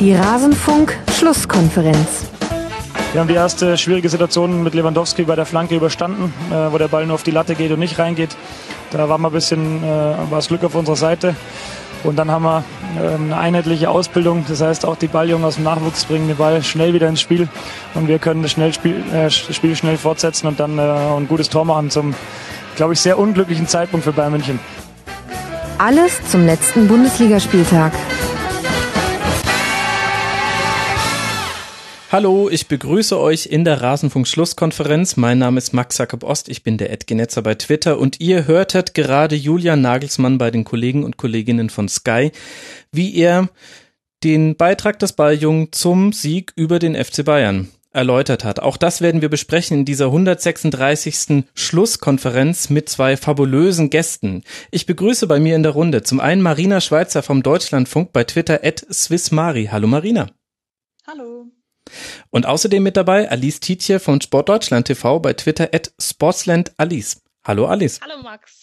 Die Rasenfunk-Schlusskonferenz. Wir haben die erste schwierige Situation mit Lewandowski bei der Flanke überstanden, äh, wo der Ball nur auf die Latte geht und nicht reingeht. Da war mal ein bisschen, äh, war das Glück auf unserer Seite. Und dann haben wir äh, eine einheitliche Ausbildung. Das heißt, auch die Balljungen aus dem Nachwuchs bringen den Ball schnell wieder ins Spiel. Und wir können das schnell Spiel, Spiel schnell fortsetzen und dann ein gutes Tor machen zum, glaube ich, sehr unglücklichen Zeitpunkt für Bayern München. Alles zum letzten Bundesligaspieltag. Hallo, ich begrüße euch in der Rasenfunk-Schlusskonferenz. Mein Name ist Max Jakob Ost, ich bin der Edgenetzer bei Twitter und ihr hörtet gerade Julian Nagelsmann bei den Kollegen und Kolleginnen von Sky, wie er den Beitrag des Balljungen zum Sieg über den FC Bayern erläutert hat. Auch das werden wir besprechen in dieser 136. Schlusskonferenz mit zwei fabulösen Gästen. Ich begrüße bei mir in der Runde zum einen Marina Schweizer vom Deutschlandfunk bei Twitter at SwissMari. Hallo Marina. Hallo. Und außerdem mit dabei Alice Tietje von Sportdeutschland TV bei Twitter at SportslandAlice. Hallo Alice. Hallo Max.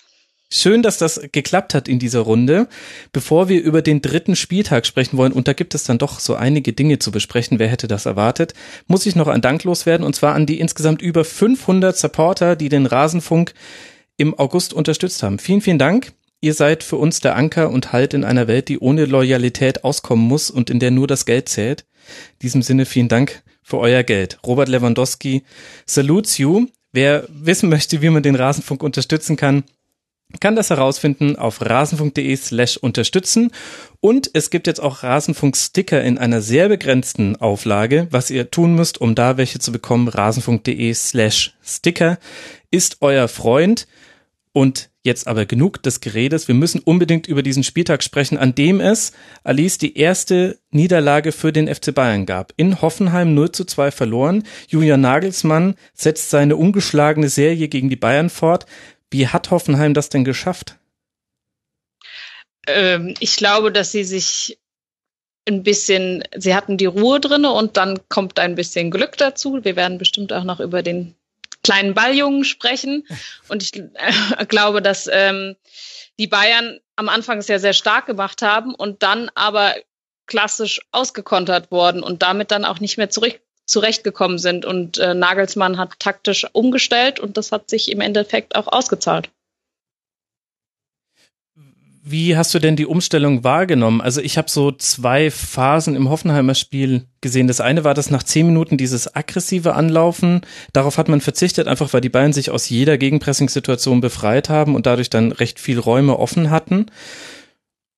Schön, dass das geklappt hat in dieser Runde. Bevor wir über den dritten Spieltag sprechen wollen, und da gibt es dann doch so einige Dinge zu besprechen, wer hätte das erwartet, muss ich noch ein Dank loswerden, und zwar an die insgesamt über 500 Supporter, die den Rasenfunk im August unterstützt haben. Vielen, vielen Dank. Ihr seid für uns der Anker und Halt in einer Welt, die ohne Loyalität auskommen muss und in der nur das Geld zählt. In diesem Sinne vielen Dank für euer Geld. Robert Lewandowski salutes you. Wer wissen möchte, wie man den Rasenfunk unterstützen kann, kann das herausfinden auf rasenfunk.de slash unterstützen. Und es gibt jetzt auch Rasenfunk-Sticker in einer sehr begrenzten Auflage. Was ihr tun müsst, um da welche zu bekommen, rasenfunk.de slash Sticker ist euer Freund. Und jetzt aber genug des Geredes. Wir müssen unbedingt über diesen Spieltag sprechen, an dem es, Alice, die erste Niederlage für den FC Bayern gab. In Hoffenheim 0 zu 2 verloren. Julian Nagelsmann setzt seine ungeschlagene Serie gegen die Bayern fort. Wie hat Hoffenheim das denn geschafft? Ähm, ich glaube, dass sie sich ein bisschen, sie hatten die Ruhe drinne und dann kommt ein bisschen Glück dazu. Wir werden bestimmt auch noch über den kleinen Balljungen sprechen. Und ich äh, glaube, dass ähm, die Bayern am Anfang sehr, sehr stark gemacht haben und dann aber klassisch ausgekontert worden und damit dann auch nicht mehr zurück, zurechtgekommen sind. Und äh, Nagelsmann hat taktisch umgestellt und das hat sich im Endeffekt auch ausgezahlt. Wie hast du denn die Umstellung wahrgenommen? Also ich habe so zwei Phasen im Hoffenheimer Spiel gesehen. Das eine war das nach zehn Minuten dieses aggressive Anlaufen. Darauf hat man verzichtet, einfach weil die Bayern sich aus jeder Gegenpressing-Situation befreit haben und dadurch dann recht viel Räume offen hatten.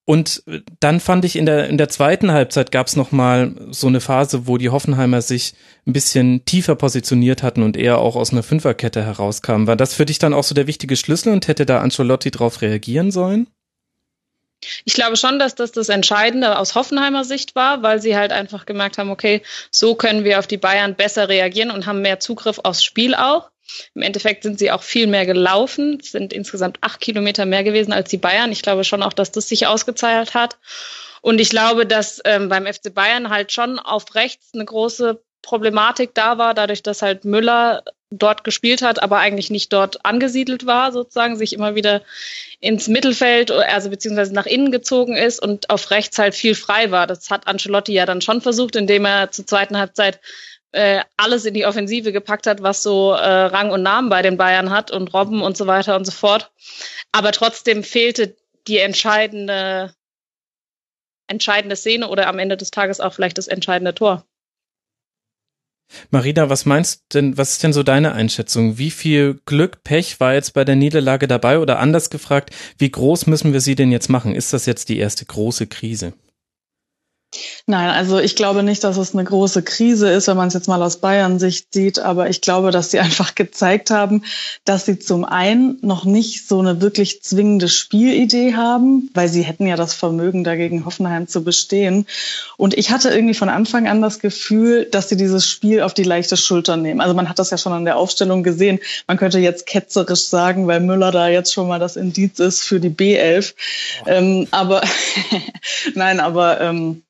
Und dann fand ich in der, in der zweiten Halbzeit gab es nochmal so eine Phase, wo die Hoffenheimer sich ein bisschen tiefer positioniert hatten und eher auch aus einer Fünferkette herauskamen. War das für dich dann auch so der wichtige Schlüssel und hätte da Ancelotti drauf reagieren sollen? Ich glaube schon, dass das das Entscheidende aus Hoffenheimer Sicht war, weil sie halt einfach gemerkt haben, okay, so können wir auf die Bayern besser reagieren und haben mehr Zugriff aufs Spiel auch. Im Endeffekt sind sie auch viel mehr gelaufen, sind insgesamt acht Kilometer mehr gewesen als die Bayern. Ich glaube schon auch, dass das sich ausgezahlt hat. Und ich glaube, dass ähm, beim FC Bayern halt schon auf rechts eine große Problematik da war, dadurch, dass halt Müller dort gespielt hat, aber eigentlich nicht dort angesiedelt war, sozusagen, sich immer wieder ins Mittelfeld, also beziehungsweise nach innen gezogen ist und auf rechts halt viel frei war. Das hat Ancelotti ja dann schon versucht, indem er zur zweiten Halbzeit äh, alles in die Offensive gepackt hat, was so äh, Rang und Namen bei den Bayern hat und Robben und so weiter und so fort. Aber trotzdem fehlte die entscheidende, entscheidende Szene oder am Ende des Tages auch vielleicht das entscheidende Tor. Marina, was meinst denn, was ist denn so deine Einschätzung? Wie viel Glück, Pech war jetzt bei der Niederlage dabei oder anders gefragt, wie groß müssen wir sie denn jetzt machen? Ist das jetzt die erste große Krise? Nein, also ich glaube nicht, dass es eine große Krise ist, wenn man es jetzt mal aus Bayern-Sicht sieht, aber ich glaube, dass sie einfach gezeigt haben, dass sie zum einen noch nicht so eine wirklich zwingende Spielidee haben, weil sie hätten ja das Vermögen, dagegen Hoffenheim zu bestehen. Und ich hatte irgendwie von Anfang an das Gefühl, dass sie dieses Spiel auf die leichte Schulter nehmen. Also man hat das ja schon an der Aufstellung gesehen. Man könnte jetzt ketzerisch sagen, weil Müller da jetzt schon mal das Indiz ist für die B11. Oh. Ähm, aber nein, aber ähm,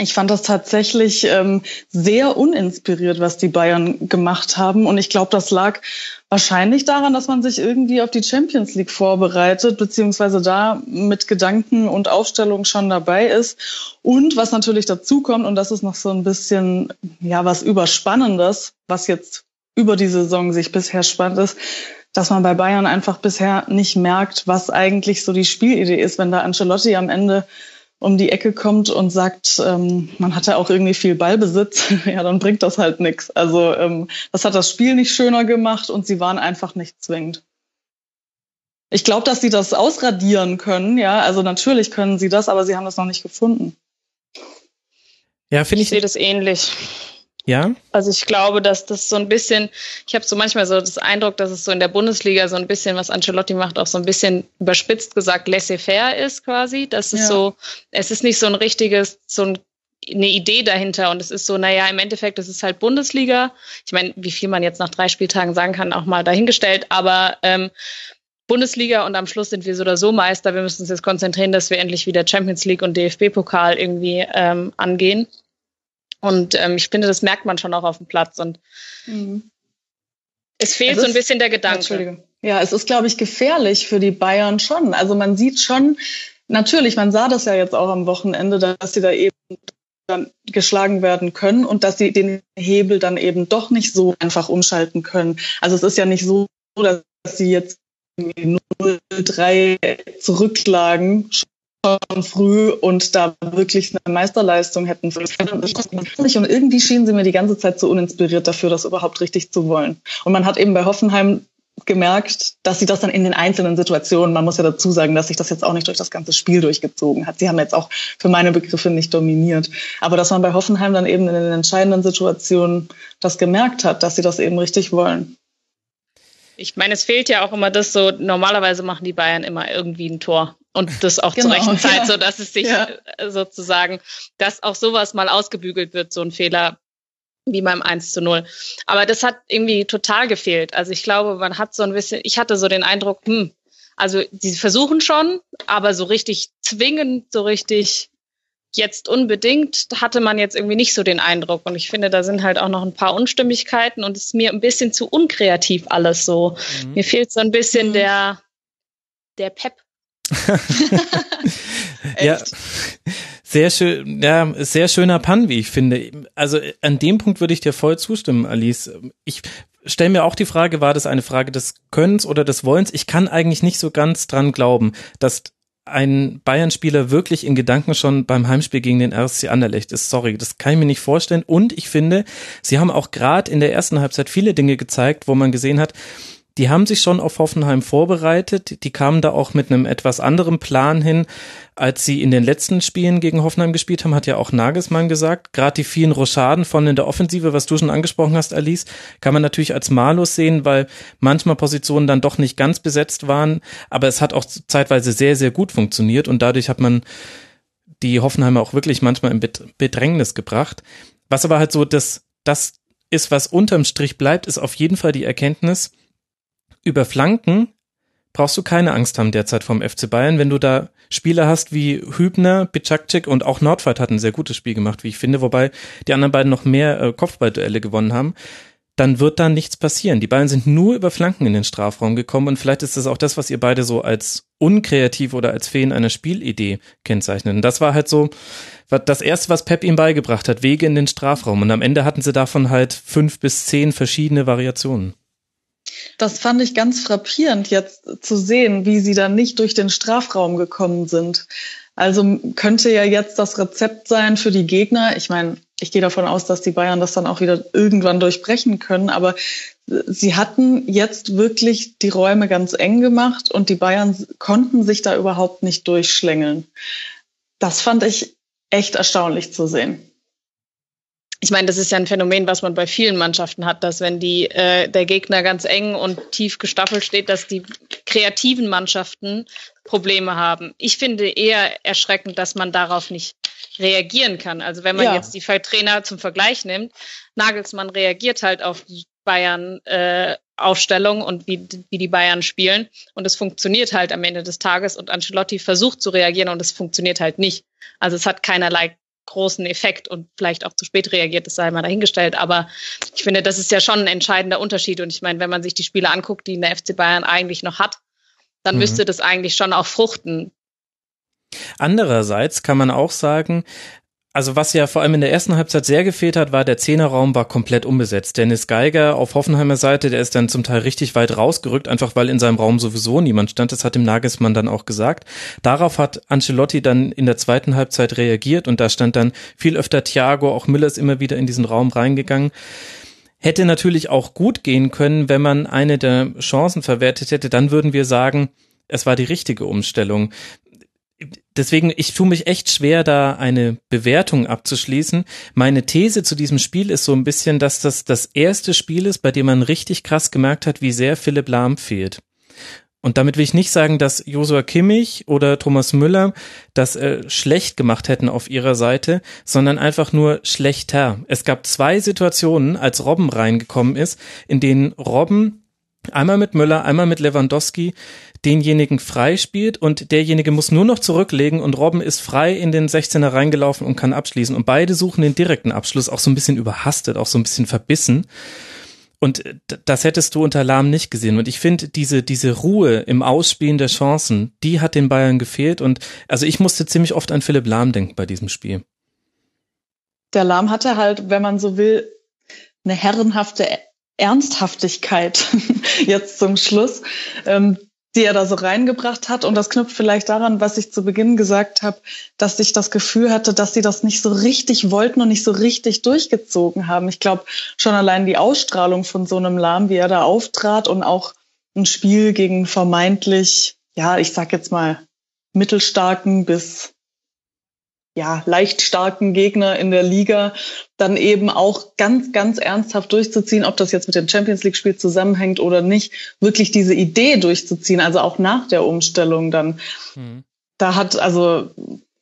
Ich fand das tatsächlich ähm, sehr uninspiriert, was die Bayern gemacht haben. Und ich glaube, das lag wahrscheinlich daran, dass man sich irgendwie auf die Champions League vorbereitet, beziehungsweise da mit Gedanken und Aufstellung schon dabei ist. Und was natürlich dazu kommt, und das ist noch so ein bisschen, ja, was Überspannendes, was jetzt über die Saison sich bisher spannt ist, dass man bei Bayern einfach bisher nicht merkt, was eigentlich so die Spielidee ist, wenn da Ancelotti am Ende um die Ecke kommt und sagt, ähm, man hatte auch irgendwie viel Ballbesitz, ja, dann bringt das halt nichts. Also ähm, das hat das Spiel nicht schöner gemacht und sie waren einfach nicht zwingend. Ich glaube, dass sie das ausradieren können, ja. Also natürlich können sie das, aber sie haben das noch nicht gefunden. Ja, finde ich. Ich sehe das ähnlich. Ja. Also ich glaube, dass das so ein bisschen, ich habe so manchmal so das Eindruck, dass es so in der Bundesliga so ein bisschen, was Ancelotti macht, auch so ein bisschen überspitzt gesagt laissez-faire ist quasi. Das ist ja. so, es ist nicht so ein richtiges, so ein eine Idee dahinter und es ist so, naja, im Endeffekt, es ist halt Bundesliga. Ich meine, wie viel man jetzt nach drei Spieltagen sagen kann, auch mal dahingestellt, aber ähm, Bundesliga und am Schluss sind wir so oder so Meister. Wir müssen uns jetzt konzentrieren, dass wir endlich wieder Champions League und DFB-Pokal irgendwie ähm, angehen. Und ähm, ich finde, das merkt man schon auch auf dem Platz. Und mhm. es fehlt es so ein bisschen der Gedanke. Entschuldigung. Ja, es ist, glaube ich, gefährlich für die Bayern schon. Also man sieht schon, natürlich, man sah das ja jetzt auch am Wochenende, dass sie da eben dann geschlagen werden können und dass sie den Hebel dann eben doch nicht so einfach umschalten können. Also es ist ja nicht so, dass sie jetzt 0-3 zurücklagen, schon früh und da wirklich eine Meisterleistung hätten. Und irgendwie schienen sie mir die ganze Zeit so uninspiriert dafür, das überhaupt richtig zu wollen. Und man hat eben bei Hoffenheim gemerkt, dass sie das dann in den einzelnen Situationen, man muss ja dazu sagen, dass sich das jetzt auch nicht durch das ganze Spiel durchgezogen hat. Sie haben jetzt auch für meine Begriffe nicht dominiert. Aber dass man bei Hoffenheim dann eben in den entscheidenden Situationen das gemerkt hat, dass sie das eben richtig wollen. Ich meine, es fehlt ja auch immer das so, normalerweise machen die Bayern immer irgendwie ein Tor und das auch genau, zur rechten Zeit, ja. so dass es sich ja. Äh, sozusagen, dass auch sowas mal ausgebügelt wird, so ein Fehler wie beim 1 zu 0. Aber das hat irgendwie total gefehlt. Also ich glaube, man hat so ein bisschen, ich hatte so den Eindruck, hm, also die versuchen schon, aber so richtig zwingend, so richtig jetzt unbedingt hatte man jetzt irgendwie nicht so den Eindruck. Und ich finde, da sind halt auch noch ein paar Unstimmigkeiten und es ist mir ein bisschen zu unkreativ alles so. Mhm. Mir fehlt so ein bisschen mhm. der, der Pep. ja, sehr schön, ja, sehr schöner Pan, wie ich finde. Also an dem Punkt würde ich dir voll zustimmen, Alice. Ich stelle mir auch die Frage, war das eine Frage des Könnens oder des Wollens? Ich kann eigentlich nicht so ganz dran glauben, dass ein Bayern-Spieler wirklich in Gedanken schon beim Heimspiel gegen den RSC Anderlecht ist. Sorry, das kann ich mir nicht vorstellen. Und ich finde, sie haben auch gerade in der ersten Halbzeit viele Dinge gezeigt, wo man gesehen hat, die haben sich schon auf Hoffenheim vorbereitet. Die kamen da auch mit einem etwas anderen Plan hin, als sie in den letzten Spielen gegen Hoffenheim gespielt haben, hat ja auch Nagelsmann gesagt. Gerade die vielen Rochaden von in der Offensive, was du schon angesprochen hast, Alice, kann man natürlich als Malus sehen, weil manchmal Positionen dann doch nicht ganz besetzt waren. Aber es hat auch zeitweise sehr, sehr gut funktioniert und dadurch hat man die Hoffenheimer auch wirklich manchmal in Bedrängnis gebracht. Was aber halt so das, das ist, was unterm Strich bleibt, ist auf jeden Fall die Erkenntnis, über Flanken brauchst du keine Angst haben derzeit vom FC Bayern, wenn du da Spieler hast wie Hübner, Bicakcik und auch Nordfight hat ein sehr gutes Spiel gemacht, wie ich finde, wobei die anderen beiden noch mehr äh, Kopfballduelle gewonnen haben, dann wird da nichts passieren. Die Bayern sind nur über Flanken in den Strafraum gekommen und vielleicht ist das auch das, was ihr beide so als unkreativ oder als Fehlen einer Spielidee kennzeichnet. Und das war halt so das erste, was Pep ihm beigebracht hat, Wege in den Strafraum. Und am Ende hatten sie davon halt fünf bis zehn verschiedene Variationen. Das fand ich ganz frappierend jetzt zu sehen, wie sie dann nicht durch den Strafraum gekommen sind. Also könnte ja jetzt das Rezept sein für die Gegner. Ich meine, ich gehe davon aus, dass die Bayern das dann auch wieder irgendwann durchbrechen können, aber sie hatten jetzt wirklich die Räume ganz eng gemacht und die Bayern konnten sich da überhaupt nicht durchschlängeln. Das fand ich echt erstaunlich zu sehen ich meine, das ist ja ein Phänomen, was man bei vielen Mannschaften hat, dass wenn die, äh, der Gegner ganz eng und tief gestaffelt steht, dass die kreativen Mannschaften Probleme haben. Ich finde eher erschreckend, dass man darauf nicht reagieren kann. Also wenn man ja. jetzt die Trainer zum Vergleich nimmt, Nagelsmann reagiert halt auf die Bayern äh, Aufstellung und wie, wie die Bayern spielen. Und es funktioniert halt am Ende des Tages und Ancelotti versucht zu reagieren und es funktioniert halt nicht. Also es hat keinerlei großen Effekt und vielleicht auch zu spät reagiert, das sei mal dahingestellt. Aber ich finde, das ist ja schon ein entscheidender Unterschied. Und ich meine, wenn man sich die Spiele anguckt, die in der FC Bayern eigentlich noch hat, dann mhm. müsste das eigentlich schon auch fruchten. Andererseits kann man auch sagen, also was ja vor allem in der ersten Halbzeit sehr gefehlt hat, war der Zehnerraum war komplett unbesetzt. Dennis Geiger auf Hoffenheimer Seite, der ist dann zum Teil richtig weit rausgerückt, einfach weil in seinem Raum sowieso niemand stand. Das hat dem Nagelsmann dann auch gesagt. Darauf hat Ancelotti dann in der zweiten Halbzeit reagiert und da stand dann viel öfter Thiago, auch Müller ist immer wieder in diesen Raum reingegangen. Hätte natürlich auch gut gehen können, wenn man eine der Chancen verwertet hätte, dann würden wir sagen, es war die richtige Umstellung deswegen, ich tue mich echt schwer, da eine Bewertung abzuschließen. Meine These zu diesem Spiel ist so ein bisschen, dass das das erste Spiel ist, bei dem man richtig krass gemerkt hat, wie sehr Philipp Lahm fehlt. Und damit will ich nicht sagen, dass Josua Kimmich oder Thomas Müller das äh, schlecht gemacht hätten auf ihrer Seite, sondern einfach nur schlechter. Es gab zwei Situationen, als Robben reingekommen ist, in denen Robben einmal mit Müller, einmal mit Lewandowski denjenigen frei spielt und derjenige muss nur noch zurücklegen und Robben ist frei in den 16er reingelaufen und kann abschließen. Und beide suchen den direkten Abschluss, auch so ein bisschen überhastet, auch so ein bisschen verbissen. Und das hättest du unter Lahm nicht gesehen. Und ich finde, diese, diese Ruhe im Ausspielen der Chancen, die hat den Bayern gefehlt. Und also ich musste ziemlich oft an Philipp Lahm denken bei diesem Spiel. Der Lahm hatte halt, wenn man so will, eine herrenhafte Ernsthaftigkeit jetzt zum Schluss, ähm, die er da so reingebracht hat. Und das knüpft vielleicht daran, was ich zu Beginn gesagt habe, dass ich das Gefühl hatte, dass sie das nicht so richtig wollten und nicht so richtig durchgezogen haben. Ich glaube, schon allein die Ausstrahlung von so einem Lahm, wie er da auftrat und auch ein Spiel gegen vermeintlich, ja, ich sag jetzt mal, mittelstarken bis ja, leicht starken Gegner in der Liga dann eben auch ganz, ganz ernsthaft durchzuziehen, ob das jetzt mit dem Champions League Spiel zusammenhängt oder nicht, wirklich diese Idee durchzuziehen, also auch nach der Umstellung dann. Mhm. Da hat also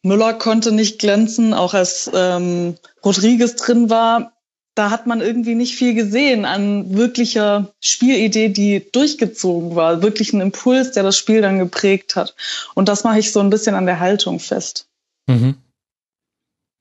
Müller konnte nicht glänzen, auch als ähm, Rodriguez drin war, da hat man irgendwie nicht viel gesehen an wirklicher Spielidee, die durchgezogen war, wirklich ein Impuls, der das Spiel dann geprägt hat. Und das mache ich so ein bisschen an der Haltung fest. Mhm.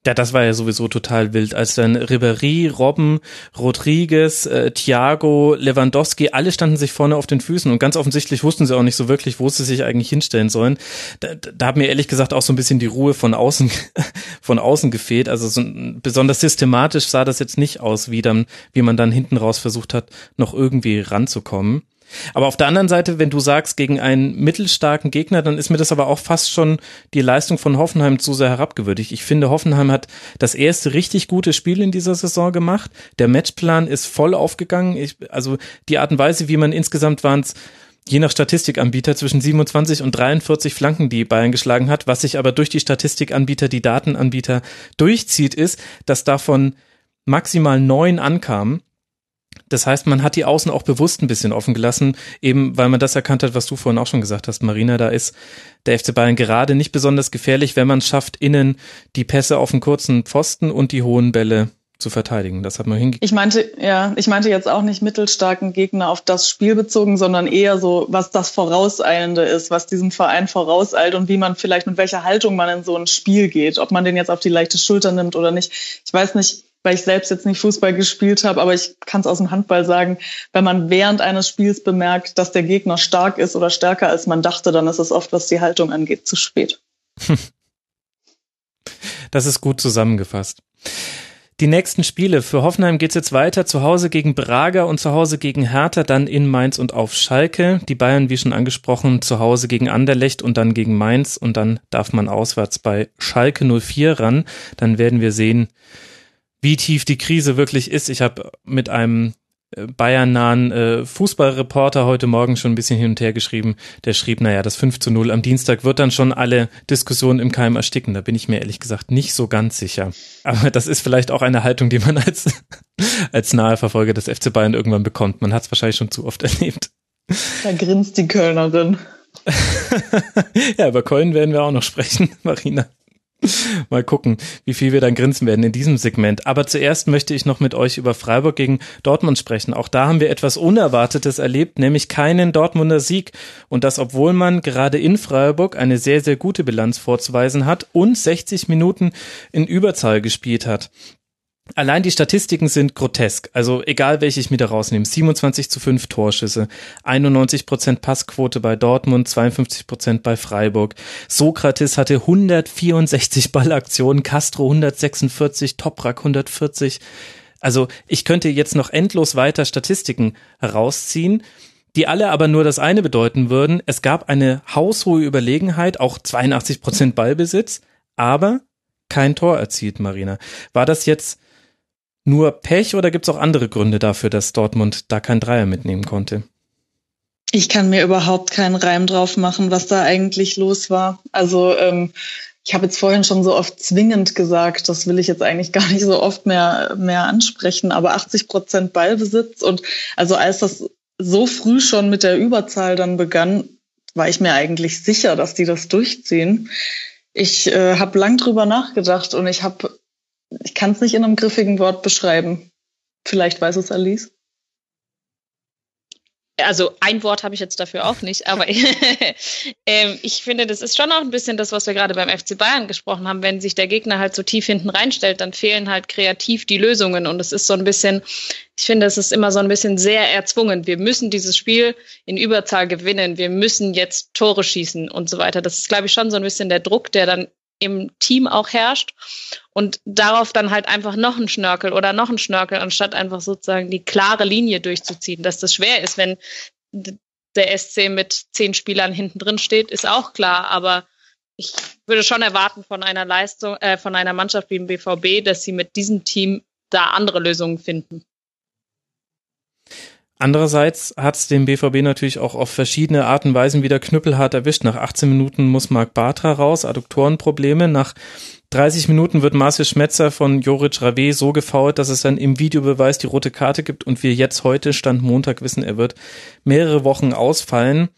Ja, das war ja sowieso total wild, als dann Ribéry, Robben, Rodriguez, äh, Thiago, Lewandowski, alle standen sich vorne auf den Füßen und ganz offensichtlich wussten sie auch nicht so wirklich, wo sie sich eigentlich hinstellen sollen. Da, da hat mir ehrlich gesagt auch so ein bisschen die Ruhe von außen, von außen gefehlt. Also so, besonders systematisch sah das jetzt nicht aus, wie dann, wie man dann hinten raus versucht hat, noch irgendwie ranzukommen. Aber auf der anderen Seite, wenn du sagst, gegen einen mittelstarken Gegner, dann ist mir das aber auch fast schon die Leistung von Hoffenheim zu sehr herabgewürdigt. Ich finde, Hoffenheim hat das erste richtig gute Spiel in dieser Saison gemacht. Der Matchplan ist voll aufgegangen. Ich, also die Art und Weise, wie man insgesamt waren es je nach Statistikanbieter zwischen 27 und 43 Flanken, die Bayern geschlagen hat. Was sich aber durch die Statistikanbieter, die Datenanbieter durchzieht, ist, dass davon maximal neun ankamen. Das heißt, man hat die Außen auch bewusst ein bisschen offen gelassen, eben weil man das erkannt hat, was du vorhin auch schon gesagt hast, Marina. Da ist der FC Bayern gerade nicht besonders gefährlich, wenn man es schafft, innen die Pässe auf den kurzen Pfosten und die hohen Bälle zu verteidigen. Das hat man hingekriegt. Ich meinte, ja, ich meinte jetzt auch nicht mittelstarken Gegner auf das Spiel bezogen, sondern eher so, was das Vorauseilende ist, was diesem Verein vorauseilt und wie man vielleicht mit welcher Haltung man in so ein Spiel geht, ob man den jetzt auf die leichte Schulter nimmt oder nicht. Ich weiß nicht, weil ich selbst jetzt nicht Fußball gespielt habe, aber ich kann es aus dem Handball sagen, wenn man während eines Spiels bemerkt, dass der Gegner stark ist oder stärker als man dachte, dann ist es oft, was die Haltung angeht, zu spät. Das ist gut zusammengefasst. Die nächsten Spiele. Für Hoffenheim geht's jetzt weiter. Zu Hause gegen Braga und zu Hause gegen Hertha, dann in Mainz und auf Schalke. Die Bayern, wie schon angesprochen, zu Hause gegen Anderlecht und dann gegen Mainz und dann darf man auswärts bei Schalke 04 ran. Dann werden wir sehen, wie tief die Krise wirklich ist. Ich habe mit einem äh, Bayern-nahen äh, Fußballreporter heute Morgen schon ein bisschen hin und her geschrieben. Der schrieb, naja, das 5 zu 0 am Dienstag wird dann schon alle Diskussionen im Keim ersticken. Da bin ich mir ehrlich gesagt nicht so ganz sicher. Aber das ist vielleicht auch eine Haltung, die man als, als nahe Verfolger des FC Bayern irgendwann bekommt. Man hat es wahrscheinlich schon zu oft erlebt. Da grinst die Kölnerin. ja, über Köln werden wir auch noch sprechen, Marina. Mal gucken, wie viel wir dann grinsen werden in diesem Segment. Aber zuerst möchte ich noch mit euch über Freiburg gegen Dortmund sprechen. Auch da haben wir etwas Unerwartetes erlebt, nämlich keinen Dortmunder Sieg. Und das, obwohl man gerade in Freiburg eine sehr, sehr gute Bilanz vorzuweisen hat und 60 Minuten in Überzahl gespielt hat. Allein die Statistiken sind grotesk. Also egal, welche ich mir da rausnehme. 27 zu 5 Torschüsse, 91 Prozent Passquote bei Dortmund, 52 Prozent bei Freiburg. Sokrates hatte 164 Ballaktionen, Castro 146, Toprak 140. Also ich könnte jetzt noch endlos weiter Statistiken herausziehen die alle aber nur das eine bedeuten würden. Es gab eine haushohe Überlegenheit, auch 82 Prozent Ballbesitz, aber kein Tor erzielt, Marina. War das jetzt nur Pech oder gibt es auch andere Gründe dafür, dass Dortmund da kein Dreier mitnehmen konnte? Ich kann mir überhaupt keinen Reim drauf machen, was da eigentlich los war. Also ähm, ich habe jetzt vorhin schon so oft zwingend gesagt, das will ich jetzt eigentlich gar nicht so oft mehr, mehr ansprechen, aber 80 Prozent Ballbesitz und also als das so früh schon mit der Überzahl dann begann, war ich mir eigentlich sicher, dass die das durchziehen. Ich äh, habe lang drüber nachgedacht und ich habe ich kann es nicht in einem griffigen Wort beschreiben. Vielleicht weiß es Alice. Also ein Wort habe ich jetzt dafür auch nicht, aber ähm, ich finde, das ist schon auch ein bisschen das, was wir gerade beim FC Bayern gesprochen haben. Wenn sich der Gegner halt so tief hinten reinstellt, dann fehlen halt kreativ die Lösungen. Und es ist so ein bisschen, ich finde, es ist immer so ein bisschen sehr erzwungen. Wir müssen dieses Spiel in Überzahl gewinnen. Wir müssen jetzt Tore schießen und so weiter. Das ist, glaube ich, schon so ein bisschen der Druck, der dann im Team auch herrscht und darauf dann halt einfach noch ein Schnörkel oder noch ein Schnörkel, anstatt einfach sozusagen die klare Linie durchzuziehen. Dass das schwer ist, wenn der SC mit zehn Spielern hinten drin steht, ist auch klar, aber ich würde schon erwarten von einer Leistung, äh, von einer Mannschaft wie dem BVB, dass sie mit diesem Team da andere Lösungen finden. Andererseits hat es den BVB natürlich auch auf verschiedene Arten und Weisen wieder knüppelhart erwischt. Nach 18 Minuten muss Marc Bartra raus, Adduktorenprobleme. Nach 30 Minuten wird Marcel Schmetzer von Joric Rave so gefault, dass es dann im Videobeweis die rote Karte gibt und wir jetzt heute, Stand Montag, wissen, er wird mehrere Wochen ausfallen.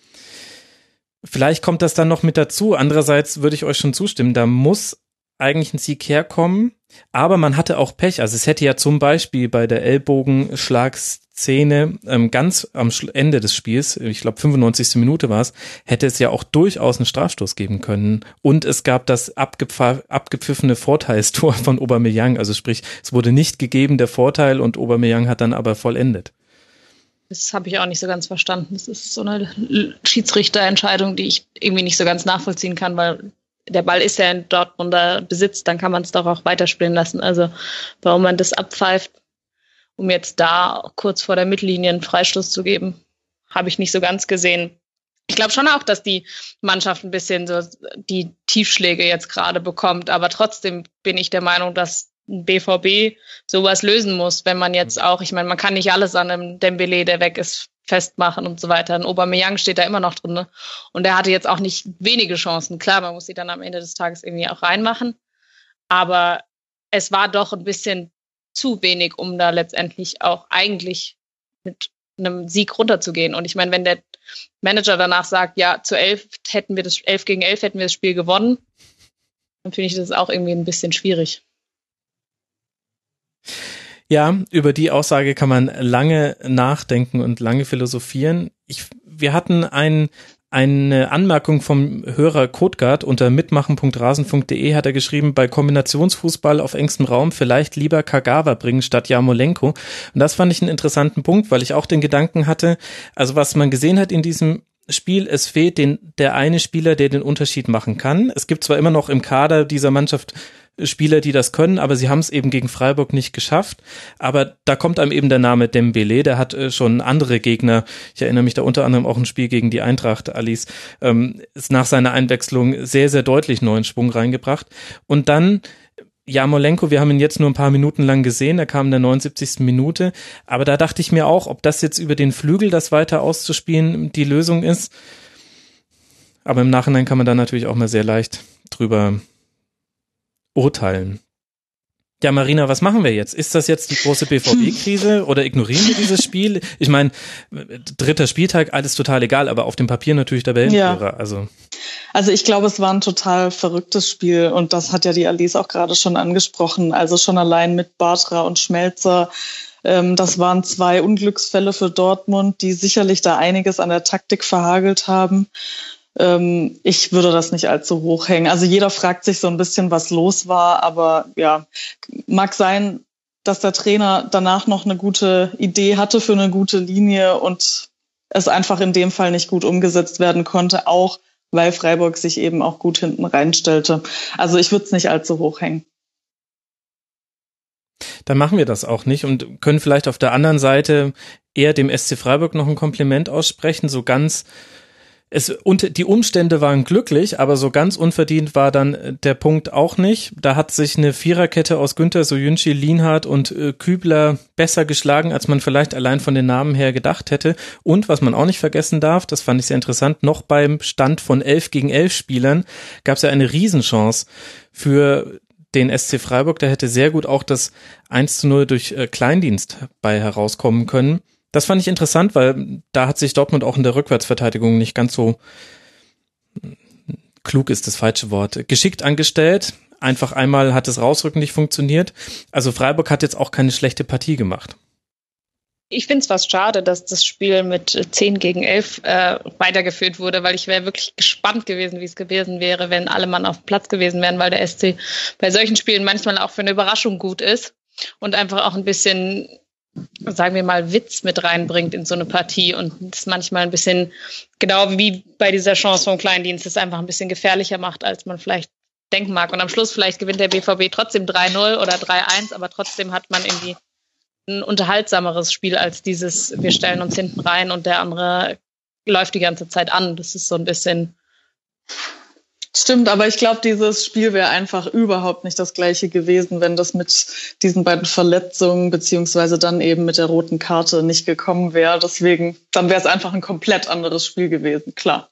Vielleicht kommt das dann noch mit dazu. Andererseits würde ich euch schon zustimmen, da muss eigentlich ein Sieg herkommen, aber man hatte auch Pech. Also es hätte ja zum Beispiel bei der Ellbogenschlags Szene ähm, ganz am Ende des Spiels, ich glaube 95. Minute war es, hätte es ja auch durchaus einen Strafstoß geben können. Und es gab das abgepfiffene Vorteilstor von Aubameyang. Also sprich, es wurde nicht gegeben der Vorteil und Aubameyang hat dann aber vollendet. Das habe ich auch nicht so ganz verstanden. Das ist so eine Schiedsrichterentscheidung, die ich irgendwie nicht so ganz nachvollziehen kann, weil der Ball ist ja in Dortmunder Besitz, dann kann man es doch auch weiterspielen lassen. Also warum man das abpfeift, um jetzt da kurz vor der Mittellinie einen Freistoß zu geben. Habe ich nicht so ganz gesehen. Ich glaube schon auch, dass die Mannschaft ein bisschen so die Tiefschläge jetzt gerade bekommt, aber trotzdem bin ich der Meinung, dass ein BVB sowas lösen muss, wenn man jetzt auch, ich meine, man kann nicht alles an einem Dembele, der weg ist, festmachen und so weiter. Ein Aubameyang steht da immer noch drin ne? und der hatte jetzt auch nicht wenige Chancen. Klar, man muss sie dann am Ende des Tages irgendwie auch reinmachen, aber es war doch ein bisschen zu wenig, um da letztendlich auch eigentlich mit einem Sieg runterzugehen. Und ich meine, wenn der Manager danach sagt, ja, zu elf hätten wir das, elf gegen elf hätten wir das Spiel gewonnen, dann finde ich das auch irgendwie ein bisschen schwierig. Ja, über die Aussage kann man lange nachdenken und lange philosophieren. Ich, wir hatten einen eine Anmerkung vom Hörer Kotgard unter mitmachen.rasen.de hat er geschrieben, bei Kombinationsfußball auf engstem Raum vielleicht lieber Kagawa bringen statt Jamolenko. Und das fand ich einen interessanten Punkt, weil ich auch den Gedanken hatte, also was man gesehen hat in diesem Spiel, es fehlt den, der eine Spieler, der den Unterschied machen kann. Es gibt zwar immer noch im Kader dieser Mannschaft Spieler, die das können, aber sie haben es eben gegen Freiburg nicht geschafft. Aber da kommt einem eben der Name Dembele, der hat äh, schon andere Gegner. Ich erinnere mich da unter anderem auch ein Spiel gegen die Eintracht, Alice, ähm, ist nach seiner Einwechslung sehr, sehr deutlich neuen Schwung reingebracht. Und dann Jamolenko, wir haben ihn jetzt nur ein paar Minuten lang gesehen, er kam in der 79. Minute, aber da dachte ich mir auch, ob das jetzt über den Flügel, das weiter auszuspielen, die Lösung ist. Aber im Nachhinein kann man da natürlich auch mal sehr leicht drüber urteilen. Ja, Marina, was machen wir jetzt? Ist das jetzt die große BVB-Krise oder ignorieren wir dieses Spiel? Ich meine, dritter Spieltag, alles total egal, aber auf dem Papier natürlich der Wellenführer. Ja. Also. Also ich glaube, es war ein total verrücktes Spiel und das hat ja die Alice auch gerade schon angesprochen. Also schon allein mit Bartra und Schmelzer. Ähm, das waren zwei Unglücksfälle für Dortmund, die sicherlich da einiges an der Taktik verhagelt haben. Ähm, ich würde das nicht allzu hoch hängen. Also jeder fragt sich so ein bisschen, was los war, aber ja, mag sein, dass der Trainer danach noch eine gute Idee hatte für eine gute Linie und es einfach in dem Fall nicht gut umgesetzt werden konnte, auch weil Freiburg sich eben auch gut hinten reinstellte. Also ich würde es nicht allzu hoch hängen. Dann machen wir das auch nicht und können vielleicht auf der anderen Seite eher dem SC Freiburg noch ein Kompliment aussprechen, so ganz es und die Umstände waren glücklich, aber so ganz unverdient war dann äh, der Punkt auch nicht. Da hat sich eine Viererkette aus Günther Soyunchi, Lienhardt und äh, Kübler besser geschlagen, als man vielleicht allein von den Namen her gedacht hätte. Und was man auch nicht vergessen darf, das fand ich sehr interessant, noch beim Stand von elf gegen elf Spielern gab es ja eine Riesenchance für den SC Freiburg. Da hätte sehr gut auch das 1 zu 0 durch äh, Kleindienst bei herauskommen können. Das fand ich interessant, weil da hat sich Dortmund auch in der Rückwärtsverteidigung nicht ganz so klug ist das falsche Wort, geschickt angestellt. Einfach einmal hat das Rausrücken nicht funktioniert. Also Freiburg hat jetzt auch keine schlechte Partie gemacht. Ich finde es fast schade, dass das Spiel mit 10 gegen 11 äh, weitergeführt wurde, weil ich wäre wirklich gespannt gewesen, wie es gewesen wäre, wenn alle Mann auf dem Platz gewesen wären, weil der SC bei solchen Spielen manchmal auch für eine Überraschung gut ist und einfach auch ein bisschen sagen wir mal, Witz mit reinbringt in so eine Partie und es manchmal ein bisschen, genau wie bei dieser Chance vom Kleindienst, es einfach ein bisschen gefährlicher macht, als man vielleicht denken mag. Und am Schluss vielleicht gewinnt der BVB trotzdem 3-0 oder 3-1, aber trotzdem hat man irgendwie ein unterhaltsameres Spiel als dieses, wir stellen uns hinten rein und der andere läuft die ganze Zeit an. Das ist so ein bisschen Stimmt, aber ich glaube, dieses Spiel wäre einfach überhaupt nicht das gleiche gewesen, wenn das mit diesen beiden Verletzungen beziehungsweise dann eben mit der roten Karte nicht gekommen wäre. Deswegen, dann wäre es einfach ein komplett anderes Spiel gewesen, klar.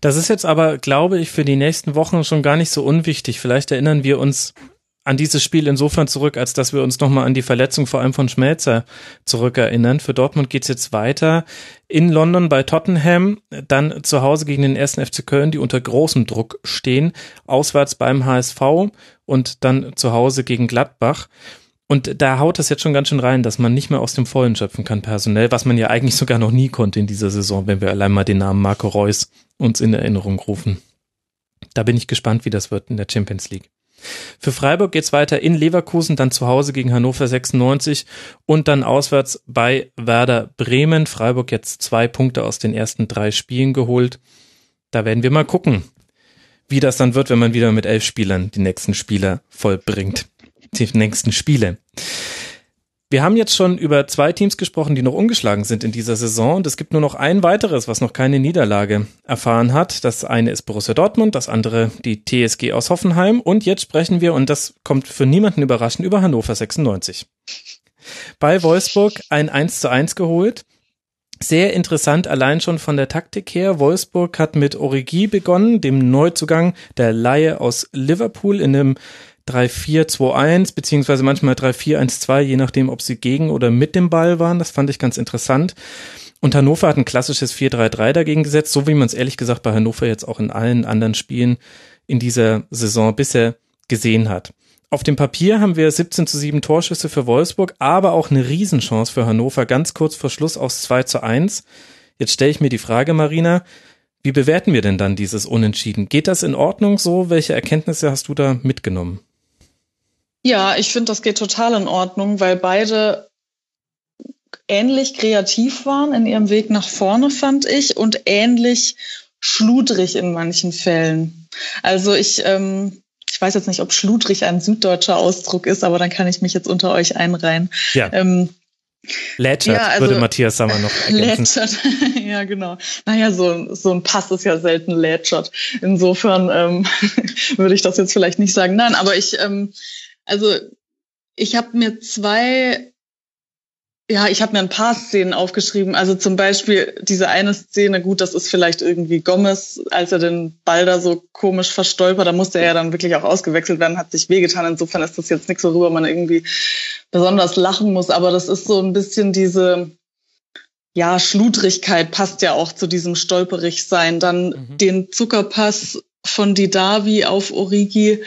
Das ist jetzt aber, glaube ich, für die nächsten Wochen schon gar nicht so unwichtig. Vielleicht erinnern wir uns an dieses Spiel insofern zurück, als dass wir uns nochmal an die Verletzung vor allem von Schmelzer zurückerinnern. Für Dortmund geht's jetzt weiter in London bei Tottenham, dann zu Hause gegen den ersten FC Köln, die unter großem Druck stehen, auswärts beim HSV und dann zu Hause gegen Gladbach. Und da haut das jetzt schon ganz schön rein, dass man nicht mehr aus dem Vollen schöpfen kann personell, was man ja eigentlich sogar noch nie konnte in dieser Saison, wenn wir allein mal den Namen Marco Reus uns in Erinnerung rufen. Da bin ich gespannt, wie das wird in der Champions League. Für Freiburg geht's weiter in Leverkusen, dann zu Hause gegen Hannover 96 und dann auswärts bei Werder Bremen. Freiburg jetzt zwei Punkte aus den ersten drei Spielen geholt. Da werden wir mal gucken, wie das dann wird, wenn man wieder mit elf Spielern die nächsten Spieler vollbringt. Die nächsten Spiele. Wir haben jetzt schon über zwei Teams gesprochen, die noch ungeschlagen sind in dieser Saison und es gibt nur noch ein weiteres, was noch keine Niederlage erfahren hat. Das eine ist Borussia Dortmund, das andere die TSG aus Hoffenheim und jetzt sprechen wir, und das kommt für niemanden überraschend, über Hannover 96. Bei Wolfsburg ein 1 zu 1 geholt. Sehr interessant allein schon von der Taktik her. Wolfsburg hat mit Origi begonnen, dem Neuzugang der Laie aus Liverpool in einem 3-4-2-1, beziehungsweise manchmal 3-4-1-2, je nachdem, ob sie gegen oder mit dem Ball waren. Das fand ich ganz interessant. Und Hannover hat ein klassisches 4-3-3 dagegen gesetzt, so wie man es ehrlich gesagt bei Hannover jetzt auch in allen anderen Spielen in dieser Saison bisher gesehen hat. Auf dem Papier haben wir 17 zu 7 Torschüsse für Wolfsburg, aber auch eine Riesenchance für Hannover, ganz kurz vor Schluss aus 2 zu 1. Jetzt stelle ich mir die Frage, Marina, wie bewerten wir denn dann dieses Unentschieden? Geht das in Ordnung so? Welche Erkenntnisse hast du da mitgenommen? Ja, ich finde, das geht total in Ordnung, weil beide ähnlich kreativ waren in ihrem Weg nach vorne, fand ich, und ähnlich schludrig in manchen Fällen. Also ich, ähm, ich weiß jetzt nicht, ob schludrig ein süddeutscher Ausdruck ist, aber dann kann ich mich jetzt unter euch einreihen. Ja. Ähm, Lätschert, ja, also, würde Matthias Sammer noch ergänzen. Lätschert, ja genau. Naja, so, so ein Pass ist ja selten lätschert. Insofern ähm, würde ich das jetzt vielleicht nicht sagen. Nein, aber ich, ähm, also ich habe mir zwei, ja, ich habe mir ein paar Szenen aufgeschrieben. Also zum Beispiel diese eine Szene, gut, das ist vielleicht irgendwie Gomez, als er den Ball da so komisch verstolpert, da musste er ja dann wirklich auch ausgewechselt werden, hat sich wehgetan. Insofern ist das jetzt nichts, worüber man irgendwie besonders lachen muss. Aber das ist so ein bisschen diese, ja, Schludrigkeit passt ja auch zu diesem stolperig sein. Dann mhm. den Zuckerpass von Didavi auf Origi,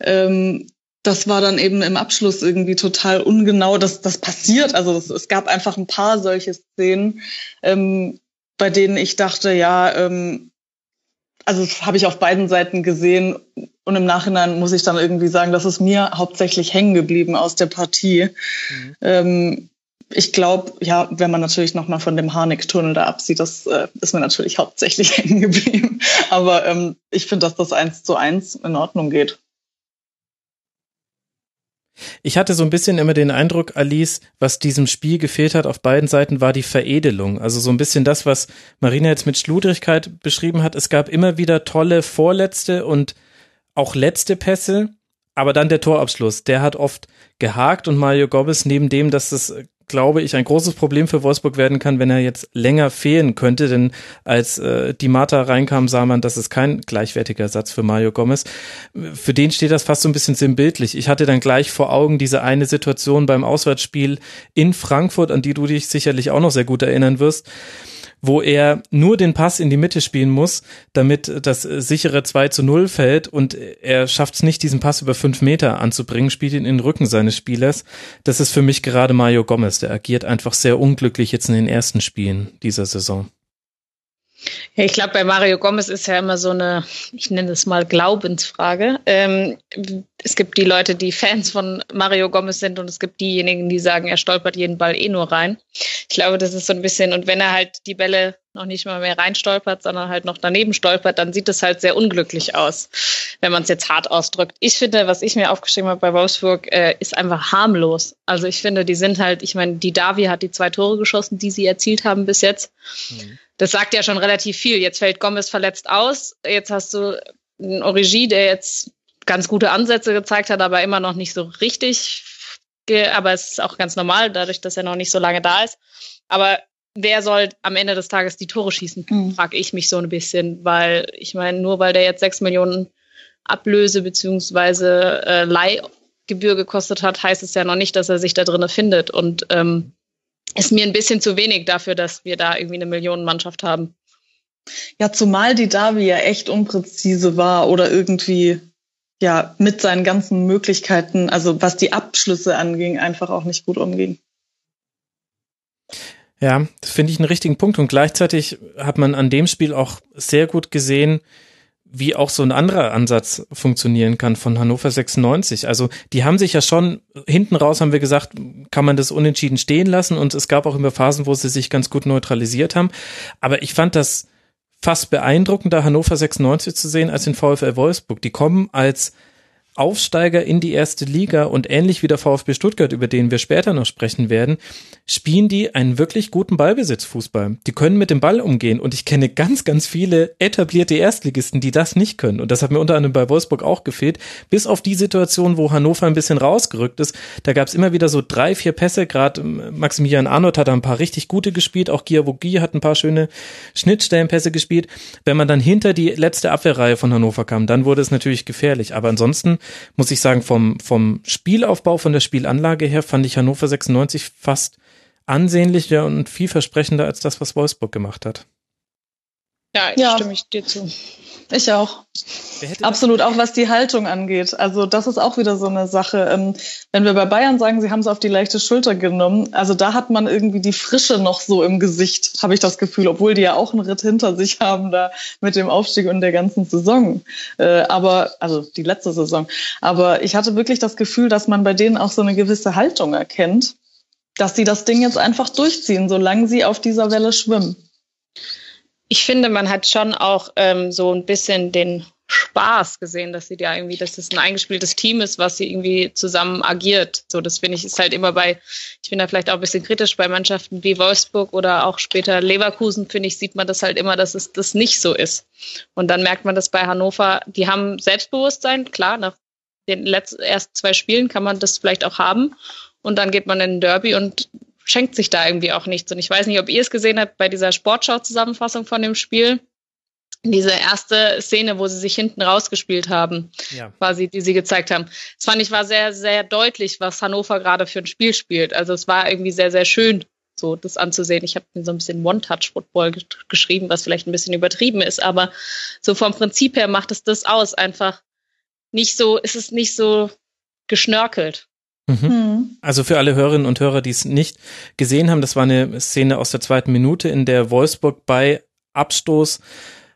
ähm, das war dann eben im Abschluss irgendwie total ungenau. Das, das passiert. Also es, es gab einfach ein paar solche Szenen, ähm, bei denen ich dachte, ja, ähm, also das habe ich auf beiden Seiten gesehen und im Nachhinein muss ich dann irgendwie sagen, das ist mir hauptsächlich hängen geblieben aus der Partie. Mhm. Ähm, ich glaube, ja, wenn man natürlich nochmal von dem Harnik-Tunnel da absieht, das äh, ist mir natürlich hauptsächlich hängen geblieben. Aber ähm, ich finde, dass das eins zu eins in Ordnung geht. Ich hatte so ein bisschen immer den Eindruck, Alice, was diesem Spiel gefehlt hat auf beiden Seiten, war die Veredelung. Also so ein bisschen das, was Marina jetzt mit Schludrigkeit beschrieben hat. Es gab immer wieder tolle vorletzte und auch letzte Pässe, aber dann der Torabschluss, der hat oft gehakt und Mario Gomez neben dem, dass es glaube ich, ein großes Problem für Wolfsburg werden kann, wenn er jetzt länger fehlen könnte. Denn als äh, die Mata reinkam, sah man, das ist kein gleichwertiger Satz für Mario Gomez. Für den steht das fast so ein bisschen sinnbildlich. Ich hatte dann gleich vor Augen diese eine Situation beim Auswärtsspiel in Frankfurt, an die du dich sicherlich auch noch sehr gut erinnern wirst wo er nur den Pass in die Mitte spielen muss, damit das sichere 2 zu 0 fällt und er schafft es nicht, diesen Pass über fünf Meter anzubringen, spielt ihn in den Rücken seines Spielers. Das ist für mich gerade Mario Gomez, der agiert einfach sehr unglücklich jetzt in den ersten Spielen dieser Saison. Ja, ich glaube, bei Mario Gomez ist ja immer so eine, ich nenne es mal Glaubensfrage. Ähm, es gibt die Leute, die Fans von Mario Gomez sind und es gibt diejenigen, die sagen, er stolpert jeden Ball eh nur rein. Ich glaube, das ist so ein bisschen, und wenn er halt die Bälle noch nicht mal mehr reinstolpert, sondern halt noch daneben stolpert, dann sieht es halt sehr unglücklich aus, wenn man es jetzt hart ausdrückt. Ich finde, was ich mir aufgeschrieben habe bei Wolfsburg, äh, ist einfach harmlos. Also ich finde, die sind halt, ich meine, die Davi hat die zwei Tore geschossen, die sie erzielt haben bis jetzt. Mhm das sagt ja schon relativ viel. Jetzt fällt Gomez verletzt aus. Jetzt hast du einen Origi, der jetzt ganz gute Ansätze gezeigt hat, aber immer noch nicht so richtig. Aber es ist auch ganz normal, dadurch, dass er noch nicht so lange da ist. Aber wer soll am Ende des Tages die Tore schießen, mhm. frage ich mich so ein bisschen, weil ich meine, nur weil der jetzt sechs Millionen Ablöse beziehungsweise äh, Leihgebühr gekostet hat, heißt es ja noch nicht, dass er sich da drin findet. Und ähm, ist mir ein bisschen zu wenig dafür, dass wir da irgendwie eine Millionenmannschaft haben. Ja, zumal die Davi ja echt unpräzise war oder irgendwie ja mit seinen ganzen Möglichkeiten, also was die Abschlüsse anging, einfach auch nicht gut umging. Ja, das finde ich einen richtigen Punkt. Und gleichzeitig hat man an dem Spiel auch sehr gut gesehen, wie auch so ein anderer Ansatz funktionieren kann von Hannover 96. Also die haben sich ja schon, hinten raus haben wir gesagt, kann man das unentschieden stehen lassen und es gab auch immer Phasen, wo sie sich ganz gut neutralisiert haben. Aber ich fand das fast beeindruckender, Hannover 96 zu sehen, als den VfL Wolfsburg. Die kommen als Aufsteiger in die erste Liga und ähnlich wie der VfB Stuttgart, über den wir später noch sprechen werden, spielen die einen wirklich guten Ballbesitzfußball. Die können mit dem Ball umgehen und ich kenne ganz, ganz viele etablierte Erstligisten, die das nicht können. Und das hat mir unter anderem bei Wolfsburg auch gefehlt. Bis auf die Situation, wo Hannover ein bisschen rausgerückt ist, da gab es immer wieder so drei, vier Pässe. Gerade ähm, Maximilian Arnold hat ein paar richtig gute gespielt, auch Giavogi hat ein paar schöne Schnittstellenpässe gespielt. Wenn man dann hinter die letzte Abwehrreihe von Hannover kam, dann wurde es natürlich gefährlich. Aber ansonsten muss ich sagen, vom, vom Spielaufbau, von der Spielanlage her fand ich Hannover 96 fast ansehnlicher und vielversprechender als das, was Wolfsburg gemacht hat. Ja, ja. stimme ich dir zu. Ich auch. Absolut, auch was die Haltung angeht. Also das ist auch wieder so eine Sache. Ähm, wenn wir bei Bayern sagen, sie haben es auf die leichte Schulter genommen, also da hat man irgendwie die Frische noch so im Gesicht, habe ich das Gefühl, obwohl die ja auch einen Ritt hinter sich haben da mit dem Aufstieg und der ganzen Saison. Äh, aber, also die letzte Saison. Aber ich hatte wirklich das Gefühl, dass man bei denen auch so eine gewisse Haltung erkennt, dass sie das Ding jetzt einfach durchziehen, solange sie auf dieser Welle schwimmen ich finde, man hat schon auch ähm, so ein bisschen den Spaß gesehen, dass sie da irgendwie, dass das ein eingespieltes Team ist, was sie irgendwie zusammen agiert. So, das finde ich ist halt immer bei, ich bin da vielleicht auch ein bisschen kritisch bei Mannschaften wie Wolfsburg oder auch später Leverkusen, finde ich, sieht man das halt immer, dass es das nicht so ist. Und dann merkt man das bei Hannover, die haben Selbstbewusstsein, klar, nach den letzten ersten zwei Spielen kann man das vielleicht auch haben. Und dann geht man in den Derby und schenkt sich da irgendwie auch nichts. Und ich weiß nicht, ob ihr es gesehen habt bei dieser Sportschau-Zusammenfassung von dem Spiel. Diese erste Szene, wo sie sich hinten rausgespielt haben, ja. quasi, die sie gezeigt haben. Das fand ich war sehr, sehr deutlich, was Hannover gerade für ein Spiel spielt. Also es war irgendwie sehr, sehr schön so das anzusehen. Ich habe mir so ein bisschen One-Touch-Football geschrieben, was vielleicht ein bisschen übertrieben ist, aber so vom Prinzip her macht es das aus. Einfach nicht so, ist es nicht so geschnörkelt. Mhm. Hm. Also für alle Hörerinnen und Hörer, die es nicht gesehen haben, das war eine Szene aus der zweiten Minute, in der Wolfsburg bei Abstoß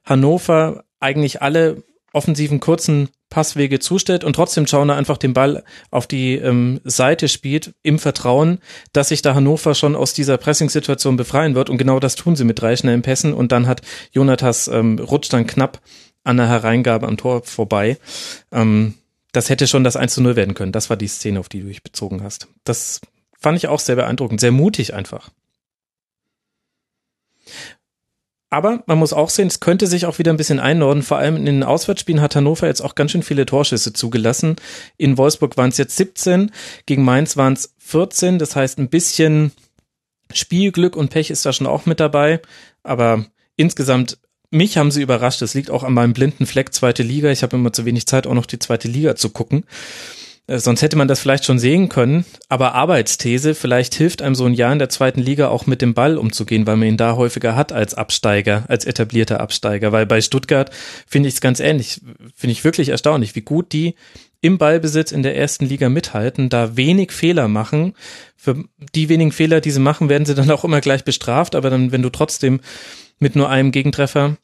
Hannover eigentlich alle offensiven kurzen Passwege zustellt und trotzdem Schauner einfach den Ball auf die ähm, Seite spielt, im Vertrauen, dass sich da Hannover schon aus dieser Pressing-Situation befreien wird. Und genau das tun sie mit drei schnellen Pässen. Und dann hat Jonathas ähm, rutscht dann knapp an der Hereingabe am Tor vorbei. Ähm, das hätte schon das 1 zu 0 werden können. Das war die Szene, auf die du dich bezogen hast. Das fand ich auch sehr beeindruckend, sehr mutig einfach. Aber man muss auch sehen, es könnte sich auch wieder ein bisschen einnorden. Vor allem in den Auswärtsspielen hat Hannover jetzt auch ganz schön viele Torschüsse zugelassen. In Wolfsburg waren es jetzt 17, gegen Mainz waren es 14. Das heißt, ein bisschen Spielglück und Pech ist da schon auch mit dabei. Aber insgesamt, mich haben sie überrascht. Es liegt auch an meinem blinden Fleck zweite Liga. Ich habe immer zu wenig Zeit, auch noch die zweite Liga zu gucken. Äh, sonst hätte man das vielleicht schon sehen können. Aber Arbeitsthese, vielleicht hilft einem so ein Jahr in der zweiten Liga auch mit dem Ball umzugehen, weil man ihn da häufiger hat als Absteiger, als etablierter Absteiger. Weil bei Stuttgart finde ich es ganz ähnlich. Finde ich wirklich erstaunlich, wie gut die im Ballbesitz in der ersten Liga mithalten, da wenig Fehler machen. Für die wenigen Fehler, die sie machen, werden sie dann auch immer gleich bestraft. Aber dann, wenn du trotzdem mit nur einem Gegentreffer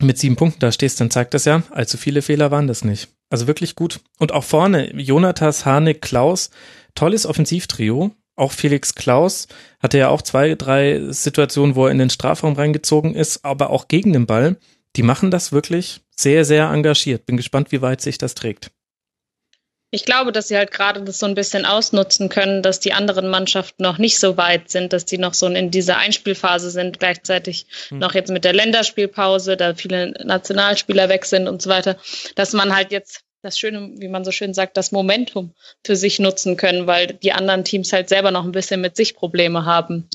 mit sieben Punkten da stehst, dann zeigt das ja, allzu viele Fehler waren das nicht. Also wirklich gut. Und auch vorne, Jonathas, Harnik, Klaus, tolles Offensivtrio. Auch Felix Klaus hatte ja auch zwei, drei Situationen, wo er in den Strafraum reingezogen ist, aber auch gegen den Ball. Die machen das wirklich sehr, sehr engagiert. Bin gespannt, wie weit sich das trägt. Ich glaube, dass sie halt gerade das so ein bisschen ausnutzen können, dass die anderen Mannschaften noch nicht so weit sind, dass die noch so in dieser Einspielphase sind, gleichzeitig hm. noch jetzt mit der Länderspielpause, da viele Nationalspieler weg sind und so weiter, dass man halt jetzt das Schöne, wie man so schön sagt, das Momentum für sich nutzen können, weil die anderen Teams halt selber noch ein bisschen mit sich Probleme haben.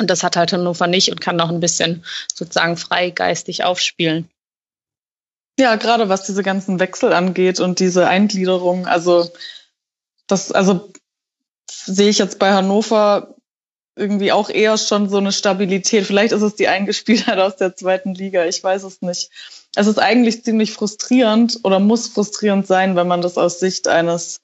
Und das hat halt Hannover nicht und kann noch ein bisschen sozusagen freigeistig aufspielen. Ja, gerade was diese ganzen Wechsel angeht und diese Eingliederung, also das, also sehe ich jetzt bei Hannover irgendwie auch eher schon so eine Stabilität. Vielleicht ist es die Eingespieltheit aus der zweiten Liga, ich weiß es nicht. Es ist eigentlich ziemlich frustrierend oder muss frustrierend sein, wenn man das aus Sicht eines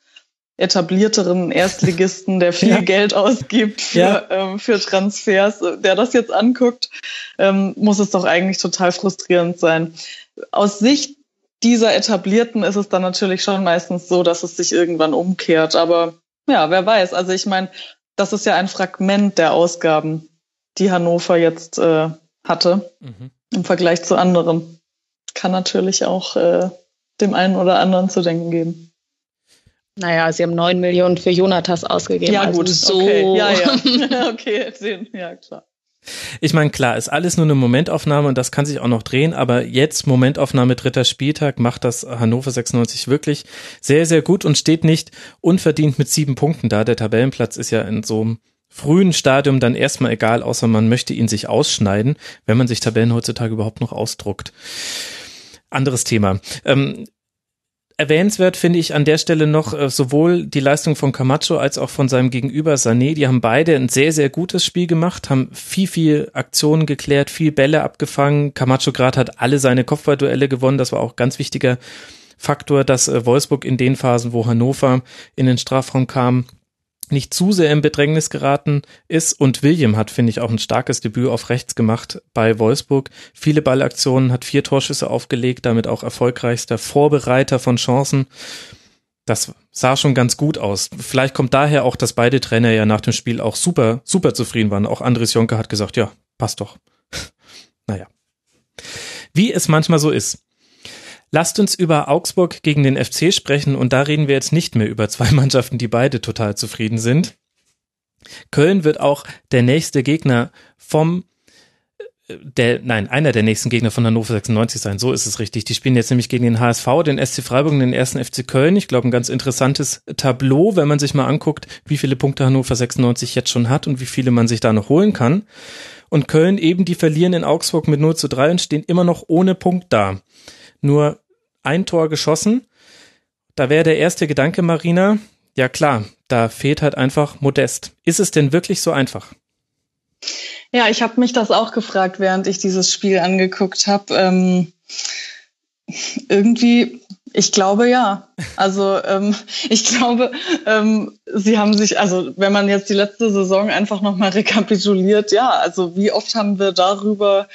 etablierteren Erstligisten, der viel ja. Geld ausgibt für, ja. ähm, für Transfers, der das jetzt anguckt, ähm, muss es doch eigentlich total frustrierend sein. Aus Sicht dieser Etablierten ist es dann natürlich schon meistens so, dass es sich irgendwann umkehrt. Aber ja, wer weiß. Also ich meine, das ist ja ein Fragment der Ausgaben, die Hannover jetzt äh, hatte mhm. im Vergleich zu anderen. Kann natürlich auch äh, dem einen oder anderen zu denken geben. Naja, sie haben neun Millionen für Jonathas ausgegeben. Ja, also gut, so. Okay. Ja, ja. okay, ja, klar. Ich meine, klar, ist alles nur eine Momentaufnahme und das kann sich auch noch drehen, aber jetzt Momentaufnahme dritter Spieltag macht das Hannover 96 wirklich sehr, sehr gut und steht nicht unverdient mit sieben Punkten da. Der Tabellenplatz ist ja in so einem frühen Stadium dann erstmal egal, außer man möchte ihn sich ausschneiden, wenn man sich Tabellen heutzutage überhaupt noch ausdruckt. Anderes Thema. Ähm, Erwähnenswert finde ich an der Stelle noch äh, sowohl die Leistung von Camacho als auch von seinem Gegenüber Sané. Die haben beide ein sehr, sehr gutes Spiel gemacht, haben viel, viel Aktionen geklärt, viel Bälle abgefangen. Camacho gerade hat alle seine Kopfballduelle gewonnen. Das war auch ganz wichtiger Faktor, dass äh, Wolfsburg in den Phasen, wo Hannover in den Strafraum kam, nicht zu sehr in Bedrängnis geraten ist. Und William hat, finde ich, auch ein starkes Debüt auf rechts gemacht bei Wolfsburg. Viele Ballaktionen, hat vier Torschüsse aufgelegt, damit auch erfolgreichster Vorbereiter von Chancen. Das sah schon ganz gut aus. Vielleicht kommt daher auch, dass beide Trainer ja nach dem Spiel auch super, super zufrieden waren. Auch Andres Jonke hat gesagt, ja, passt doch. naja. Wie es manchmal so ist. Lasst uns über Augsburg gegen den FC sprechen und da reden wir jetzt nicht mehr über zwei Mannschaften, die beide total zufrieden sind. Köln wird auch der nächste Gegner vom äh, der, nein, einer der nächsten Gegner von Hannover 96 sein. So ist es richtig. Die spielen jetzt nämlich gegen den HSV, den SC Freiburg und den ersten FC Köln. Ich glaube, ein ganz interessantes Tableau, wenn man sich mal anguckt, wie viele Punkte Hannover 96 jetzt schon hat und wie viele man sich da noch holen kann. Und Köln eben, die verlieren in Augsburg mit 0 zu 3 und stehen immer noch ohne Punkt da nur ein Tor geschossen. Da wäre der erste Gedanke, Marina, ja klar, da fehlt halt einfach Modest. Ist es denn wirklich so einfach? Ja, ich habe mich das auch gefragt, während ich dieses Spiel angeguckt habe. Ähm, irgendwie, ich glaube ja. Also ähm, ich glaube, ähm, sie haben sich, also wenn man jetzt die letzte Saison einfach nochmal rekapituliert, ja, also wie oft haben wir darüber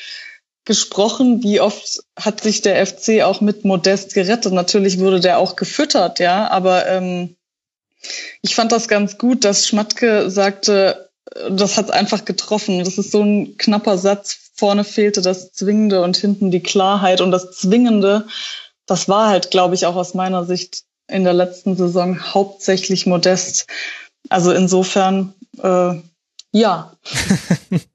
gesprochen, wie oft hat sich der FC auch mit Modest gerettet. Natürlich wurde der auch gefüttert, ja, aber ähm, ich fand das ganz gut, dass Schmatke sagte, das hat einfach getroffen. Das ist so ein knapper Satz. Vorne fehlte das Zwingende und hinten die Klarheit. Und das Zwingende, das war halt, glaube ich, auch aus meiner Sicht in der letzten Saison hauptsächlich modest. Also insofern, äh, ja.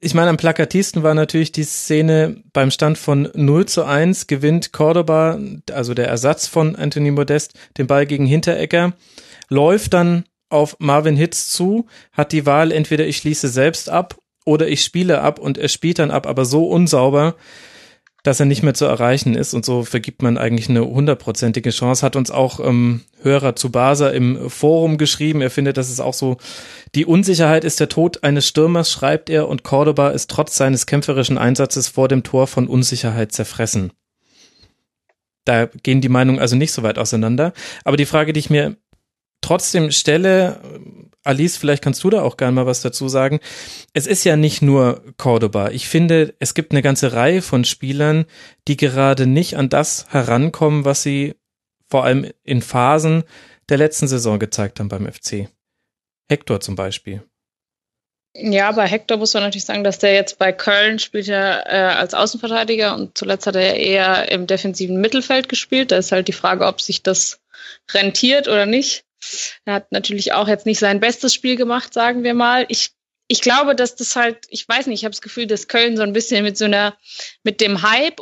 Ich meine, am plakativsten war natürlich die Szene beim Stand von 0 zu 1 gewinnt Cordoba, also der Ersatz von Anthony Modest, den Ball gegen Hinteregger, läuft dann auf Marvin Hitz zu, hat die Wahl, entweder ich schließe selbst ab oder ich spiele ab und er spielt dann ab, aber so unsauber, dass er nicht mehr zu erreichen ist und so vergibt man eigentlich eine hundertprozentige Chance. Hat uns auch ähm, Hörer zu Basa im Forum geschrieben. Er findet, das ist auch so, die Unsicherheit ist der Tod eines Stürmers, schreibt er, und Cordoba ist trotz seines kämpferischen Einsatzes vor dem Tor von Unsicherheit zerfressen. Da gehen die Meinungen also nicht so weit auseinander. Aber die Frage, die ich mir trotzdem stelle, Alice, vielleicht kannst du da auch gerne mal was dazu sagen. Es ist ja nicht nur Cordoba. Ich finde, es gibt eine ganze Reihe von Spielern, die gerade nicht an das herankommen, was sie vor allem in Phasen der letzten Saison gezeigt haben beim FC. Hector zum Beispiel. Ja, bei Hector muss man natürlich sagen, dass der jetzt bei Köln spielt ja äh, als Außenverteidiger und zuletzt hat er eher im defensiven Mittelfeld gespielt. Da ist halt die Frage, ob sich das rentiert oder nicht. Er hat natürlich auch jetzt nicht sein bestes Spiel gemacht, sagen wir mal. Ich, ich glaube, dass das halt, ich weiß nicht, ich habe das Gefühl, dass Köln so ein bisschen mit so einer, mit dem Hype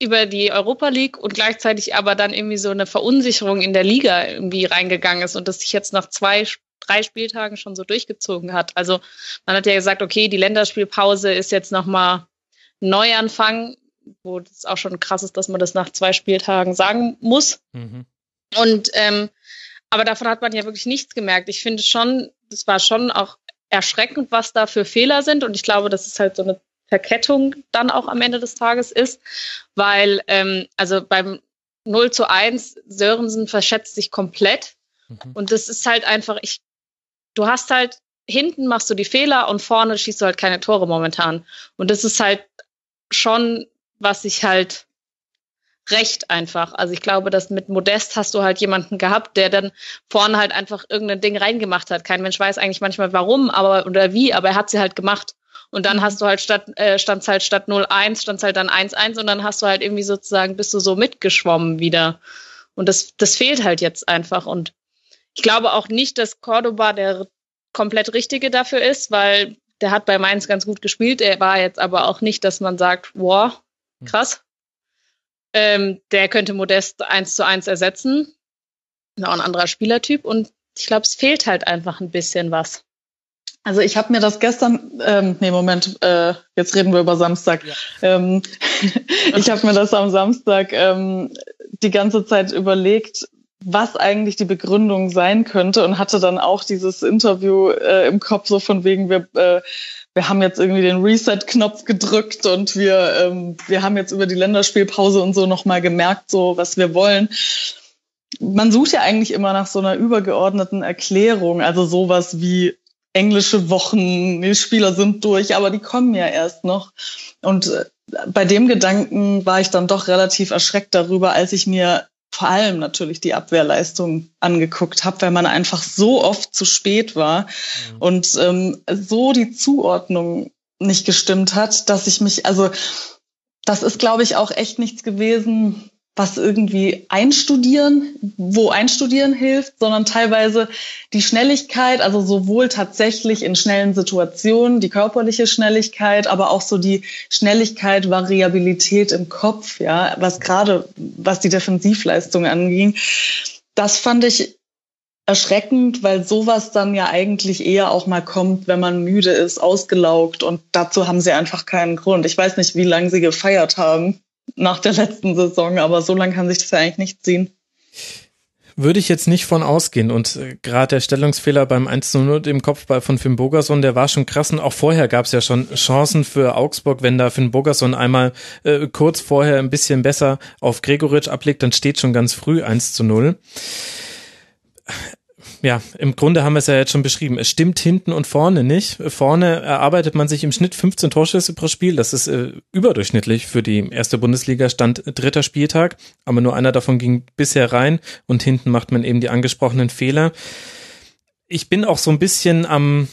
über die Europa League und gleichzeitig aber dann irgendwie so eine Verunsicherung in der Liga irgendwie reingegangen ist und das sich jetzt nach zwei, drei Spieltagen schon so durchgezogen hat. Also man hat ja gesagt, okay, die Länderspielpause ist jetzt nochmal Neuanfang, wo es auch schon krass ist, dass man das nach zwei Spieltagen sagen muss. Mhm. Und ähm, aber davon hat man ja wirklich nichts gemerkt. Ich finde schon, das war schon auch erschreckend, was da für Fehler sind. Und ich glaube, das ist halt so eine Verkettung dann auch am Ende des Tages ist, weil ähm, also beim 0 zu 1 Sörensen verschätzt sich komplett. Mhm. Und das ist halt einfach, ich, du hast halt, hinten machst du die Fehler und vorne schießt du halt keine Tore momentan. Und das ist halt schon, was ich halt recht einfach. Also ich glaube, dass mit Modest hast du halt jemanden gehabt, der dann vorne halt einfach irgendein Ding reingemacht hat. Kein Mensch weiß eigentlich manchmal warum, aber oder wie, aber er hat sie halt gemacht. Und dann hast du halt statt, äh, stand's halt statt 0-1, stand's halt dann 1-1 und dann hast du halt irgendwie sozusagen, bist du so mitgeschwommen wieder. Und das, das fehlt halt jetzt einfach. Und ich glaube auch nicht, dass Cordoba der komplett Richtige dafür ist, weil der hat bei Mainz ganz gut gespielt. Er war jetzt aber auch nicht, dass man sagt, wow, krass. Ähm, der könnte Modest eins zu eins ersetzen. Auch ein anderer Spielertyp. Und ich glaube, es fehlt halt einfach ein bisschen was. Also ich habe mir das gestern, ähm, nee, Moment, äh, jetzt reden wir über Samstag. Ja. Ähm, ich habe mir das am Samstag ähm, die ganze Zeit überlegt, was eigentlich die Begründung sein könnte und hatte dann auch dieses Interview äh, im Kopf so von wegen, wir äh, wir haben jetzt irgendwie den Reset-Knopf gedrückt und wir, ähm, wir haben jetzt über die Länderspielpause und so nochmal gemerkt, so was wir wollen. Man sucht ja eigentlich immer nach so einer übergeordneten Erklärung, also sowas wie englische Wochen, die Spieler sind durch, aber die kommen ja erst noch. Und äh, bei dem Gedanken war ich dann doch relativ erschreckt darüber, als ich mir vor allem natürlich die Abwehrleistung angeguckt habe, weil man einfach so oft zu spät war mhm. und ähm, so die Zuordnung nicht gestimmt hat, dass ich mich, also das ist, glaube ich, auch echt nichts gewesen, was irgendwie einstudieren, wo einstudieren hilft, sondern teilweise die Schnelligkeit, also sowohl tatsächlich in schnellen Situationen, die körperliche Schnelligkeit, aber auch so die Schnelligkeit, Variabilität im Kopf, ja, was gerade, was die Defensivleistung anging. Das fand ich erschreckend, weil sowas dann ja eigentlich eher auch mal kommt, wenn man müde ist, ausgelaugt und dazu haben sie einfach keinen Grund. Ich weiß nicht, wie lange sie gefeiert haben nach der letzten Saison, aber so lange kann sich das ja eigentlich nicht ziehen. würde ich jetzt nicht von ausgehen. Und äh, gerade der Stellungsfehler beim 1 zu 0 im Kopfball von Finn Bogerson, der war schon krass. Und auch vorher gab es ja schon Chancen für Augsburg, wenn da Finn Bogerson einmal äh, kurz vorher ein bisschen besser auf Gregoritsch ablegt, dann steht schon ganz früh 1 zu 0 ja, im Grunde haben wir es ja jetzt schon beschrieben. Es stimmt hinten und vorne nicht. Vorne erarbeitet man sich im Schnitt 15 Torschüsse pro Spiel. Das ist äh, überdurchschnittlich für die erste Bundesliga. Stand dritter Spieltag, aber nur einer davon ging bisher rein und hinten macht man eben die angesprochenen Fehler. Ich bin auch so ein bisschen am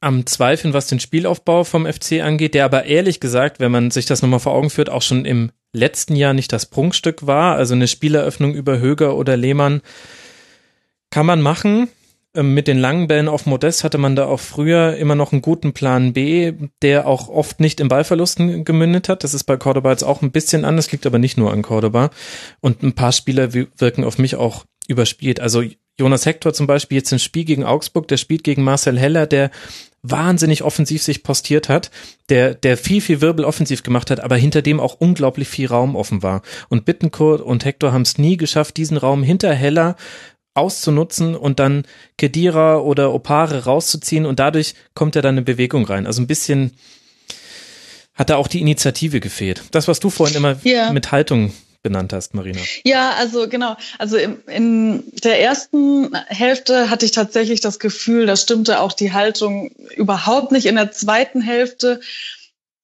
am Zweifeln, was den Spielaufbau vom FC angeht, der aber ehrlich gesagt, wenn man sich das nochmal vor Augen führt, auch schon im letzten Jahr nicht das Prunkstück war. Also eine Spieleröffnung über Höger oder Lehmann kann man machen. Ähm, mit den langen Bällen auf Modest hatte man da auch früher immer noch einen guten Plan B, der auch oft nicht in Ballverlusten gemündet hat. Das ist bei Cordoba jetzt auch ein bisschen anders, liegt aber nicht nur an Cordoba. Und ein paar Spieler wirken auf mich auch überspielt. Also Jonas Hector zum Beispiel jetzt im Spiel gegen Augsburg, der spielt gegen Marcel Heller, der wahnsinnig offensiv sich postiert hat, der, der viel, viel Wirbel offensiv gemacht hat, aber hinter dem auch unglaublich viel Raum offen war. Und Bittencourt und Hector haben es nie geschafft, diesen Raum hinter Heller auszunutzen und dann Kedira oder Opare rauszuziehen und dadurch kommt ja dann eine Bewegung rein. Also ein bisschen hat da auch die Initiative gefehlt. Das, was du vorhin immer ja. mit Haltung benannt hast, Marina. Ja, also genau. Also in, in der ersten Hälfte hatte ich tatsächlich das Gefühl, da stimmte auch die Haltung überhaupt nicht. In der zweiten Hälfte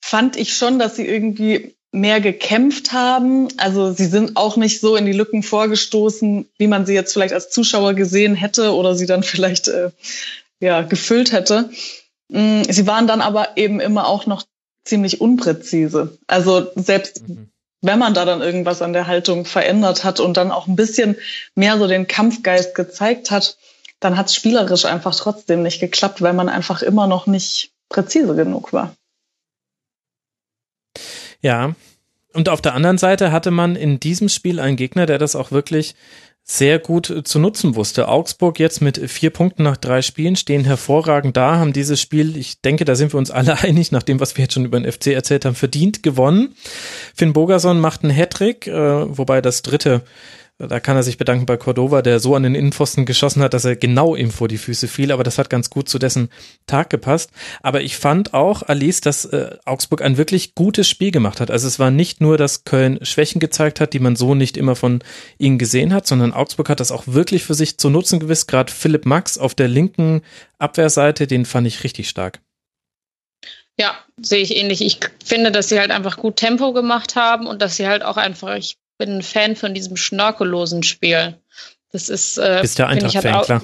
fand ich schon, dass sie irgendwie mehr gekämpft haben. Also sie sind auch nicht so in die Lücken vorgestoßen, wie man sie jetzt vielleicht als Zuschauer gesehen hätte oder sie dann vielleicht äh, ja gefüllt hätte. Mm, sie waren dann aber eben immer auch noch ziemlich unpräzise. Also selbst mhm. wenn man da dann irgendwas an der Haltung verändert hat und dann auch ein bisschen mehr so den Kampfgeist gezeigt hat, dann hat es spielerisch einfach trotzdem nicht geklappt, weil man einfach immer noch nicht präzise genug war. Ja. Und auf der anderen Seite hatte man in diesem Spiel einen Gegner, der das auch wirklich sehr gut zu nutzen wusste. Augsburg jetzt mit vier Punkten nach drei Spielen stehen hervorragend da, haben dieses Spiel, ich denke, da sind wir uns alle einig, nach dem, was wir jetzt schon über den FC erzählt haben, verdient gewonnen. Finn Bogerson macht einen Hattrick, äh, wobei das dritte da kann er sich bedanken bei Cordova, der so an den Innenpfosten geschossen hat, dass er genau ihm vor die Füße fiel, aber das hat ganz gut zu dessen Tag gepasst. Aber ich fand auch, Alice, dass äh, Augsburg ein wirklich gutes Spiel gemacht hat. Also es war nicht nur, dass Köln Schwächen gezeigt hat, die man so nicht immer von ihnen gesehen hat, sondern Augsburg hat das auch wirklich für sich zu nutzen gewiss. Gerade Philipp Max auf der linken Abwehrseite, den fand ich richtig stark. Ja, sehe ich ähnlich. Ich finde, dass sie halt einfach gut Tempo gemacht haben und dass sie halt auch einfach, ich bin ein Fan von diesem schnörkellosen Spiel. Das ist. Äh, Bist der Eintracht-Fan, klar.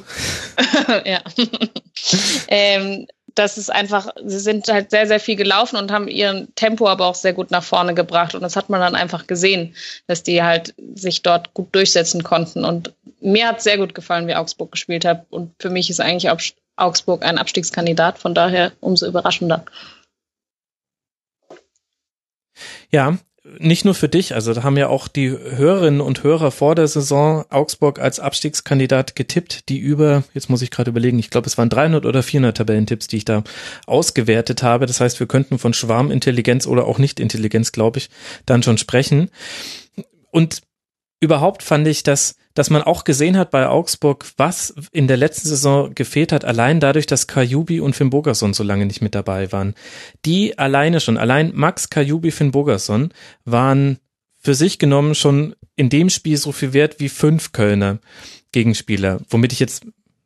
ja. ähm, das ist einfach, sie sind halt sehr, sehr viel gelaufen und haben ihren Tempo aber auch sehr gut nach vorne gebracht. Und das hat man dann einfach gesehen, dass die halt sich dort gut durchsetzen konnten. Und mir hat sehr gut gefallen, wie Augsburg gespielt hat. Und für mich ist eigentlich Augsburg ein Abstiegskandidat, von daher umso überraschender. Ja, nicht nur für dich, also da haben ja auch die Hörerinnen und Hörer vor der Saison Augsburg als Abstiegskandidat getippt, die über, jetzt muss ich gerade überlegen, ich glaube es waren 300 oder 400 Tabellentipps, die ich da ausgewertet habe. Das heißt, wir könnten von Schwarmintelligenz oder auch Nicht-Intelligenz, glaube ich, dann schon sprechen. Und überhaupt fand ich, dass dass man auch gesehen hat bei Augsburg, was in der letzten Saison gefehlt hat, allein dadurch, dass Kajubi und Finn Bogerson so lange nicht mit dabei waren. Die alleine schon, allein Max Kajubi, Finn Bogerson waren für sich genommen schon in dem Spiel so viel wert wie fünf Kölner Gegenspieler, womit ich jetzt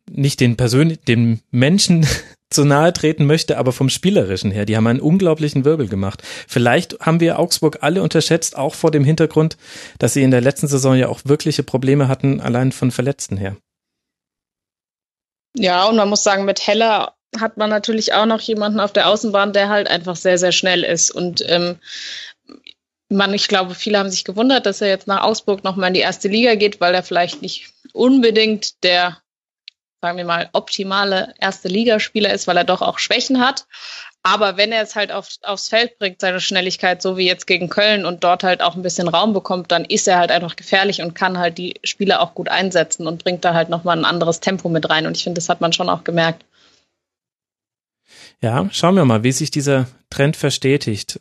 nicht den persönlichen, den Menschen zu nahe treten möchte, aber vom Spielerischen her, die haben einen unglaublichen Wirbel gemacht. Vielleicht haben wir Augsburg alle unterschätzt, auch vor dem Hintergrund, dass sie in der letzten Saison ja auch wirkliche Probleme hatten, allein von Verletzten her. Ja, und man muss sagen, mit Heller hat man natürlich auch noch jemanden auf der Außenbahn, der halt einfach sehr, sehr schnell ist. Und ähm, man, ich glaube, viele haben sich gewundert, dass er jetzt nach Augsburg nochmal in die erste Liga geht, weil er vielleicht nicht unbedingt der sagen wir mal, optimale erste Ligaspieler ist, weil er doch auch Schwächen hat. Aber wenn er es halt auf, aufs Feld bringt, seine Schnelligkeit, so wie jetzt gegen Köln und dort halt auch ein bisschen Raum bekommt, dann ist er halt einfach gefährlich und kann halt die Spieler auch gut einsetzen und bringt da halt nochmal ein anderes Tempo mit rein. Und ich finde, das hat man schon auch gemerkt. Ja, schauen wir mal, wie sich dieser Trend verstetigt.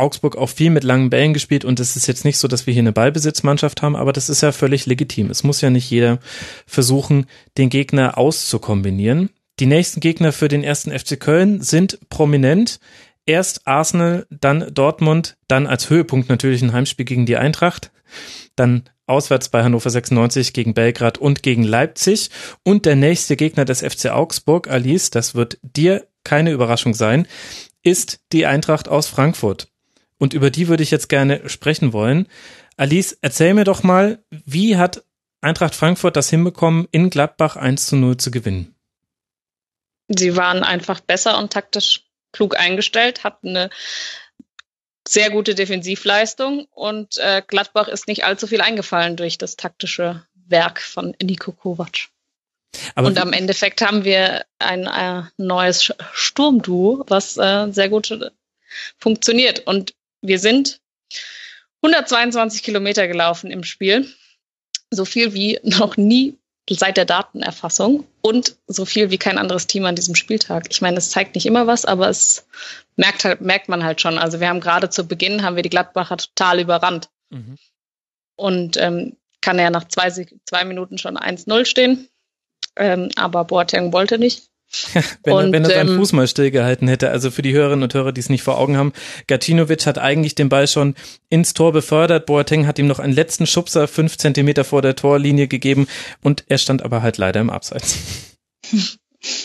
Augsburg auch viel mit langen Bällen gespielt und es ist jetzt nicht so, dass wir hier eine Ballbesitzmannschaft haben, aber das ist ja völlig legitim. Es muss ja nicht jeder versuchen, den Gegner auszukombinieren. Die nächsten Gegner für den ersten FC Köln sind prominent. Erst Arsenal, dann Dortmund, dann als Höhepunkt natürlich ein Heimspiel gegen die Eintracht, dann auswärts bei Hannover 96 gegen Belgrad und gegen Leipzig und der nächste Gegner des FC Augsburg, Alice, das wird dir keine Überraschung sein, ist die Eintracht aus Frankfurt. Und über die würde ich jetzt gerne sprechen wollen. Alice, erzähl mir doch mal, wie hat Eintracht Frankfurt das hinbekommen, in Gladbach 1 zu 0 zu gewinnen? Sie waren einfach besser und taktisch klug eingestellt, hatten eine sehr gute Defensivleistung und äh, Gladbach ist nicht allzu viel eingefallen durch das taktische Werk von Niko Kovac. Aber und am Endeffekt haben wir ein äh, neues Sturmduo, was äh, sehr gut funktioniert. Und wir sind 122 Kilometer gelaufen im Spiel. So viel wie noch nie seit der Datenerfassung und so viel wie kein anderes Team an diesem Spieltag. Ich meine, es zeigt nicht immer was, aber es merkt halt, merkt man halt schon. Also wir haben gerade zu Beginn haben wir die Gladbacher total überrannt. Mhm. Und ähm, kann ja nach zwei, zwei Minuten schon 1-0 stehen. Ähm, aber Boateng wollte nicht. Wenn, und, er, wenn er seinen ähm, Fuß mal stillgehalten hätte. Also für die Hörerinnen und Hörer, die es nicht vor Augen haben, Gatinovic hat eigentlich den Ball schon ins Tor befördert. Boateng hat ihm noch einen letzten Schubser fünf Zentimeter vor der Torlinie gegeben und er stand aber halt leider im Abseits.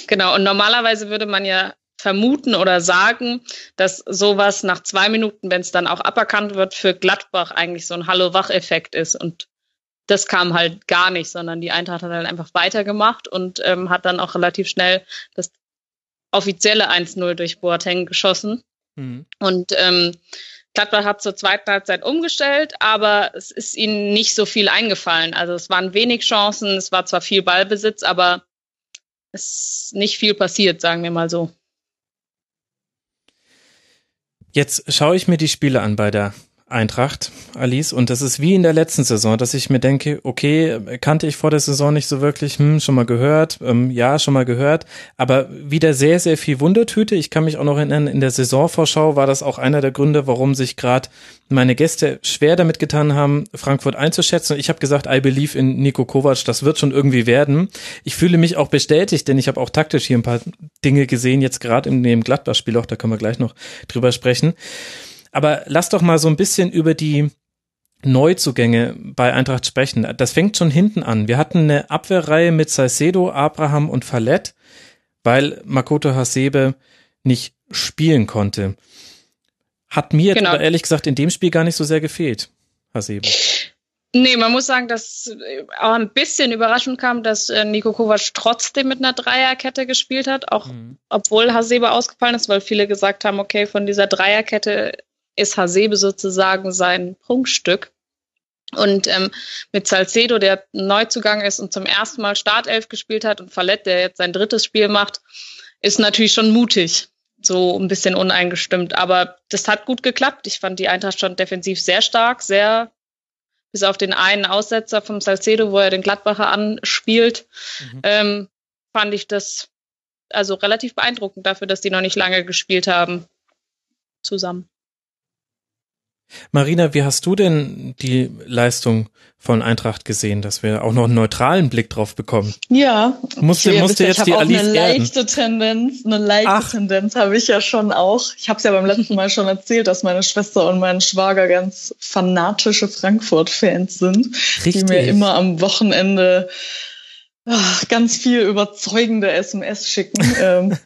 Genau, und normalerweise würde man ja vermuten oder sagen, dass sowas nach zwei Minuten, wenn es dann auch aberkannt wird, für Gladbach eigentlich so ein Hallo-Wach-Effekt ist. Und das kam halt gar nicht, sondern die Eintracht hat halt einfach weitergemacht und ähm, hat dann auch relativ schnell das offizielle 1-0 durch Boateng geschossen. Mhm. Und ähm, Gladbach hat zur zweiten Halbzeit umgestellt, aber es ist ihnen nicht so viel eingefallen. Also es waren wenig Chancen, es war zwar viel Ballbesitz, aber es ist nicht viel passiert, sagen wir mal so. Jetzt schaue ich mir die Spiele an bei der Eintracht, Alice. Und das ist wie in der letzten Saison, dass ich mir denke, okay, kannte ich vor der Saison nicht so wirklich, hm, schon mal gehört, ähm, ja, schon mal gehört, aber wieder sehr, sehr viel Wundertüte. Ich kann mich auch noch erinnern, in der Saisonvorschau war das auch einer der Gründe, warum sich gerade meine Gäste schwer damit getan haben, Frankfurt einzuschätzen. Und ich habe gesagt, I believe in Nico Kovac, das wird schon irgendwie werden. Ich fühle mich auch bestätigt, denn ich habe auch taktisch hier ein paar Dinge gesehen, jetzt gerade in dem Gladbach-Spiel auch, da können wir gleich noch drüber sprechen. Aber lass doch mal so ein bisschen über die Neuzugänge bei Eintracht sprechen. Das fängt schon hinten an. Wir hatten eine Abwehrreihe mit Salcedo, Abraham und Fallett, weil Makoto Hasebe nicht spielen konnte. Hat mir genau. aber ehrlich gesagt in dem Spiel gar nicht so sehr gefehlt, Hasebe. Nee, man muss sagen, dass auch ein bisschen überraschend kam, dass äh, Nico Kovac trotzdem mit einer Dreierkette gespielt hat, auch mhm. obwohl Hasebe ausgefallen ist, weil viele gesagt haben, okay, von dieser Dreierkette ist Hasebe sozusagen sein Prunkstück. Und ähm, mit Salcedo, der Neuzugang ist und zum ersten Mal Startelf gespielt hat, und Fallett, der jetzt sein drittes Spiel macht, ist natürlich schon mutig. So ein bisschen uneingestimmt. Aber das hat gut geklappt. Ich fand die Eintracht schon defensiv sehr stark, sehr, bis auf den einen Aussetzer vom Salcedo, wo er den Gladbacher anspielt, mhm. ähm, fand ich das also relativ beeindruckend dafür, dass die noch nicht lange gespielt haben zusammen. Marina, wie hast du denn die Leistung von Eintracht gesehen, dass wir auch noch einen neutralen Blick drauf bekommen? Ja, musste, okay, musste jetzt ich die auch Alice eine leichte erden. Tendenz, eine leichte Ach. Tendenz habe ich ja schon auch. Ich habe es ja beim letzten Mal schon erzählt, dass meine Schwester und mein Schwager ganz fanatische Frankfurt-Fans sind, Richtig. die mir immer am Wochenende ach, ganz viel überzeugende SMS schicken. Ähm,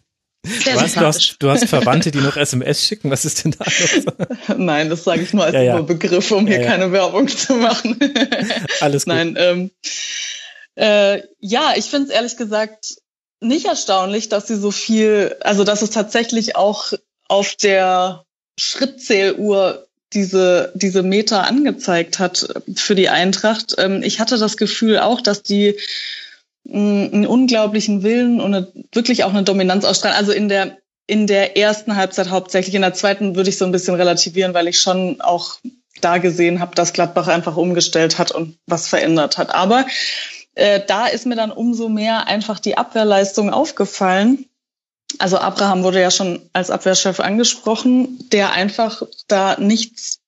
was, du, hast, du hast Verwandte, die noch SMS schicken? Was ist denn da los? Nein, das sage ich nur als ja, ja. Überbegriff, um ja, hier keine Werbung zu machen. Alles gut. Nein, ähm, äh, ja, ich finde es ehrlich gesagt nicht erstaunlich, dass sie so viel, also dass es tatsächlich auch auf der Schrittzähluhr diese, diese Meter angezeigt hat für die Eintracht. Ähm, ich hatte das Gefühl auch, dass die einen unglaublichen Willen und eine, wirklich auch eine Dominanz ausstrahlen. Also in der in der ersten Halbzeit hauptsächlich. In der zweiten würde ich so ein bisschen relativieren, weil ich schon auch da gesehen habe, dass Gladbach einfach umgestellt hat und was verändert hat. Aber äh, da ist mir dann umso mehr einfach die Abwehrleistung aufgefallen. also Abraham wurde ja schon als Abwehrchef angesprochen, der einfach da nichts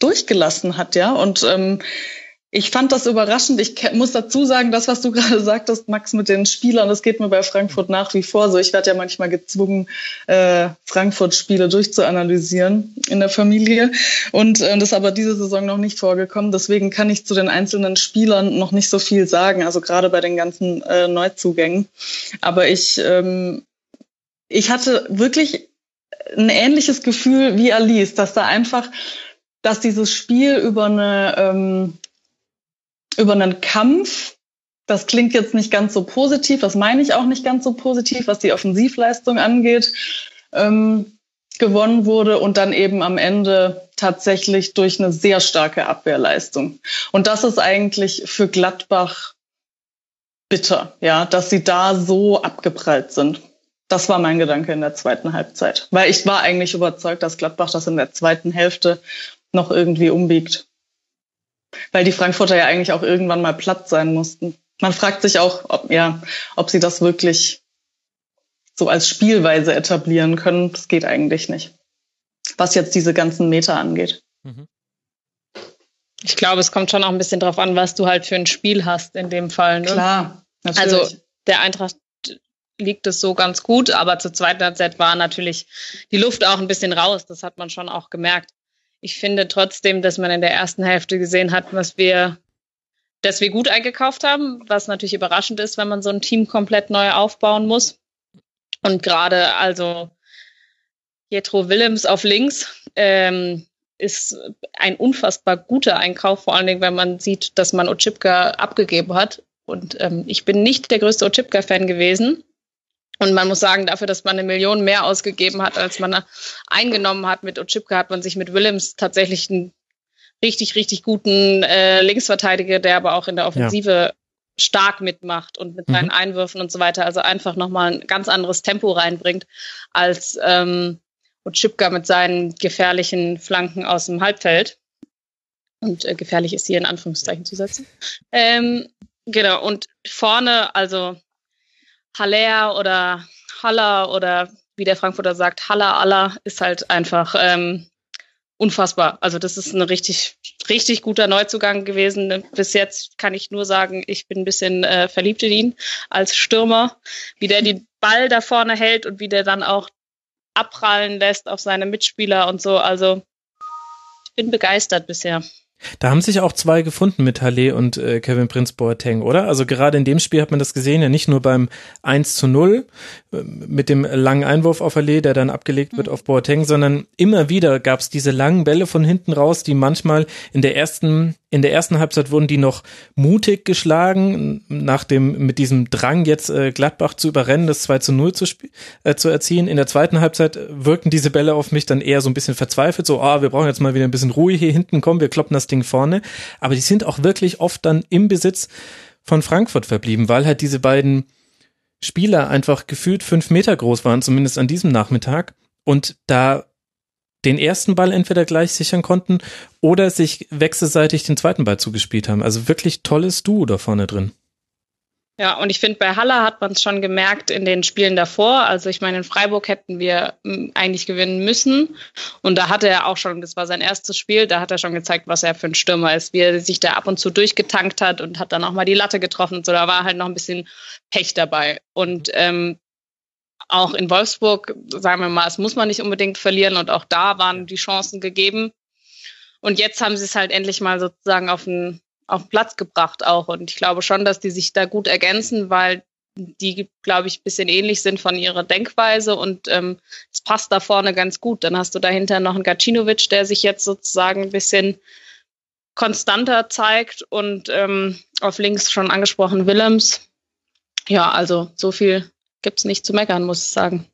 durchgelassen hat, ja. Und ähm, ich fand das überraschend. Ich muss dazu sagen, das, was du gerade sagtest, Max, mit den Spielern, das geht mir bei Frankfurt nach wie vor so. Ich werde ja manchmal gezwungen, äh, Frankfurt-Spiele durchzuanalysieren in der Familie. Und äh, das ist aber diese Saison noch nicht vorgekommen. Deswegen kann ich zu den einzelnen Spielern noch nicht so viel sagen, also gerade bei den ganzen äh, Neuzugängen. Aber ich, ähm, ich hatte wirklich ein ähnliches Gefühl wie Alice, dass da einfach, dass dieses Spiel über eine ähm, über einen Kampf. Das klingt jetzt nicht ganz so positiv, das meine ich auch nicht ganz so positiv, was die Offensivleistung angeht, ähm, gewonnen wurde und dann eben am Ende tatsächlich durch eine sehr starke Abwehrleistung. Und das ist eigentlich für Gladbach bitter, ja, dass sie da so abgeprallt sind. Das war mein Gedanke in der zweiten Halbzeit, weil ich war eigentlich überzeugt, dass Gladbach das in der zweiten Hälfte noch irgendwie umbiegt weil die Frankfurter ja eigentlich auch irgendwann mal platt sein mussten. Man fragt sich auch, ob, ja, ob sie das wirklich so als Spielweise etablieren können. Das geht eigentlich nicht. Was jetzt diese ganzen Meter angeht. Mhm. Ich glaube, es kommt schon auch ein bisschen drauf an, was du halt für ein Spiel hast in dem Fall. Ne? Klar, natürlich. Also der Eintracht liegt es so ganz gut, aber zur zweiten Halbzeit war natürlich die Luft auch ein bisschen raus. Das hat man schon auch gemerkt ich finde trotzdem, dass man in der ersten Hälfte gesehen hat, was wir, dass wir gut eingekauft haben, was natürlich überraschend ist, wenn man so ein Team komplett neu aufbauen muss. Und gerade also Jetro Willems auf links ähm, ist ein unfassbar guter Einkauf, vor allen Dingen, wenn man sieht, dass man Ochipka abgegeben hat. Und ähm, ich bin nicht der größte Ochipka-Fan gewesen. Und man muss sagen, dafür, dass man eine Million mehr ausgegeben hat, als man eingenommen hat mit Ochipka, hat man sich mit Willems tatsächlich einen richtig, richtig guten äh, Linksverteidiger, der aber auch in der Offensive ja. stark mitmacht und mit seinen mhm. Einwürfen und so weiter, also einfach nochmal ein ganz anderes Tempo reinbringt, als ähm, Ochipka mit seinen gefährlichen Flanken aus dem Halbfeld. Und äh, gefährlich ist hier in Anführungszeichen zu setzen. Ähm, genau, und vorne, also Haller oder Haller oder wie der Frankfurter sagt, Haller aller ist halt einfach ähm, unfassbar. Also das ist ein richtig, richtig guter Neuzugang gewesen. Bis jetzt kann ich nur sagen, ich bin ein bisschen äh, verliebt in ihn als Stürmer, wie der den Ball da vorne hält und wie der dann auch abprallen lässt auf seine Mitspieler und so. Also ich bin begeistert bisher. Da haben sich auch zwei gefunden mit Halle und äh, Kevin Prince Boateng, oder? Also gerade in dem Spiel hat man das gesehen, ja nicht nur beim 1 zu 0 äh, mit dem langen Einwurf auf Halle, der dann abgelegt wird mhm. auf Boateng, sondern immer wieder gab es diese langen Bälle von hinten raus, die manchmal in der ersten in der ersten Halbzeit wurden die noch mutig geschlagen, nach dem, mit diesem Drang jetzt äh, Gladbach zu überrennen, das 2 zu 0 zu, äh, zu erziehen. In der zweiten Halbzeit wirkten diese Bälle auf mich dann eher so ein bisschen verzweifelt, so, ah, wir brauchen jetzt mal wieder ein bisschen Ruhe hier hinten, kommen, wir kloppen das Ding vorne. Aber die sind auch wirklich oft dann im Besitz von Frankfurt verblieben, weil halt diese beiden Spieler einfach gefühlt fünf Meter groß waren, zumindest an diesem Nachmittag. Und da den ersten Ball entweder gleich sichern konnten oder sich wechselseitig den zweiten Ball zugespielt haben. Also wirklich tolles Duo da vorne drin. Ja, und ich finde, bei Haller hat man es schon gemerkt in den Spielen davor. Also ich meine, in Freiburg hätten wir hm, eigentlich gewinnen müssen. Und da hatte er auch schon, das war sein erstes Spiel, da hat er schon gezeigt, was er für ein Stürmer ist, wie er sich da ab und zu durchgetankt hat und hat dann auch mal die Latte getroffen und so. Da war halt noch ein bisschen Pech dabei. Und ähm, auch in Wolfsburg, sagen wir mal, es muss man nicht unbedingt verlieren und auch da waren die Chancen gegeben. Und jetzt haben sie es halt endlich mal sozusagen auf den, auf den Platz gebracht auch. Und ich glaube schon, dass die sich da gut ergänzen, weil die, glaube ich, bisschen ähnlich sind von ihrer Denkweise und ähm, es passt da vorne ganz gut. Dann hast du dahinter noch einen Gacinovic, der sich jetzt sozusagen ein bisschen konstanter zeigt und ähm, auf links schon angesprochen Willems. Ja, also so viel gibt's nicht zu meckern, muss ich sagen.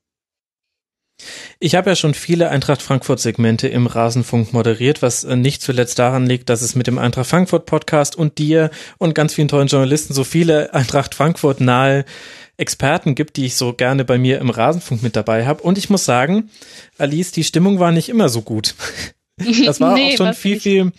Ich habe ja schon viele Eintracht Frankfurt Segmente im Rasenfunk moderiert, was äh, nicht zuletzt daran liegt, dass es mit dem Eintracht Frankfurt Podcast und dir und ganz vielen tollen Journalisten so viele Eintracht Frankfurt nahe Experten gibt, die ich so gerne bei mir im Rasenfunk mit dabei habe. Und ich muss sagen, Alice, die Stimmung war nicht immer so gut. Das war nee, auch schon viel, viel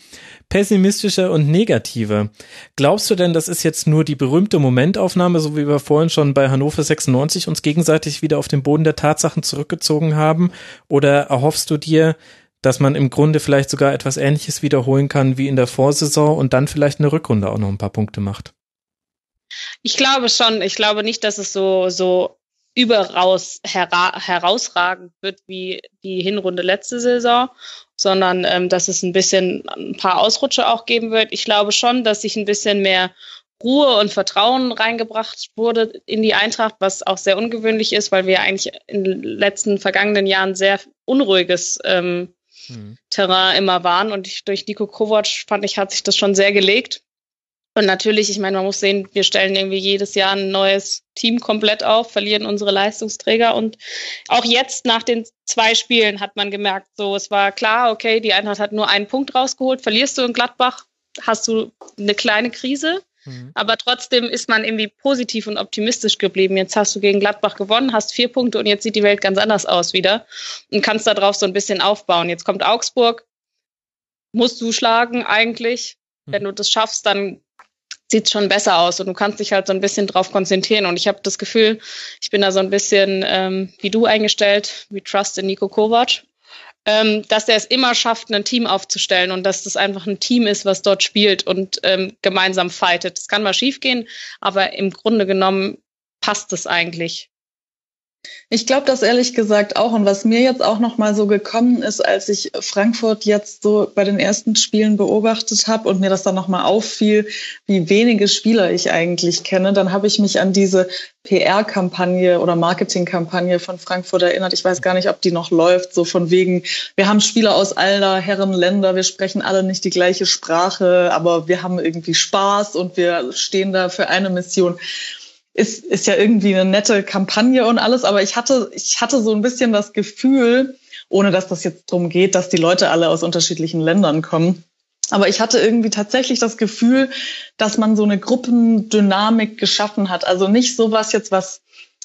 pessimistischer und negativer. Glaubst du denn, das ist jetzt nur die berühmte Momentaufnahme, so wie wir vorhin schon bei Hannover 96 uns gegenseitig wieder auf den Boden der Tatsachen zurückgezogen haben? Oder erhoffst du dir, dass man im Grunde vielleicht sogar etwas Ähnliches wiederholen kann wie in der Vorsaison und dann vielleicht eine Rückrunde auch noch ein paar Punkte macht? Ich glaube schon. Ich glaube nicht, dass es so, so überaus hera herausragend wird wie die Hinrunde letzte Saison, sondern ähm, dass es ein bisschen ein paar Ausrutsche auch geben wird. Ich glaube schon, dass sich ein bisschen mehr Ruhe und Vertrauen reingebracht wurde in die Eintracht, was auch sehr ungewöhnlich ist, weil wir eigentlich in den letzten vergangenen Jahren sehr unruhiges ähm, mhm. Terrain immer waren. Und ich, durch Nico Kovac fand ich, hat sich das schon sehr gelegt. Und natürlich, ich meine, man muss sehen, wir stellen irgendwie jedes Jahr ein neues Team komplett auf, verlieren unsere Leistungsträger. Und auch jetzt nach den zwei Spielen hat man gemerkt, so, es war klar, okay, die Eintracht hat nur einen Punkt rausgeholt. Verlierst du in Gladbach, hast du eine kleine Krise. Mhm. Aber trotzdem ist man irgendwie positiv und optimistisch geblieben. Jetzt hast du gegen Gladbach gewonnen, hast vier Punkte und jetzt sieht die Welt ganz anders aus wieder und kannst darauf so ein bisschen aufbauen. Jetzt kommt Augsburg, musst du schlagen eigentlich. Mhm. Wenn du das schaffst, dann sieht schon besser aus und du kannst dich halt so ein bisschen drauf konzentrieren. Und ich habe das Gefühl, ich bin da so ein bisschen ähm, wie du eingestellt, wie Trust in Nico Kovac, ähm, dass er es immer schafft, ein Team aufzustellen und dass das einfach ein Team ist, was dort spielt und ähm, gemeinsam fightet. Es kann mal schiefgehen, aber im Grunde genommen passt es eigentlich. Ich glaube das ehrlich gesagt auch. Und was mir jetzt auch noch mal so gekommen ist, als ich Frankfurt jetzt so bei den ersten Spielen beobachtet habe und mir das dann noch mal auffiel, wie wenige Spieler ich eigentlich kenne, dann habe ich mich an diese PR-Kampagne oder Marketing-Kampagne von Frankfurt erinnert. Ich weiß gar nicht, ob die noch läuft. So von wegen, wir haben Spieler aus aller Herren Länder, wir sprechen alle nicht die gleiche Sprache, aber wir haben irgendwie Spaß und wir stehen da für eine Mission ist, ist ja irgendwie eine nette Kampagne und alles, aber ich hatte, ich hatte so ein bisschen das Gefühl, ohne dass das jetzt darum geht, dass die Leute alle aus unterschiedlichen Ländern kommen. Aber ich hatte irgendwie tatsächlich das Gefühl, dass man so eine Gruppendynamik geschaffen hat. Also nicht sowas jetzt, was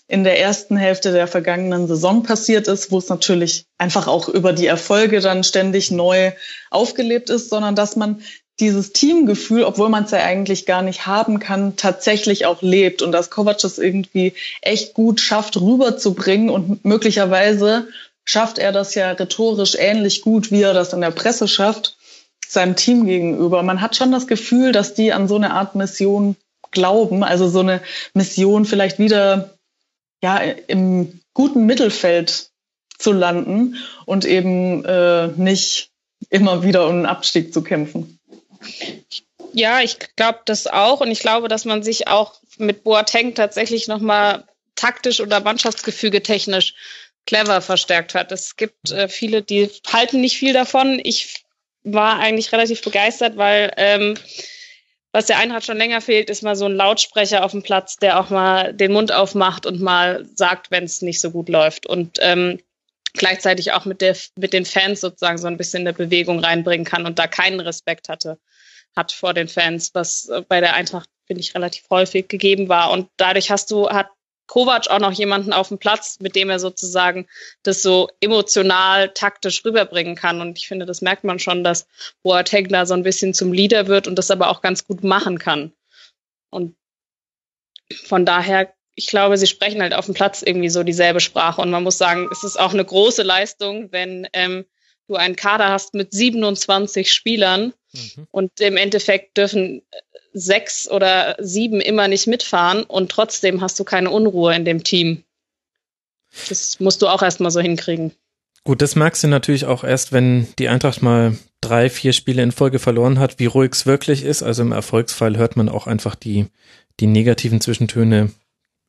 in der ersten Hälfte der vergangenen Saison passiert ist, wo es natürlich einfach auch über die Erfolge dann ständig neu aufgelebt ist, sondern dass man dieses Teamgefühl, obwohl man es ja eigentlich gar nicht haben kann, tatsächlich auch lebt und dass Kovac es irgendwie echt gut schafft, rüberzubringen und möglicherweise schafft er das ja rhetorisch ähnlich gut, wie er das in der Presse schafft, seinem Team gegenüber. Man hat schon das Gefühl, dass die an so eine Art Mission glauben, also so eine Mission vielleicht wieder ja im guten Mittelfeld zu landen und eben äh, nicht immer wieder um einen Abstieg zu kämpfen. Ja, ich glaube das auch und ich glaube, dass man sich auch mit Boateng tatsächlich nochmal taktisch oder Mannschaftsgefüge technisch clever verstärkt hat. Es gibt äh, viele, die halten nicht viel davon. Ich war eigentlich relativ begeistert, weil ähm, was der Eintracht schon länger fehlt, ist mal so ein Lautsprecher auf dem Platz, der auch mal den Mund aufmacht und mal sagt, wenn es nicht so gut läuft. Und ähm, gleichzeitig auch mit, der, mit den Fans sozusagen so ein bisschen eine Bewegung reinbringen kann und da keinen Respekt hatte, hat vor den Fans, was äh, bei der Eintracht, finde ich, relativ häufig gegeben war. Und dadurch hast du, hat Kovac auch noch jemanden auf dem Platz, mit dem er sozusagen das so emotional, taktisch rüberbringen kann. Und ich finde, das merkt man schon, dass Boateng da so ein bisschen zum Leader wird und das aber auch ganz gut machen kann. Und von daher ich glaube, sie sprechen halt auf dem Platz irgendwie so dieselbe Sprache. Und man muss sagen, es ist auch eine große Leistung, wenn ähm, du einen Kader hast mit 27 Spielern mhm. und im Endeffekt dürfen sechs oder sieben immer nicht mitfahren und trotzdem hast du keine Unruhe in dem Team. Das musst du auch erstmal so hinkriegen. Gut, das merkst du natürlich auch erst, wenn die Eintracht mal drei, vier Spiele in Folge verloren hat, wie ruhig es wirklich ist. Also im Erfolgsfall hört man auch einfach die, die negativen Zwischentöne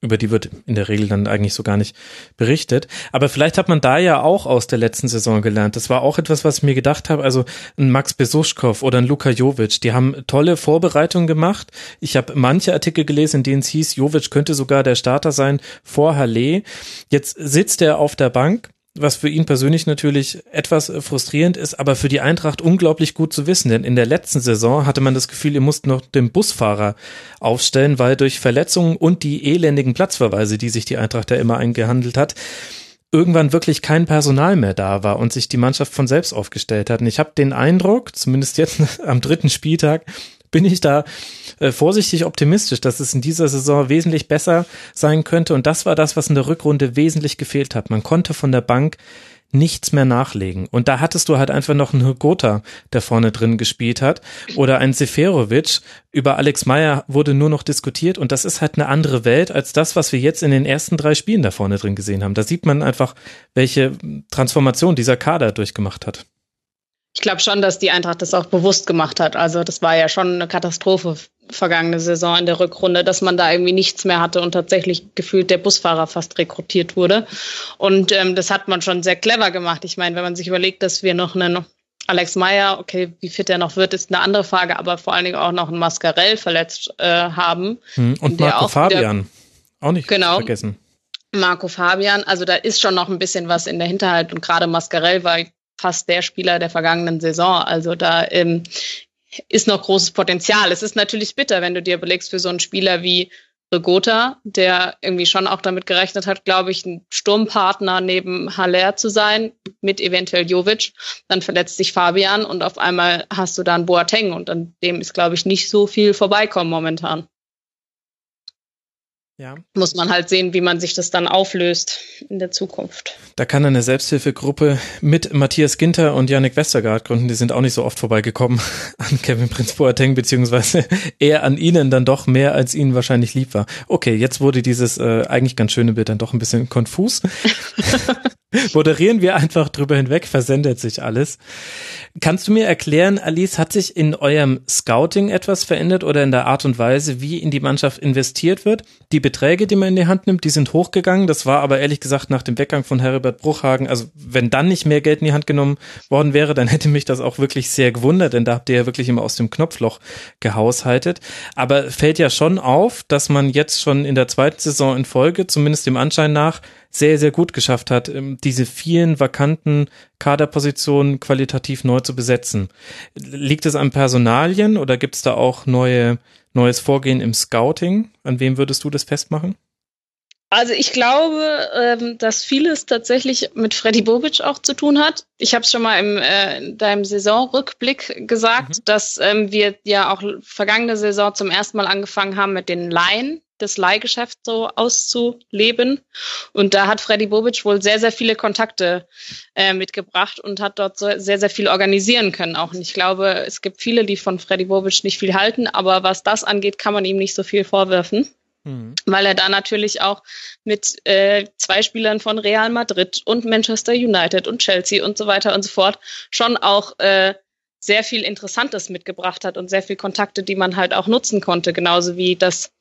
über die wird in der Regel dann eigentlich so gar nicht berichtet. Aber vielleicht hat man da ja auch aus der letzten Saison gelernt. Das war auch etwas, was ich mir gedacht habe. Also ein Max Besuschkow oder ein Luka Jovic, die haben tolle Vorbereitungen gemacht. Ich habe manche Artikel gelesen, in denen es hieß, Jovic könnte sogar der Starter sein vor Halle. Jetzt sitzt er auf der Bank was für ihn persönlich natürlich etwas frustrierend ist, aber für die Eintracht unglaublich gut zu wissen, denn in der letzten Saison hatte man das Gefühl, ihr musst noch den Busfahrer aufstellen, weil durch Verletzungen und die elendigen Platzverweise, die sich die Eintracht ja immer eingehandelt hat, irgendwann wirklich kein Personal mehr da war und sich die Mannschaft von selbst aufgestellt hat. Und ich habe den Eindruck, zumindest jetzt am dritten Spieltag, bin ich da äh, vorsichtig optimistisch, dass es in dieser Saison wesentlich besser sein könnte. Und das war das, was in der Rückrunde wesentlich gefehlt hat. Man konnte von der Bank nichts mehr nachlegen. Und da hattest du halt einfach noch einen Hugota, der vorne drin gespielt hat, oder ein Seferovic. Über Alex Meyer wurde nur noch diskutiert und das ist halt eine andere Welt als das, was wir jetzt in den ersten drei Spielen da vorne drin gesehen haben. Da sieht man einfach, welche Transformation dieser Kader durchgemacht hat. Ich glaube schon, dass die Eintracht das auch bewusst gemacht hat. Also das war ja schon eine Katastrophe vergangene Saison in der Rückrunde, dass man da irgendwie nichts mehr hatte und tatsächlich gefühlt der Busfahrer fast rekrutiert wurde. Und ähm, das hat man schon sehr clever gemacht. Ich meine, wenn man sich überlegt, dass wir noch einen Alex Meyer, okay, wie fit er noch wird, ist eine andere Frage, aber vor allen Dingen auch noch einen Mascarell verletzt äh, haben. Hm, und Marco auch Fabian, wieder, auch nicht genau, vergessen. Marco Fabian, also da ist schon noch ein bisschen was in der Hinterhalt und gerade Mascarell war fast der Spieler der vergangenen Saison. Also da ähm, ist noch großes Potenzial. Es ist natürlich bitter, wenn du dir überlegst, für so einen Spieler wie Regota, der irgendwie schon auch damit gerechnet hat, glaube ich, ein Sturmpartner neben Haller zu sein, mit eventuell Jovic. Dann verletzt sich Fabian und auf einmal hast du dann Boateng und an dem ist, glaube ich, nicht so viel vorbeikommen momentan. Ja. Muss man halt sehen, wie man sich das dann auflöst in der Zukunft. Da kann eine Selbsthilfegruppe mit Matthias Ginter und Yannick Westergaard gründen. Die sind auch nicht so oft vorbeigekommen an Kevin Prinz Boateng, beziehungsweise eher an ihnen dann doch mehr, als ihnen wahrscheinlich lieb war. Okay, jetzt wurde dieses äh, eigentlich ganz schöne Bild dann doch ein bisschen konfus. Moderieren wir einfach drüber hinweg, versendet sich alles. Kannst du mir erklären, Alice, hat sich in eurem Scouting etwas verändert oder in der Art und Weise, wie in die Mannschaft investiert wird? Die Beträge, die man in die Hand nimmt, die sind hochgegangen. Das war aber ehrlich gesagt nach dem Weggang von Heribert Bruchhagen, also wenn dann nicht mehr Geld in die Hand genommen worden wäre, dann hätte mich das auch wirklich sehr gewundert, denn da habt ihr ja wirklich immer aus dem Knopfloch gehaushaltet. Aber fällt ja schon auf, dass man jetzt schon in der zweiten Saison in Folge, zumindest dem Anschein nach, sehr, sehr gut geschafft hat, ähm, diese vielen vakanten Kaderpositionen qualitativ neu zu besetzen. Liegt es an Personalien oder gibt es da auch neue, neues Vorgehen im Scouting? An wem würdest du das festmachen? Also ich glaube, ähm, dass vieles tatsächlich mit Freddy Bobic auch zu tun hat. Ich habe es schon mal im, äh, in deinem Saisonrückblick gesagt, mhm. dass ähm, wir ja auch vergangene Saison zum ersten Mal angefangen haben mit den Laien das Leihgeschäft so auszuleben. Und da hat Freddy Bobic wohl sehr, sehr viele Kontakte äh, mitgebracht und hat dort so sehr, sehr viel organisieren können auch. Und ich glaube, es gibt viele, die von Freddy Bobic nicht viel halten, aber was das angeht, kann man ihm nicht so viel vorwerfen. Mhm. Weil er da natürlich auch mit äh, zwei Spielern von Real Madrid und Manchester United und Chelsea und so weiter und so fort schon auch äh, sehr viel Interessantes mitgebracht hat und sehr viel Kontakte, die man halt auch nutzen konnte, genauso wie das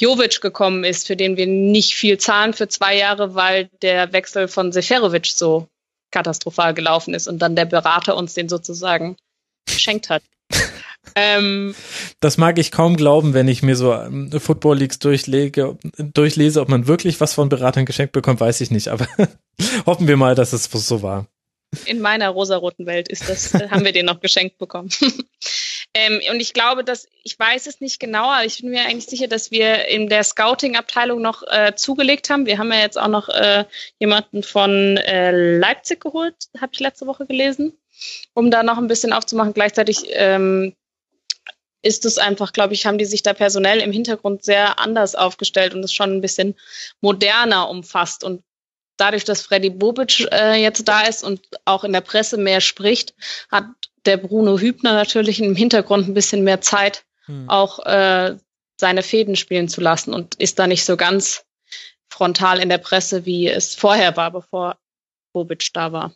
Jovic gekommen ist, für den wir nicht viel zahlen für zwei Jahre, weil der Wechsel von Seferovic so katastrophal gelaufen ist und dann der Berater uns den sozusagen geschenkt hat. ähm, das mag ich kaum glauben, wenn ich mir so ähm, Football Leagues durchlege, durchlese, ob man wirklich was von Beratern geschenkt bekommt, weiß ich nicht, aber hoffen wir mal, dass es so war. In meiner rosaroten Welt ist das, haben wir den noch geschenkt bekommen. Ähm, und ich glaube, dass, ich weiß es nicht genau, aber ich bin mir eigentlich sicher, dass wir in der Scouting-Abteilung noch äh, zugelegt haben. Wir haben ja jetzt auch noch äh, jemanden von äh, Leipzig geholt, habe ich letzte Woche gelesen, um da noch ein bisschen aufzumachen. Gleichzeitig ähm, ist es einfach, glaube ich, haben die sich da personell im Hintergrund sehr anders aufgestellt und es schon ein bisschen moderner umfasst. Und dadurch, dass Freddy Bobic äh, jetzt da ist und auch in der Presse mehr spricht, hat der Bruno Hübner natürlich im Hintergrund ein bisschen mehr Zeit, hm. auch äh, seine Fäden spielen zu lassen und ist da nicht so ganz frontal in der Presse, wie es vorher war, bevor Bobic da war.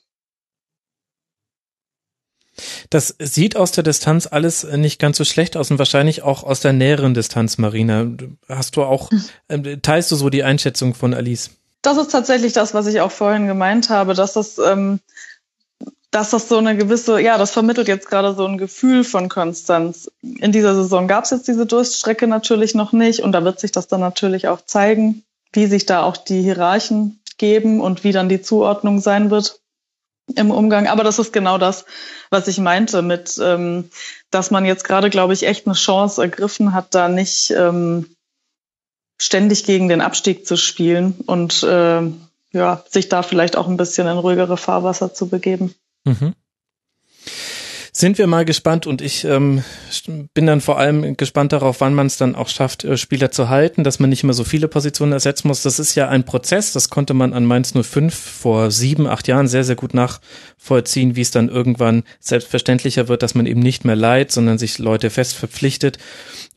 Das sieht aus der Distanz alles nicht ganz so schlecht aus und wahrscheinlich auch aus der näheren Distanz, Marina. Hast du auch, äh, teilst du so die Einschätzung von Alice? Das ist tatsächlich das, was ich auch vorhin gemeint habe, dass das ähm, dass das so eine gewisse, ja, das vermittelt jetzt gerade so ein Gefühl von Konstanz. In dieser Saison gab es jetzt diese Durststrecke natürlich noch nicht und da wird sich das dann natürlich auch zeigen, wie sich da auch die Hierarchen geben und wie dann die Zuordnung sein wird im Umgang. Aber das ist genau das, was ich meinte mit, ähm, dass man jetzt gerade, glaube ich, echt eine Chance ergriffen hat, da nicht ähm, ständig gegen den Abstieg zu spielen und äh, ja, sich da vielleicht auch ein bisschen in ruhigere Fahrwasser zu begeben. Mhm sind wir mal gespannt und ich ähm, bin dann vor allem gespannt darauf, wann man es dann auch schafft, äh, Spieler zu halten, dass man nicht immer so viele Positionen ersetzen muss. Das ist ja ein Prozess, das konnte man an Mainz 05 vor sieben, acht Jahren sehr, sehr gut nachvollziehen, wie es dann irgendwann selbstverständlicher wird, dass man eben nicht mehr leiht, sondern sich Leute fest verpflichtet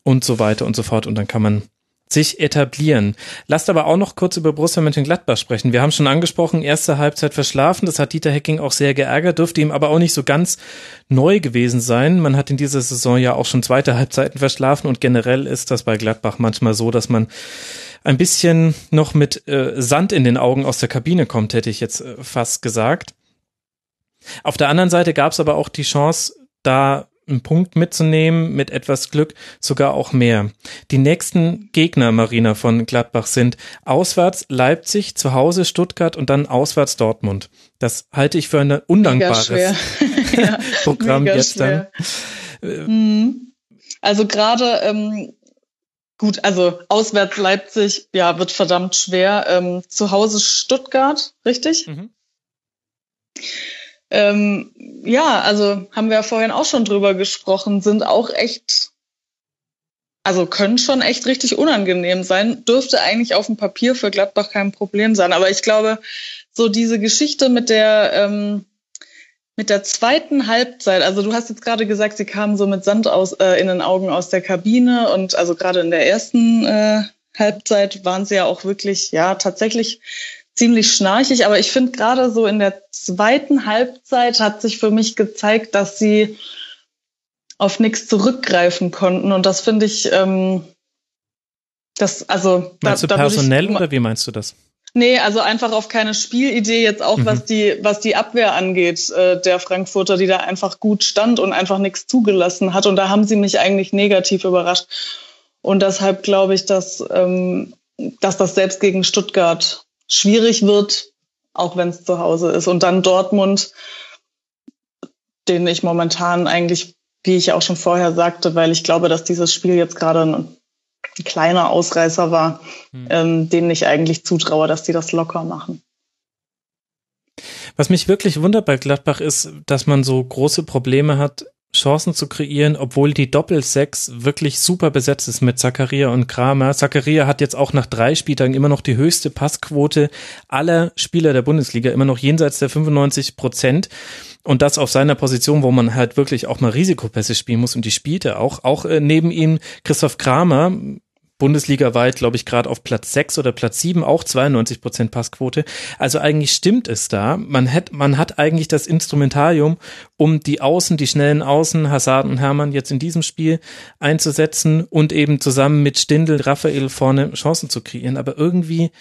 und so weiter und so fort und dann kann man sich etablieren. Lasst aber auch noch kurz über Borussia Mönchengladbach sprechen. Wir haben schon angesprochen, erste Halbzeit verschlafen. Das hat Dieter Hecking auch sehr geärgert, dürfte ihm aber auch nicht so ganz neu gewesen sein. Man hat in dieser Saison ja auch schon zweite Halbzeiten verschlafen und generell ist das bei Gladbach manchmal so, dass man ein bisschen noch mit äh, Sand in den Augen aus der Kabine kommt, hätte ich jetzt äh, fast gesagt. Auf der anderen Seite gab es aber auch die Chance, da einen Punkt mitzunehmen, mit etwas Glück sogar auch mehr. Die nächsten Gegner, Marina von Gladbach, sind auswärts Leipzig, zu Hause Stuttgart und dann auswärts Dortmund. Das halte ich für ein undankbares Programm jetzt dann. Mhm. Also gerade ähm, gut, also auswärts Leipzig, ja, wird verdammt schwer. Ähm, zu Hause Stuttgart, richtig? Mhm. Ähm, ja, also haben wir ja vorhin auch schon drüber gesprochen, sind auch echt, also können schon echt richtig unangenehm sein. Dürfte eigentlich auf dem Papier für Gladbach kein Problem sein. Aber ich glaube, so diese Geschichte mit der, ähm, mit der zweiten Halbzeit, also du hast jetzt gerade gesagt, sie kamen so mit Sand aus, äh, in den Augen aus der Kabine und also gerade in der ersten äh, Halbzeit waren sie ja auch wirklich, ja, tatsächlich ziemlich schnarchig, aber ich finde gerade so in der zweiten Halbzeit hat sich für mich gezeigt, dass sie auf nichts zurückgreifen konnten und das finde ich, ähm, das also meinst da, du personell ich, oder wie meinst du das? Nee, also einfach auf keine Spielidee jetzt auch, mhm. was die, was die Abwehr angeht, äh, der Frankfurter, die da einfach gut stand und einfach nichts zugelassen hat. Und da haben sie mich eigentlich negativ überrascht. Und deshalb glaube ich, dass, ähm, dass das selbst gegen Stuttgart schwierig wird, auch wenn es zu Hause ist. Und dann Dortmund, den ich momentan eigentlich, wie ich auch schon vorher sagte, weil ich glaube, dass dieses Spiel jetzt gerade ein, ein kleiner Ausreißer war, hm. ähm, denen ich eigentlich zutraue, dass die das locker machen. Was mich wirklich wundert bei Gladbach ist, dass man so große Probleme hat, Chancen zu kreieren, obwohl die Doppelsechs wirklich super besetzt ist mit Zakaria und Kramer. Zakaria hat jetzt auch nach drei Spieltagen immer noch die höchste Passquote aller Spieler der Bundesliga, immer noch jenseits der 95 Prozent. Und das auf seiner Position, wo man halt wirklich auch mal Risikopässe spielen muss und die spielt er auch. Auch äh, neben ihm Christoph Kramer, bundesligaweit, glaube ich, gerade auf Platz 6 oder Platz 7, auch 92 Prozent Passquote. Also eigentlich stimmt es da. Man hat, man hat eigentlich das Instrumentarium, um die Außen, die schnellen Außen, Hazard und Hermann jetzt in diesem Spiel einzusetzen und eben zusammen mit Stindl, Raphael vorne Chancen zu kreieren. Aber irgendwie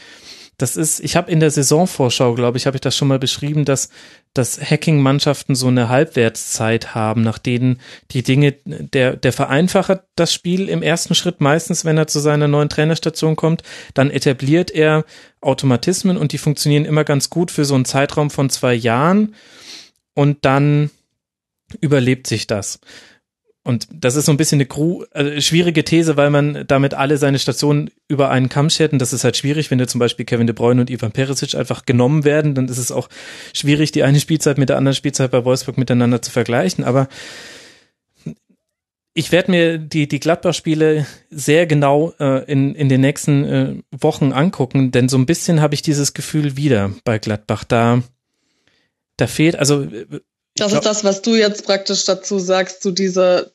das ist, ich habe in der Saisonvorschau, glaube ich, habe ich das schon mal beschrieben, dass, dass Hacking-Mannschaften so eine Halbwertszeit haben, nach denen die Dinge, der, der vereinfacht das Spiel im ersten Schritt meistens, wenn er zu seiner neuen Trainerstation kommt, dann etabliert er Automatismen und die funktionieren immer ganz gut für so einen Zeitraum von zwei Jahren und dann überlebt sich das. Und das ist so ein bisschen eine Crew, äh, schwierige These, weil man damit alle seine Stationen über einen Kamm schert. Und das ist halt schwierig, wenn du zum Beispiel Kevin De Bruyne und Ivan Perisic einfach genommen werden, dann ist es auch schwierig, die eine Spielzeit mit der anderen Spielzeit bei Wolfsburg miteinander zu vergleichen. Aber ich werde mir die, die Gladbach-Spiele sehr genau äh, in, in den nächsten äh, Wochen angucken, denn so ein bisschen habe ich dieses Gefühl wieder bei Gladbach. Da, da fehlt, also das ist das, was du jetzt praktisch dazu sagst, zu dieser,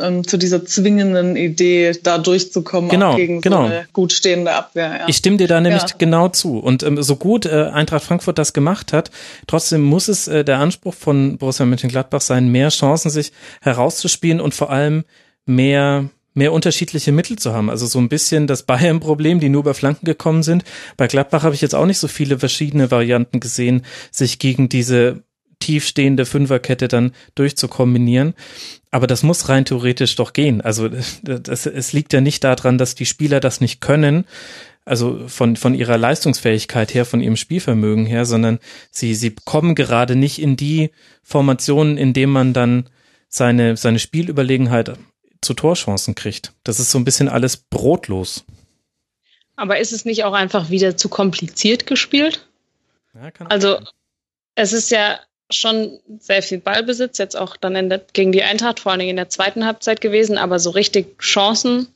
ähm, zu dieser zwingenden Idee, da durchzukommen, genau, gegen genau. so eine gut stehende Abwehr. Ja. Ich stimme dir da nämlich ja. genau zu. Und ähm, so gut äh, Eintracht Frankfurt das gemacht hat, trotzdem muss es äh, der Anspruch von Borussia Mönchengladbach sein, mehr Chancen sich herauszuspielen und vor allem mehr mehr unterschiedliche Mittel zu haben. Also so ein bisschen das Bayern-Problem, die nur über Flanken gekommen sind. Bei Gladbach habe ich jetzt auch nicht so viele verschiedene Varianten gesehen, sich gegen diese tiefstehende Fünferkette dann durchzukombinieren. Aber das muss rein theoretisch doch gehen. Also das, es liegt ja nicht daran, dass die Spieler das nicht können, also von, von ihrer Leistungsfähigkeit her, von ihrem Spielvermögen her, sondern sie, sie kommen gerade nicht in die Formationen, in denen man dann seine, seine Spielüberlegenheit zu Torchancen kriegt. Das ist so ein bisschen alles brotlos. Aber ist es nicht auch einfach wieder zu kompliziert gespielt? Ja, also es ist ja schon sehr viel Ballbesitz, jetzt auch dann der, gegen die Eintracht, vor Dingen in der zweiten Halbzeit gewesen, aber so richtig Chancen.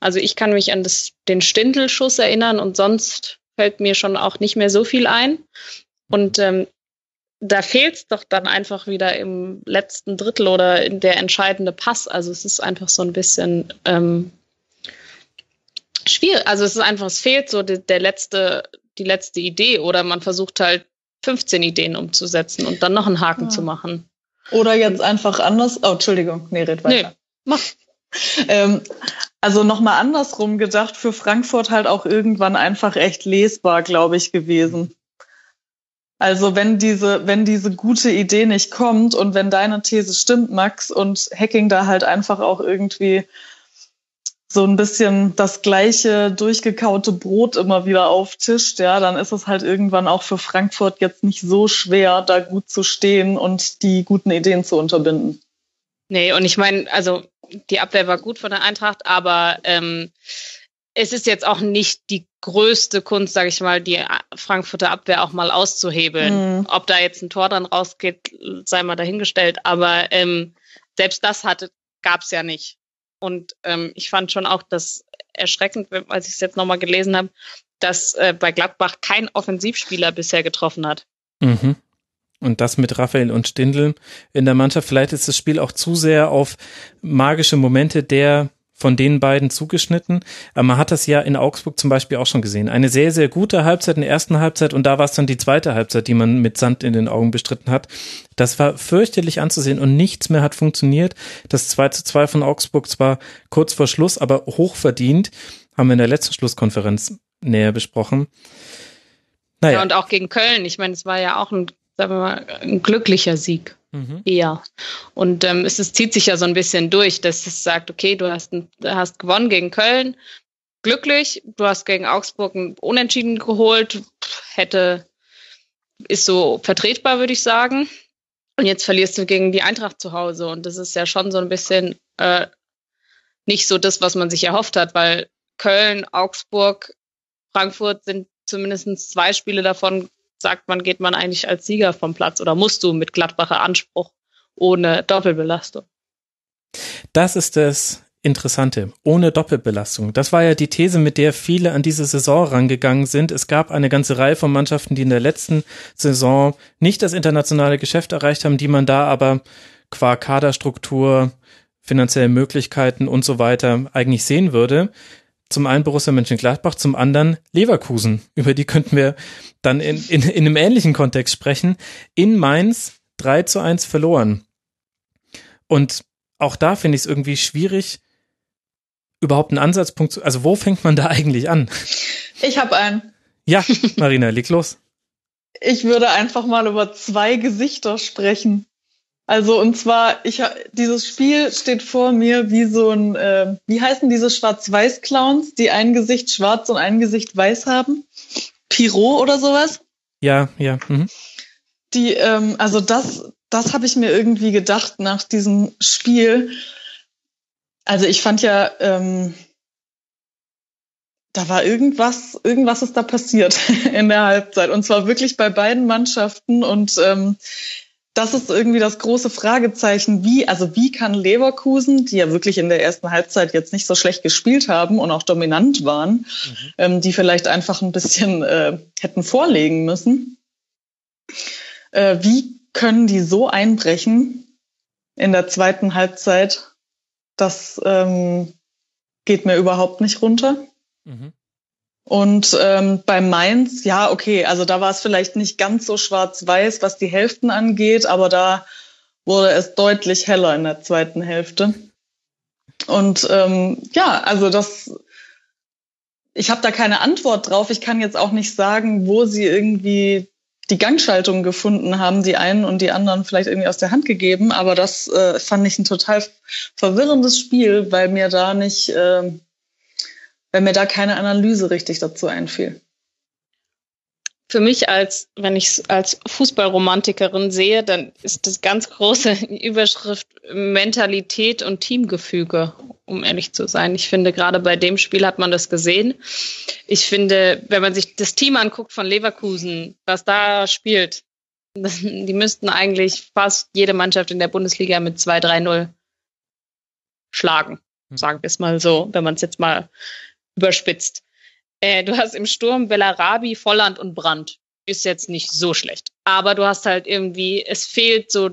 Also ich kann mich an das, den Stindelschuss erinnern und sonst fällt mir schon auch nicht mehr so viel ein. Und ähm, da fehlt es doch dann einfach wieder im letzten Drittel oder in der entscheidende Pass. Also es ist einfach so ein bisschen ähm, schwierig. Also es ist einfach, es fehlt so die, der letzte, die letzte Idee oder man versucht halt 15 Ideen umzusetzen und dann noch einen Haken ja. zu machen. Oder jetzt einfach anders. Oh, Entschuldigung, nee, red weiter. Nee, mach. ähm, also nochmal andersrum gedacht, für Frankfurt halt auch irgendwann einfach echt lesbar, glaube ich, gewesen. Also wenn diese, wenn diese gute Idee nicht kommt und wenn deine These stimmt, Max, und Hacking da halt einfach auch irgendwie so ein bisschen das gleiche durchgekaute Brot immer wieder auftischt, ja, dann ist es halt irgendwann auch für Frankfurt jetzt nicht so schwer, da gut zu stehen und die guten Ideen zu unterbinden. Nee, und ich meine, also die Abwehr war gut von der Eintracht, aber ähm, es ist jetzt auch nicht die größte Kunst, sage ich mal, die Frankfurter Abwehr auch mal auszuhebeln. Mhm. Ob da jetzt ein Tor dann rausgeht, sei mal dahingestellt. Aber ähm, selbst das hatte, gab es ja nicht. Und ähm, ich fand schon auch das erschreckend, als ich es jetzt nochmal gelesen habe, dass äh, bei Gladbach kein Offensivspieler bisher getroffen hat. Mhm. Und das mit Raphael und Stindl in der Mannschaft. Vielleicht ist das Spiel auch zu sehr auf magische Momente der von den beiden zugeschnitten. Aber man hat das ja in Augsburg zum Beispiel auch schon gesehen. Eine sehr, sehr gute Halbzeit in der ersten Halbzeit und da war es dann die zweite Halbzeit, die man mit Sand in den Augen bestritten hat. Das war fürchterlich anzusehen und nichts mehr hat funktioniert. Das 2 zu 2 von Augsburg zwar kurz vor Schluss, aber hochverdient. Haben wir in der letzten Schlusskonferenz näher besprochen. Naja. Ja, und auch gegen Köln. Ich meine, es war ja auch ein, sagen wir mal, ein glücklicher Sieg. Mhm. eher. Und ähm, es, es, zieht sich ja so ein bisschen durch, dass es sagt, okay, du hast, ein, hast gewonnen gegen Köln, glücklich, du hast gegen Augsburg ein Unentschieden geholt, hätte, ist so vertretbar, würde ich sagen. Und jetzt verlierst du gegen die Eintracht zu Hause. Und das ist ja schon so ein bisschen äh, nicht so das, was man sich erhofft hat, weil Köln, Augsburg, Frankfurt sind zumindest zwei Spiele davon sagt man, geht man eigentlich als Sieger vom Platz oder musst du mit Gladbacher Anspruch ohne Doppelbelastung? Das ist das Interessante, ohne Doppelbelastung. Das war ja die These, mit der viele an diese Saison rangegangen sind. Es gab eine ganze Reihe von Mannschaften, die in der letzten Saison nicht das internationale Geschäft erreicht haben, die man da aber qua Kaderstruktur, finanzielle Möglichkeiten und so weiter eigentlich sehen würde. Zum einen Borussia Mönchengladbach, zum anderen Leverkusen. Über die könnten wir dann in, in, in einem ähnlichen Kontext sprechen. In Mainz 3 zu 1 verloren. Und auch da finde ich es irgendwie schwierig, überhaupt einen Ansatzpunkt zu, also wo fängt man da eigentlich an? Ich habe einen. Ja, Marina, leg los. Ich würde einfach mal über zwei Gesichter sprechen. Also und zwar, ich dieses Spiel steht vor mir wie so ein, äh, wie heißen diese Schwarz-Weiß-Clowns, die ein Gesicht schwarz und ein Gesicht weiß haben? Piro oder sowas? Ja, ja. Mhm. Die, ähm, also das, das habe ich mir irgendwie gedacht nach diesem Spiel. Also ich fand ja, ähm, da war irgendwas, irgendwas ist da passiert in der Halbzeit. Und zwar wirklich bei beiden Mannschaften. Und ähm, das ist irgendwie das große Fragezeichen, wie, also wie kann Leverkusen, die ja wirklich in der ersten Halbzeit jetzt nicht so schlecht gespielt haben und auch dominant waren, mhm. ähm, die vielleicht einfach ein bisschen äh, hätten vorlegen müssen, äh, wie können die so einbrechen in der zweiten Halbzeit? Das ähm, geht mir überhaupt nicht runter. Mhm. Und ähm, bei Mainz, ja, okay, also da war es vielleicht nicht ganz so schwarz-weiß, was die Hälften angeht, aber da wurde es deutlich heller in der zweiten Hälfte. Und ähm, ja, also das, ich habe da keine Antwort drauf. Ich kann jetzt auch nicht sagen, wo sie irgendwie die Gangschaltung gefunden haben, die einen und die anderen vielleicht irgendwie aus der Hand gegeben. Aber das äh, fand ich ein total verwirrendes Spiel, weil mir da nicht äh, weil mir da keine Analyse richtig dazu einfiel. für mich als, wenn ich es als Fußballromantikerin sehe, dann ist das ganz große Überschrift Mentalität und Teamgefüge, um ehrlich zu sein. Ich finde, gerade bei dem Spiel hat man das gesehen. Ich finde, wenn man sich das Team anguckt von Leverkusen, was da spielt, die müssten eigentlich fast jede Mannschaft in der Bundesliga mit 2-3-0 schlagen. Hm. Sagen wir es mal so, wenn man es jetzt mal überspitzt. Äh, du hast im Sturm Bellarabi, Volland und Brandt. Ist jetzt nicht so schlecht. Aber du hast halt irgendwie, es fehlt so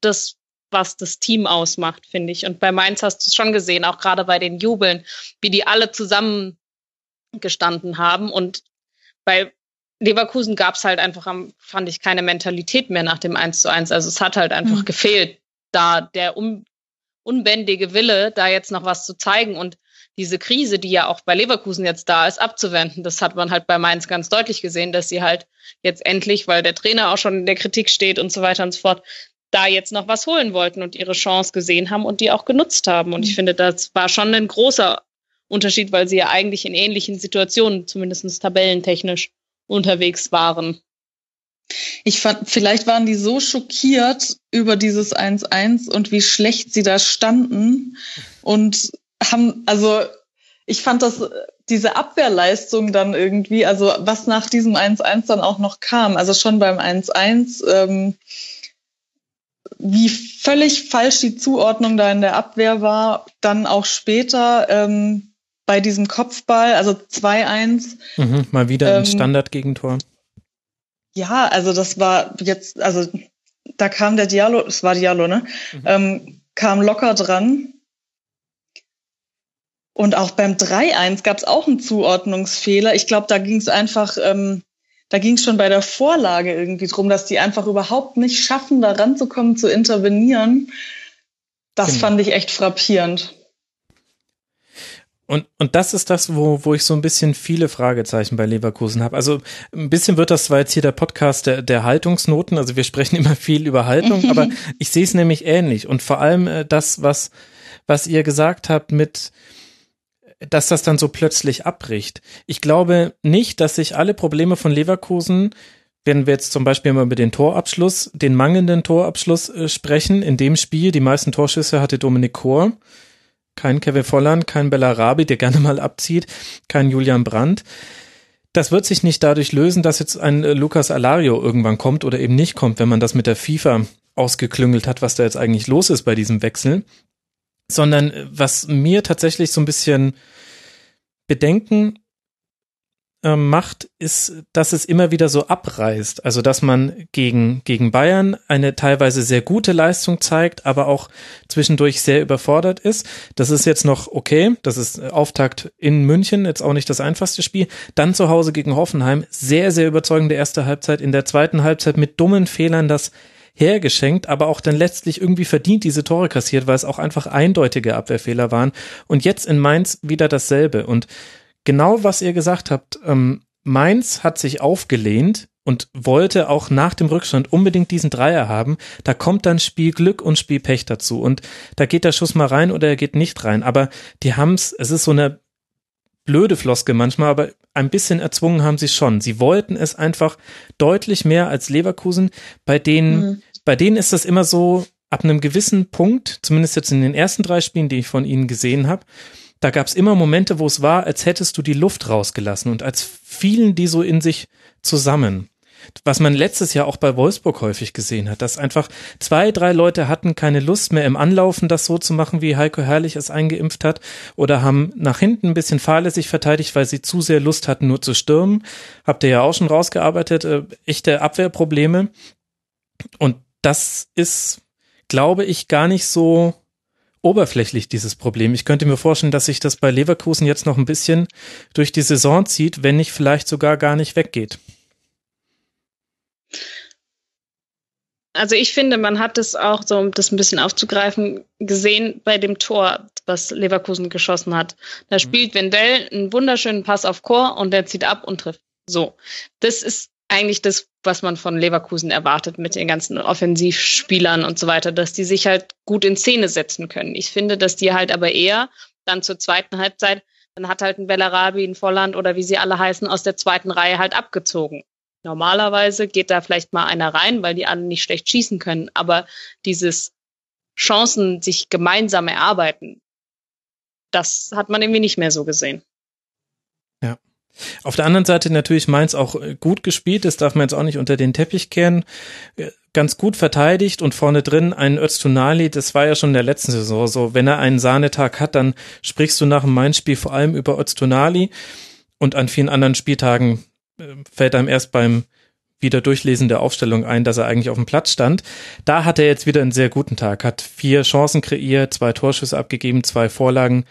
das, was das Team ausmacht, finde ich. Und bei Mainz hast du es schon gesehen, auch gerade bei den Jubeln, wie die alle zusammen gestanden haben. Und bei Leverkusen gab es halt einfach, fand ich, keine Mentalität mehr nach dem 1 zu 1. Also es hat halt einfach mhm. gefehlt, da der un unbändige Wille, da jetzt noch was zu zeigen. Und diese Krise, die ja auch bei Leverkusen jetzt da ist, abzuwenden. Das hat man halt bei Mainz ganz deutlich gesehen, dass sie halt jetzt endlich, weil der Trainer auch schon in der Kritik steht und so weiter und so fort, da jetzt noch was holen wollten und ihre Chance gesehen haben und die auch genutzt haben. Und ich mhm. finde, das war schon ein großer Unterschied, weil sie ja eigentlich in ähnlichen Situationen, zumindest tabellentechnisch, unterwegs waren. Ich fand, vielleicht waren die so schockiert über dieses 1-1 und wie schlecht sie da standen und haben, also ich fand das, diese Abwehrleistung dann irgendwie, also was nach diesem 1-1 dann auch noch kam, also schon beim 1-1, ähm, wie völlig falsch die Zuordnung da in der Abwehr war, dann auch später ähm, bei diesem Kopfball, also 2-1. Mhm, mal wieder ein ähm, Standardgegentor. Ja, also das war jetzt, also da kam der Diallo, es war Diallo, ne? Mhm. Ähm, kam locker dran und auch beim 3-1 gab es auch einen Zuordnungsfehler. Ich glaube, da ging es einfach, ähm, da ging es schon bei der Vorlage irgendwie drum, dass die einfach überhaupt nicht schaffen, da ranzukommen, zu intervenieren. Das genau. fand ich echt frappierend. Und, und das ist das, wo, wo ich so ein bisschen viele Fragezeichen bei Leverkusen habe. Also ein bisschen wird das zwar jetzt hier der Podcast der, der Haltungsnoten, also wir sprechen immer viel über Haltung, aber ich sehe es nämlich ähnlich. Und vor allem äh, das, was, was ihr gesagt habt mit, dass das dann so plötzlich abbricht. Ich glaube nicht, dass sich alle Probleme von Leverkusen wenn wir jetzt zum Beispiel mal über den Torabschluss, den mangelnden Torabschluss äh, sprechen, in dem Spiel, die meisten Torschüsse hatte Dominik Kor, kein Kevin Volland, kein Bellarabi, der gerne mal abzieht, kein Julian Brandt. Das wird sich nicht dadurch lösen, dass jetzt ein äh, Lucas Alario irgendwann kommt oder eben nicht kommt, wenn man das mit der FIFA ausgeklüngelt hat, was da jetzt eigentlich los ist bei diesem Wechsel sondern äh, was mir tatsächlich so ein bisschen Bedenken äh, macht, ist, dass es immer wieder so abreißt. Also, dass man gegen, gegen Bayern eine teilweise sehr gute Leistung zeigt, aber auch zwischendurch sehr überfordert ist. Das ist jetzt noch okay. Das ist Auftakt in München, jetzt auch nicht das einfachste Spiel. Dann zu Hause gegen Hoffenheim. Sehr, sehr überzeugende erste Halbzeit. In der zweiten Halbzeit mit dummen Fehlern das hergeschenkt, aber auch dann letztlich irgendwie verdient diese Tore kassiert, weil es auch einfach eindeutige Abwehrfehler waren. Und jetzt in Mainz wieder dasselbe. Und genau was ihr gesagt habt, ähm, Mainz hat sich aufgelehnt und wollte auch nach dem Rückstand unbedingt diesen Dreier haben. Da kommt dann Spielglück und Spielpech dazu. Und da geht der Schuss mal rein oder er geht nicht rein. Aber die haben's, es ist so eine blöde Floske manchmal, aber ein bisschen erzwungen haben sie schon. Sie wollten es einfach deutlich mehr als Leverkusen, bei denen mhm bei denen ist das immer so, ab einem gewissen Punkt, zumindest jetzt in den ersten drei Spielen, die ich von ihnen gesehen habe, da gab es immer Momente, wo es war, als hättest du die Luft rausgelassen und als fielen die so in sich zusammen. Was man letztes Jahr auch bei Wolfsburg häufig gesehen hat, dass einfach zwei, drei Leute hatten keine Lust mehr im Anlaufen, das so zu machen, wie Heiko Herrlich es eingeimpft hat, oder haben nach hinten ein bisschen fahrlässig verteidigt, weil sie zu sehr Lust hatten, nur zu stürmen. Habt ihr ja auch schon rausgearbeitet, äh, echte Abwehrprobleme. Und das ist, glaube ich, gar nicht so oberflächlich, dieses Problem. Ich könnte mir vorstellen, dass sich das bei Leverkusen jetzt noch ein bisschen durch die Saison zieht, wenn nicht vielleicht sogar gar nicht weggeht. Also ich finde, man hat es auch, so um das ein bisschen aufzugreifen, gesehen bei dem Tor, was Leverkusen geschossen hat. Da mhm. spielt Wendell einen wunderschönen Pass auf Chor und der zieht ab und trifft. So. Das ist eigentlich das, was man von Leverkusen erwartet mit den ganzen Offensivspielern und so weiter, dass die sich halt gut in Szene setzen können. Ich finde, dass die halt aber eher dann zur zweiten Halbzeit, dann hat halt ein Bellarabi, ein Volland oder wie sie alle heißen, aus der zweiten Reihe halt abgezogen. Normalerweise geht da vielleicht mal einer rein, weil die anderen nicht schlecht schießen können. Aber dieses Chancen sich gemeinsam erarbeiten, das hat man irgendwie nicht mehr so gesehen. Ja. Auf der anderen Seite natürlich Mainz auch äh, gut gespielt, das darf man jetzt auch nicht unter den Teppich kehren. Äh, ganz gut verteidigt und vorne drin ein Öztunali, das war ja schon in der letzten Saison so. Wenn er einen Sahnetag hat, dann sprichst du nach dem Mainz-Spiel vor allem über Öztunali und an vielen anderen Spieltagen äh, fällt einem erst beim wieder Durchlesen der Aufstellung ein, dass er eigentlich auf dem Platz stand. Da hat er jetzt wieder einen sehr guten Tag, hat vier Chancen kreiert, zwei Torschüsse abgegeben, zwei Vorlagen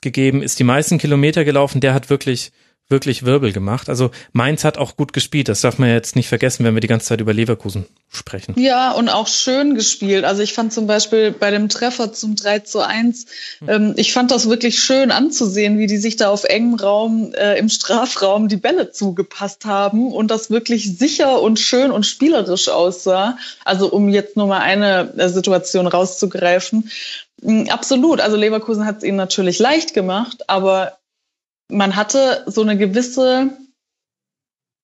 gegeben, ist die meisten Kilometer gelaufen. Der hat wirklich wirklich Wirbel gemacht. Also Mainz hat auch gut gespielt. Das darf man ja jetzt nicht vergessen, wenn wir die ganze Zeit über Leverkusen sprechen. Ja, und auch schön gespielt. Also ich fand zum Beispiel bei dem Treffer zum 3 zu 1, hm. ähm, ich fand das wirklich schön anzusehen, wie die sich da auf engem Raum äh, im Strafraum die Bälle zugepasst haben und das wirklich sicher und schön und spielerisch aussah. Also um jetzt nur mal eine äh, Situation rauszugreifen. Mm, absolut. Also Leverkusen hat es ihnen natürlich leicht gemacht, aber man hatte so eine gewisse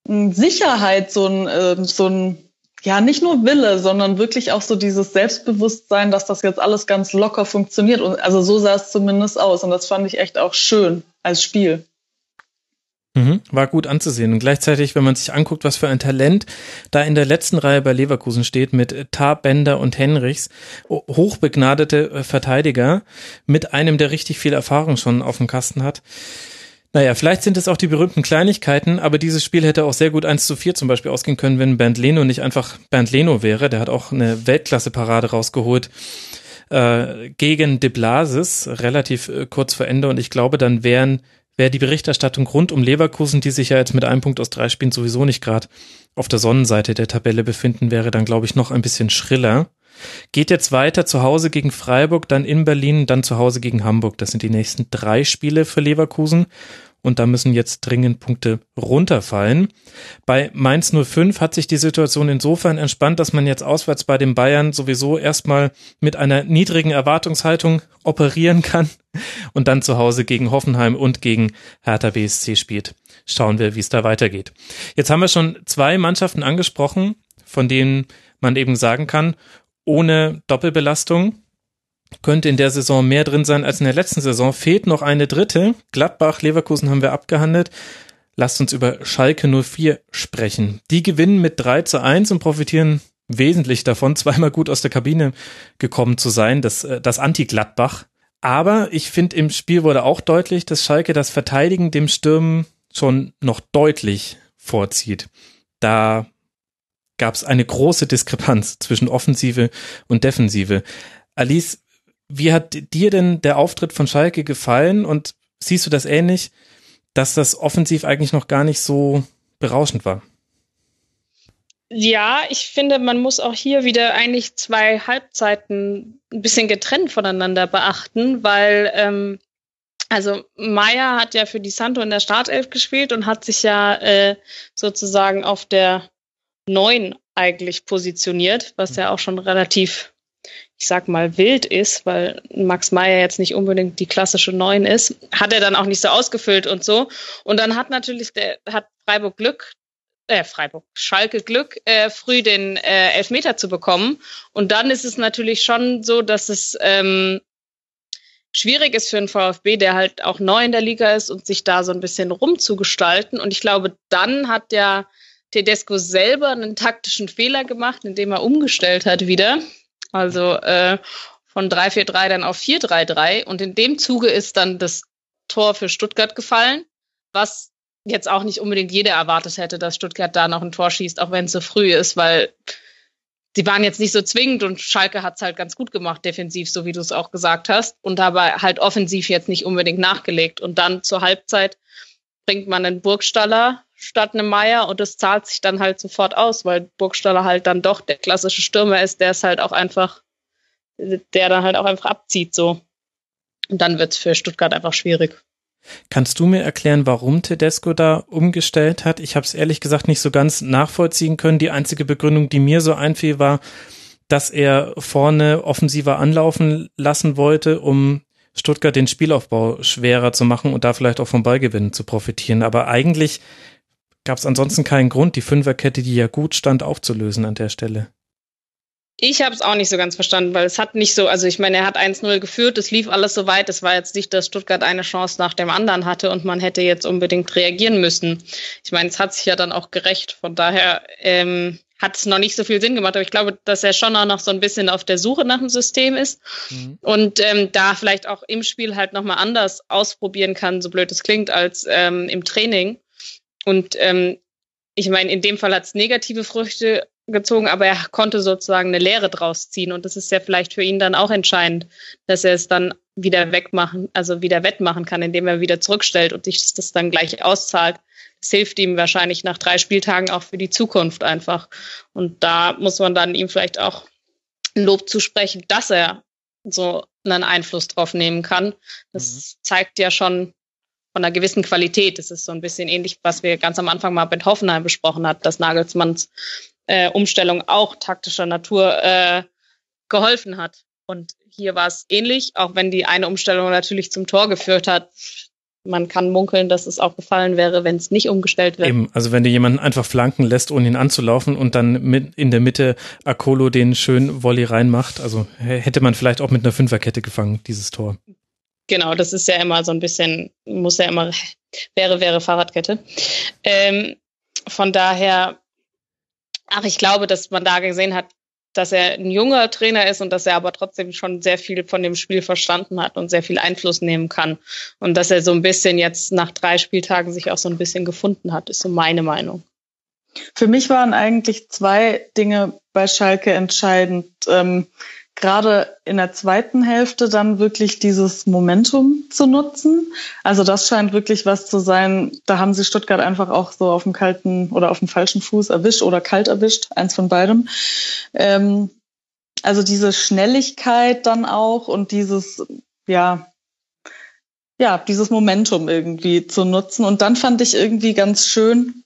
hm, Sicherheit, so ein, äh, so ein, ja, nicht nur Wille, sondern wirklich auch so dieses Selbstbewusstsein, dass das jetzt alles ganz locker funktioniert. Und also so sah es zumindest aus. Und das fand ich echt auch schön als Spiel. Mhm, war gut anzusehen. Und gleichzeitig, wenn man sich anguckt, was für ein Talent da in der letzten Reihe bei Leverkusen steht, mit Tar, Bender und Henrichs, hochbegnadete äh, Verteidiger, mit einem, der richtig viel Erfahrung schon auf dem Kasten hat. Naja, vielleicht sind es auch die berühmten Kleinigkeiten, aber dieses Spiel hätte auch sehr gut 1 zu 4 zum Beispiel ausgehen können, wenn Bernd Leno nicht einfach Bernd Leno wäre. Der hat auch eine Weltklasse-Parade rausgeholt äh, gegen De Blasis, relativ äh, kurz vor Ende. Und ich glaube, dann wären wäre die Berichterstattung rund um Leverkusen, die sich ja jetzt mit einem Punkt aus drei Spielen sowieso nicht gerade auf der Sonnenseite der Tabelle befinden, wäre dann, glaube ich, noch ein bisschen schriller. Geht jetzt weiter zu Hause gegen Freiburg, dann in Berlin, dann zu Hause gegen Hamburg. Das sind die nächsten drei Spiele für Leverkusen. Und da müssen jetzt dringend Punkte runterfallen. Bei Mainz 05 hat sich die Situation insofern entspannt, dass man jetzt auswärts bei den Bayern sowieso erstmal mit einer niedrigen Erwartungshaltung operieren kann und dann zu Hause gegen Hoffenheim und gegen Hertha BSC spielt. Schauen wir, wie es da weitergeht. Jetzt haben wir schon zwei Mannschaften angesprochen, von denen man eben sagen kann, ohne Doppelbelastung. Könnte in der Saison mehr drin sein als in der letzten Saison. Fehlt noch eine dritte. Gladbach, Leverkusen haben wir abgehandelt. Lasst uns über Schalke 04 sprechen. Die gewinnen mit 3 zu 1 und profitieren wesentlich davon, zweimal gut aus der Kabine gekommen zu sein, das, äh, das Anti-Gladbach. Aber ich finde, im Spiel wurde auch deutlich, dass Schalke das Verteidigen dem Stürmen schon noch deutlich vorzieht. Da gab es eine große Diskrepanz zwischen Offensive und Defensive. Alice, wie hat dir denn der Auftritt von Schalke gefallen und siehst du das ähnlich, dass das offensiv eigentlich noch gar nicht so berauschend war? Ja, ich finde, man muss auch hier wieder eigentlich zwei Halbzeiten ein bisschen getrennt voneinander beachten, weil ähm, also Meier hat ja für die Santo in der Startelf gespielt und hat sich ja äh, sozusagen auf der neun eigentlich positioniert, was ja auch schon relativ, ich sag mal, wild ist, weil Max Meyer jetzt nicht unbedingt die klassische neun ist, hat er dann auch nicht so ausgefüllt und so. Und dann hat natürlich der, hat Freiburg Glück, äh, Freiburg, Schalke Glück, äh, früh den äh, Elfmeter zu bekommen. Und dann ist es natürlich schon so, dass es ähm, schwierig ist für einen VfB, der halt auch neu in der Liga ist und sich da so ein bisschen rumzugestalten. Und ich glaube, dann hat der Tedesco selber einen taktischen Fehler gemacht, indem er umgestellt hat wieder. Also äh, von 3-4-3 dann auf 4-3-3. Und in dem Zuge ist dann das Tor für Stuttgart gefallen, was jetzt auch nicht unbedingt jeder erwartet hätte, dass Stuttgart da noch ein Tor schießt, auch wenn es so früh ist, weil sie waren jetzt nicht so zwingend und Schalke hat es halt ganz gut gemacht, defensiv, so wie du es auch gesagt hast, und dabei halt offensiv jetzt nicht unbedingt nachgelegt. Und dann zur Halbzeit bringt man einen Burgstaller statt einem Meier und das zahlt sich dann halt sofort aus, weil Burgstaller halt dann doch der klassische Stürmer ist, der es halt auch einfach, der dann halt auch einfach abzieht so. Und dann wird es für Stuttgart einfach schwierig. Kannst du mir erklären, warum Tedesco da umgestellt hat? Ich habe es ehrlich gesagt nicht so ganz nachvollziehen können. Die einzige Begründung, die mir so einfiel, war, dass er vorne offensiver anlaufen lassen wollte, um Stuttgart den Spielaufbau schwerer zu machen und da vielleicht auch vom Ballgewinn zu profitieren. Aber eigentlich gab es ansonsten keinen Grund, die Fünferkette, die ja gut stand, aufzulösen an der Stelle. Ich habe es auch nicht so ganz verstanden, weil es hat nicht so, also ich meine, er hat 1-0 geführt, es lief alles so weit, es war jetzt nicht, dass Stuttgart eine Chance nach dem anderen hatte und man hätte jetzt unbedingt reagieren müssen. Ich meine, es hat sich ja dann auch gerecht, von daher ähm, hat es noch nicht so viel Sinn gemacht, aber ich glaube, dass er schon auch noch so ein bisschen auf der Suche nach dem System ist mhm. und ähm, da vielleicht auch im Spiel halt nochmal anders ausprobieren kann, so blöd es klingt, als ähm, im Training. Und ähm, ich meine, in dem Fall hat es negative Früchte gezogen, aber er konnte sozusagen eine Lehre draus ziehen. Und das ist ja vielleicht für ihn dann auch entscheidend, dass er es dann wieder wegmachen, also wieder wettmachen kann, indem er wieder zurückstellt und sich das dann gleich auszahlt. Das hilft ihm wahrscheinlich nach drei Spieltagen auch für die Zukunft einfach. Und da muss man dann ihm vielleicht auch ein Lob zusprechen, dass er so einen Einfluss drauf nehmen kann. Das mhm. zeigt ja schon von einer gewissen Qualität. Das ist so ein bisschen ähnlich, was wir ganz am Anfang mal mit Hoffenheim besprochen hat, dass Nagelsmanns äh, Umstellung auch taktischer Natur äh, geholfen hat. Und hier war es ähnlich, auch wenn die eine Umstellung natürlich zum Tor geführt hat. Man kann munkeln, dass es auch gefallen wäre, wenn es nicht umgestellt wäre. Eben, also wenn du jemanden einfach flanken lässt, ohne ihn anzulaufen und dann mit in der Mitte Akolo den schönen Volley reinmacht, also hätte man vielleicht auch mit einer Fünferkette gefangen, dieses Tor. Genau, das ist ja immer so ein bisschen, muss ja immer, wäre, wäre Fahrradkette. Ähm, von daher Ach, ich glaube, dass man da gesehen hat, dass er ein junger Trainer ist und dass er aber trotzdem schon sehr viel von dem Spiel verstanden hat und sehr viel Einfluss nehmen kann. Und dass er so ein bisschen jetzt nach drei Spieltagen sich auch so ein bisschen gefunden hat, ist so meine Meinung. Für mich waren eigentlich zwei Dinge bei Schalke entscheidend. Ähm, gerade in der zweiten Hälfte dann wirklich dieses Momentum zu nutzen. Also das scheint wirklich was zu sein. Da haben sie Stuttgart einfach auch so auf dem kalten oder auf dem falschen Fuß erwischt oder kalt erwischt, eins von beidem. Ähm, also diese Schnelligkeit dann auch und dieses, ja, ja, dieses Momentum irgendwie zu nutzen. Und dann fand ich irgendwie ganz schön,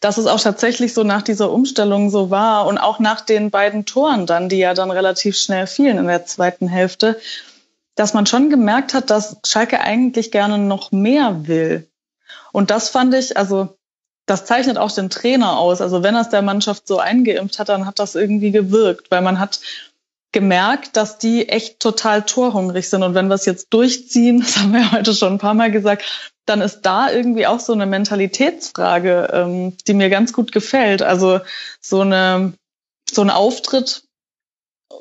dass es auch tatsächlich so nach dieser Umstellung so war und auch nach den beiden Toren dann, die ja dann relativ schnell fielen in der zweiten Hälfte, dass man schon gemerkt hat, dass Schalke eigentlich gerne noch mehr will. Und das fand ich, also das zeichnet auch den Trainer aus. Also wenn er es der Mannschaft so eingeimpft hat, dann hat das irgendwie gewirkt, weil man hat gemerkt, dass die echt total torhungrig sind. Und wenn wir es jetzt durchziehen, das haben wir heute schon ein paar Mal gesagt, dann ist da irgendwie auch so eine Mentalitätsfrage, ähm, die mir ganz gut gefällt. Also so eine so ein Auftritt,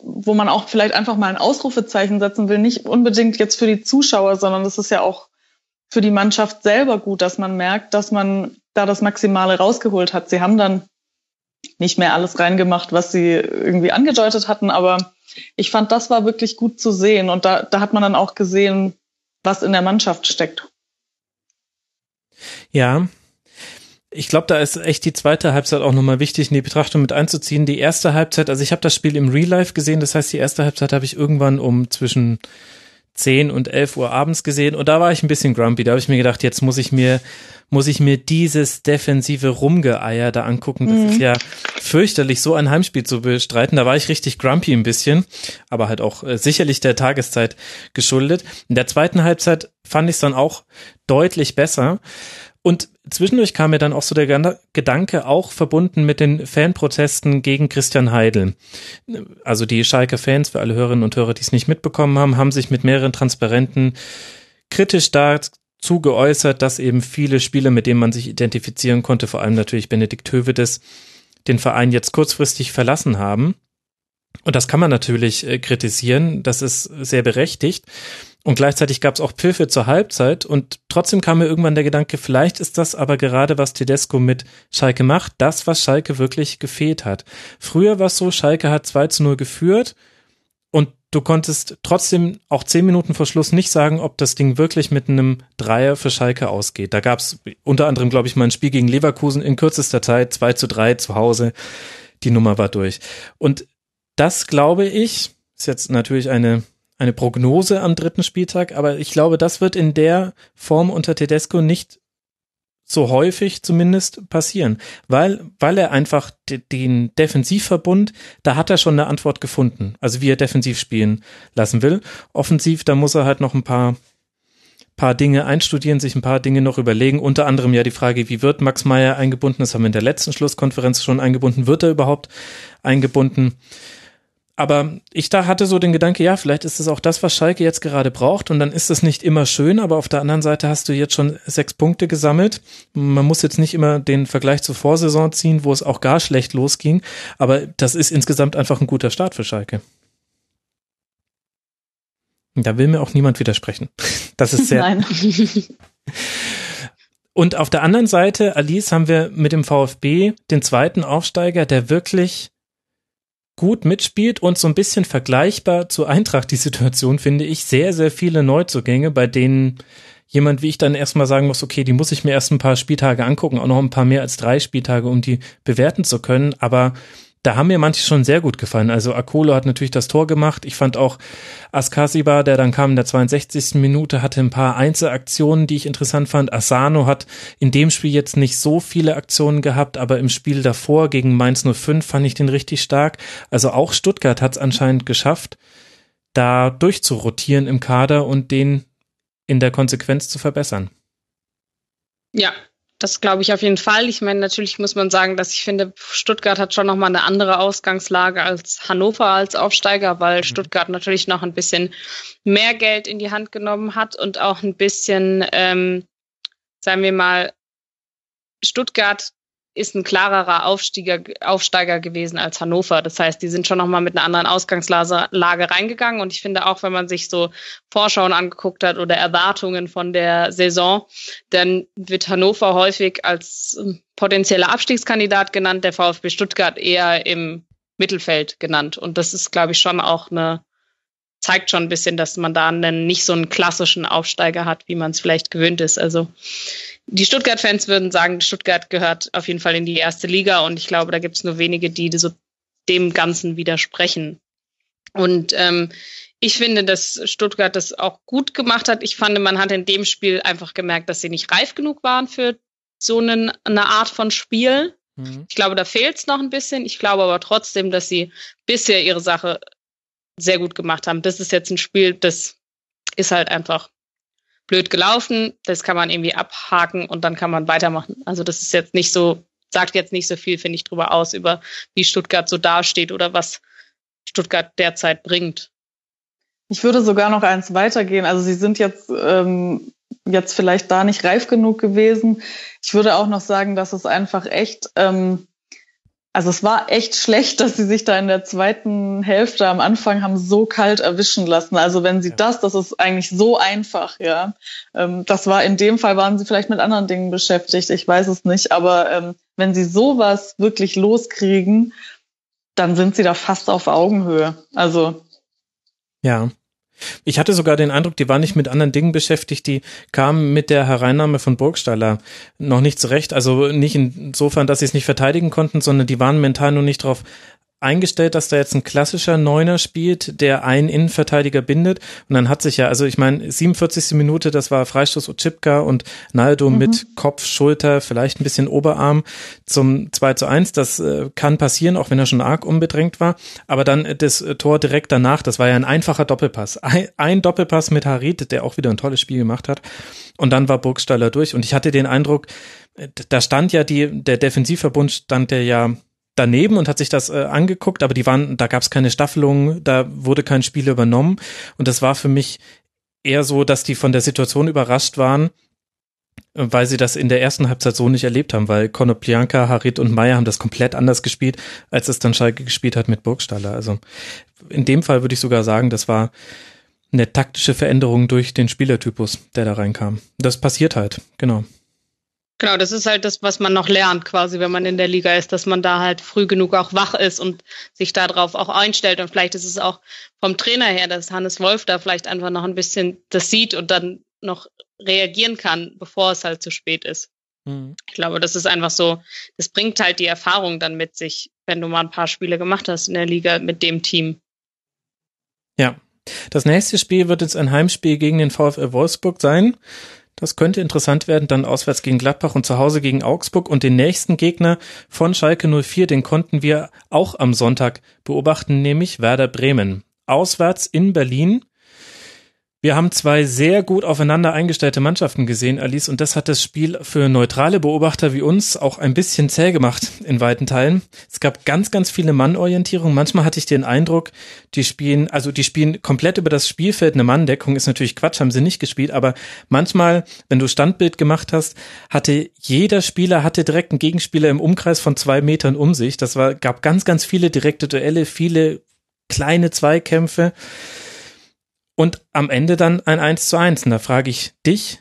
wo man auch vielleicht einfach mal ein Ausrufezeichen setzen will, nicht unbedingt jetzt für die Zuschauer, sondern das ist ja auch für die Mannschaft selber gut, dass man merkt, dass man da das Maximale rausgeholt hat. Sie haben dann nicht mehr alles reingemacht, was sie irgendwie angedeutet hatten, aber ich fand, das war wirklich gut zu sehen und da, da hat man dann auch gesehen, was in der Mannschaft steckt. Ja. Ich glaube, da ist echt die zweite Halbzeit auch nochmal wichtig in die Betrachtung mit einzuziehen. Die erste Halbzeit, also ich habe das Spiel im Real Life gesehen, das heißt, die erste Halbzeit habe ich irgendwann um zwischen 10 und 11 Uhr abends gesehen und da war ich ein bisschen grumpy. Da habe ich mir gedacht, jetzt muss ich mir muss ich mir dieses defensive Rumgeeier da angucken. Das mhm. ist ja fürchterlich, so ein Heimspiel zu bestreiten. Da war ich richtig grumpy ein bisschen, aber halt auch äh, sicherlich der Tageszeit geschuldet. In der zweiten Halbzeit fand ich es dann auch deutlich besser. Und zwischendurch kam mir dann auch so der Gedanke, auch verbunden mit den Fanprotesten gegen Christian Heidel. Also die Schalke-Fans, für alle Hörerinnen und Hörer, die es nicht mitbekommen haben, haben sich mit mehreren Transparenten kritisch dazu geäußert, dass eben viele Spieler, mit denen man sich identifizieren konnte, vor allem natürlich Benedikt Hövedes, den Verein jetzt kurzfristig verlassen haben. Und das kann man natürlich äh, kritisieren, das ist sehr berechtigt. Und gleichzeitig gab es auch Pfiffe zur Halbzeit und trotzdem kam mir irgendwann der Gedanke, vielleicht ist das aber gerade, was Tedesco mit Schalke macht, das, was Schalke wirklich gefehlt hat. Früher war es so, Schalke hat 2 zu 0 geführt und du konntest trotzdem auch zehn Minuten vor Schluss nicht sagen, ob das Ding wirklich mit einem Dreier für Schalke ausgeht. Da gab es unter anderem, glaube ich, mal ein Spiel gegen Leverkusen in kürzester Zeit, 2 zu 3 zu Hause. Die Nummer war durch. Und das glaube ich, ist jetzt natürlich eine eine Prognose am dritten Spieltag, aber ich glaube, das wird in der Form unter Tedesco nicht so häufig zumindest passieren, weil, weil er einfach den Defensivverbund, da hat er schon eine Antwort gefunden, also wie er defensiv spielen lassen will. Offensiv, da muss er halt noch ein paar paar Dinge einstudieren, sich ein paar Dinge noch überlegen. Unter anderem ja die Frage, wie wird Max Meyer eingebunden? Das haben wir in der letzten Schlusskonferenz schon eingebunden. Wird er überhaupt eingebunden? Aber ich da hatte so den Gedanke, ja, vielleicht ist es auch das, was Schalke jetzt gerade braucht und dann ist es nicht immer schön, aber auf der anderen Seite hast du jetzt schon sechs Punkte gesammelt. Man muss jetzt nicht immer den Vergleich zur Vorsaison ziehen, wo es auch gar schlecht losging, aber das ist insgesamt einfach ein guter Start für Schalke. Da will mir auch niemand widersprechen. Das ist sehr. Nein. Und auf der anderen Seite, Alice, haben wir mit dem VfB den zweiten Aufsteiger, der wirklich gut mitspielt und so ein bisschen vergleichbar zu Eintracht die Situation, finde ich, sehr, sehr viele Neuzugänge, bei denen jemand wie ich dann erstmal sagen muss, okay, die muss ich mir erst ein paar Spieltage angucken, auch noch ein paar mehr als drei Spieltage, um die bewerten zu können, aber da haben mir manche schon sehr gut gefallen. Also Akolo hat natürlich das Tor gemacht. Ich fand auch Askasiba, der dann kam in der 62. Minute, hatte ein paar Einzelaktionen, die ich interessant fand. Asano hat in dem Spiel jetzt nicht so viele Aktionen gehabt, aber im Spiel davor gegen Mainz 05 fand ich den richtig stark. Also auch Stuttgart hat es anscheinend geschafft, da durchzurotieren im Kader und den in der Konsequenz zu verbessern. Ja, das glaube ich auf jeden Fall. Ich meine, natürlich muss man sagen, dass ich finde, Stuttgart hat schon nochmal eine andere Ausgangslage als Hannover als Aufsteiger, weil mhm. Stuttgart natürlich noch ein bisschen mehr Geld in die Hand genommen hat und auch ein bisschen, ähm, sagen wir mal, Stuttgart ist ein klarerer Aufsteiger, Aufsteiger gewesen als Hannover. Das heißt, die sind schon nochmal mit einer anderen Ausgangslage reingegangen. Und ich finde auch, wenn man sich so Vorschauen angeguckt hat oder Erwartungen von der Saison, dann wird Hannover häufig als ähm, potenzieller Abstiegskandidat genannt, der VfB Stuttgart eher im Mittelfeld genannt. Und das ist, glaube ich, schon auch eine, zeigt schon ein bisschen, dass man da einen, nicht so einen klassischen Aufsteiger hat, wie man es vielleicht gewöhnt ist. Also die Stuttgart-Fans würden sagen, Stuttgart gehört auf jeden Fall in die erste Liga und ich glaube, da gibt es nur wenige, die so dem Ganzen widersprechen. Und ähm, ich finde, dass Stuttgart das auch gut gemacht hat. Ich fand, man hat in dem Spiel einfach gemerkt, dass sie nicht reif genug waren für so einen, eine Art von Spiel. Mhm. Ich glaube, da fehlt es noch ein bisschen. Ich glaube aber trotzdem, dass sie bisher ihre Sache sehr gut gemacht haben. Das ist jetzt ein Spiel, das ist halt einfach blöd gelaufen, das kann man irgendwie abhaken und dann kann man weitermachen. Also das ist jetzt nicht so, sagt jetzt nicht so viel, finde ich, drüber aus, über wie Stuttgart so dasteht oder was Stuttgart derzeit bringt. Ich würde sogar noch eins weitergehen. Also Sie sind jetzt, ähm, jetzt vielleicht da nicht reif genug gewesen. Ich würde auch noch sagen, dass es einfach echt ähm, also es war echt schlecht, dass sie sich da in der zweiten Hälfte am Anfang haben so kalt erwischen lassen. Also wenn sie ja. das, das ist eigentlich so einfach, ja. Ähm, das war in dem Fall waren sie vielleicht mit anderen Dingen beschäftigt, ich weiß es nicht. Aber ähm, wenn sie sowas wirklich loskriegen, dann sind sie da fast auf Augenhöhe. Also ja. Ich hatte sogar den Eindruck, die waren nicht mit anderen Dingen beschäftigt, die kamen mit der Hereinnahme von Burgstaller noch nicht zurecht. Also nicht insofern, dass sie es nicht verteidigen konnten, sondern die waren mental nur nicht darauf eingestellt, dass da jetzt ein klassischer Neuner spielt, der einen Innenverteidiger bindet. Und dann hat sich ja, also ich meine, 47. Minute, das war Freistoß Ochipka und Naldo mhm. mit Kopf, Schulter, vielleicht ein bisschen Oberarm zum 2 zu 1. Das äh, kann passieren, auch wenn er schon arg unbedrängt war. Aber dann das äh, Tor direkt danach, das war ja ein einfacher Doppelpass. Ein, ein Doppelpass mit Harit, der auch wieder ein tolles Spiel gemacht hat. Und dann war Burgstaller durch. Und ich hatte den Eindruck, äh, da stand ja die, der Defensivverbund stand der ja daneben und hat sich das äh, angeguckt, aber die waren, da gab es keine Staffelung, da wurde kein Spiel übernommen und das war für mich eher so, dass die von der Situation überrascht waren, weil sie das in der ersten Halbzeit so nicht erlebt haben, weil Konoplyanka, Harit und Meyer haben das komplett anders gespielt, als es dann Schalke gespielt hat mit Burgstaller. Also in dem Fall würde ich sogar sagen, das war eine taktische Veränderung durch den Spielertypus, der da reinkam. Das passiert halt, genau. Genau, das ist halt das, was man noch lernt, quasi, wenn man in der Liga ist, dass man da halt früh genug auch wach ist und sich darauf auch einstellt. Und vielleicht ist es auch vom Trainer her, dass Hannes Wolf da vielleicht einfach noch ein bisschen das sieht und dann noch reagieren kann, bevor es halt zu spät ist. Mhm. Ich glaube, das ist einfach so, das bringt halt die Erfahrung dann mit sich, wenn du mal ein paar Spiele gemacht hast in der Liga mit dem Team. Ja. Das nächste Spiel wird jetzt ein Heimspiel gegen den VfL Wolfsburg sein. Das könnte interessant werden, dann auswärts gegen Gladbach und zu Hause gegen Augsburg und den nächsten Gegner von Schalke 04, den konnten wir auch am Sonntag beobachten, nämlich Werder Bremen. Auswärts in Berlin. Wir haben zwei sehr gut aufeinander eingestellte Mannschaften gesehen, Alice, und das hat das Spiel für neutrale Beobachter wie uns auch ein bisschen zäh gemacht in weiten Teilen. Es gab ganz, ganz viele Mannorientierungen. Manchmal hatte ich den Eindruck, die spielen, also die spielen komplett über das Spielfeld. Eine Manndeckung ist natürlich Quatsch, haben sie nicht gespielt, aber manchmal, wenn du Standbild gemacht hast, hatte jeder Spieler hatte direkt einen Gegenspieler im Umkreis von zwei Metern um sich. Das war, gab ganz, ganz viele direkte Duelle, viele kleine Zweikämpfe und am Ende dann ein 1 zu 1. Und da frage ich dich,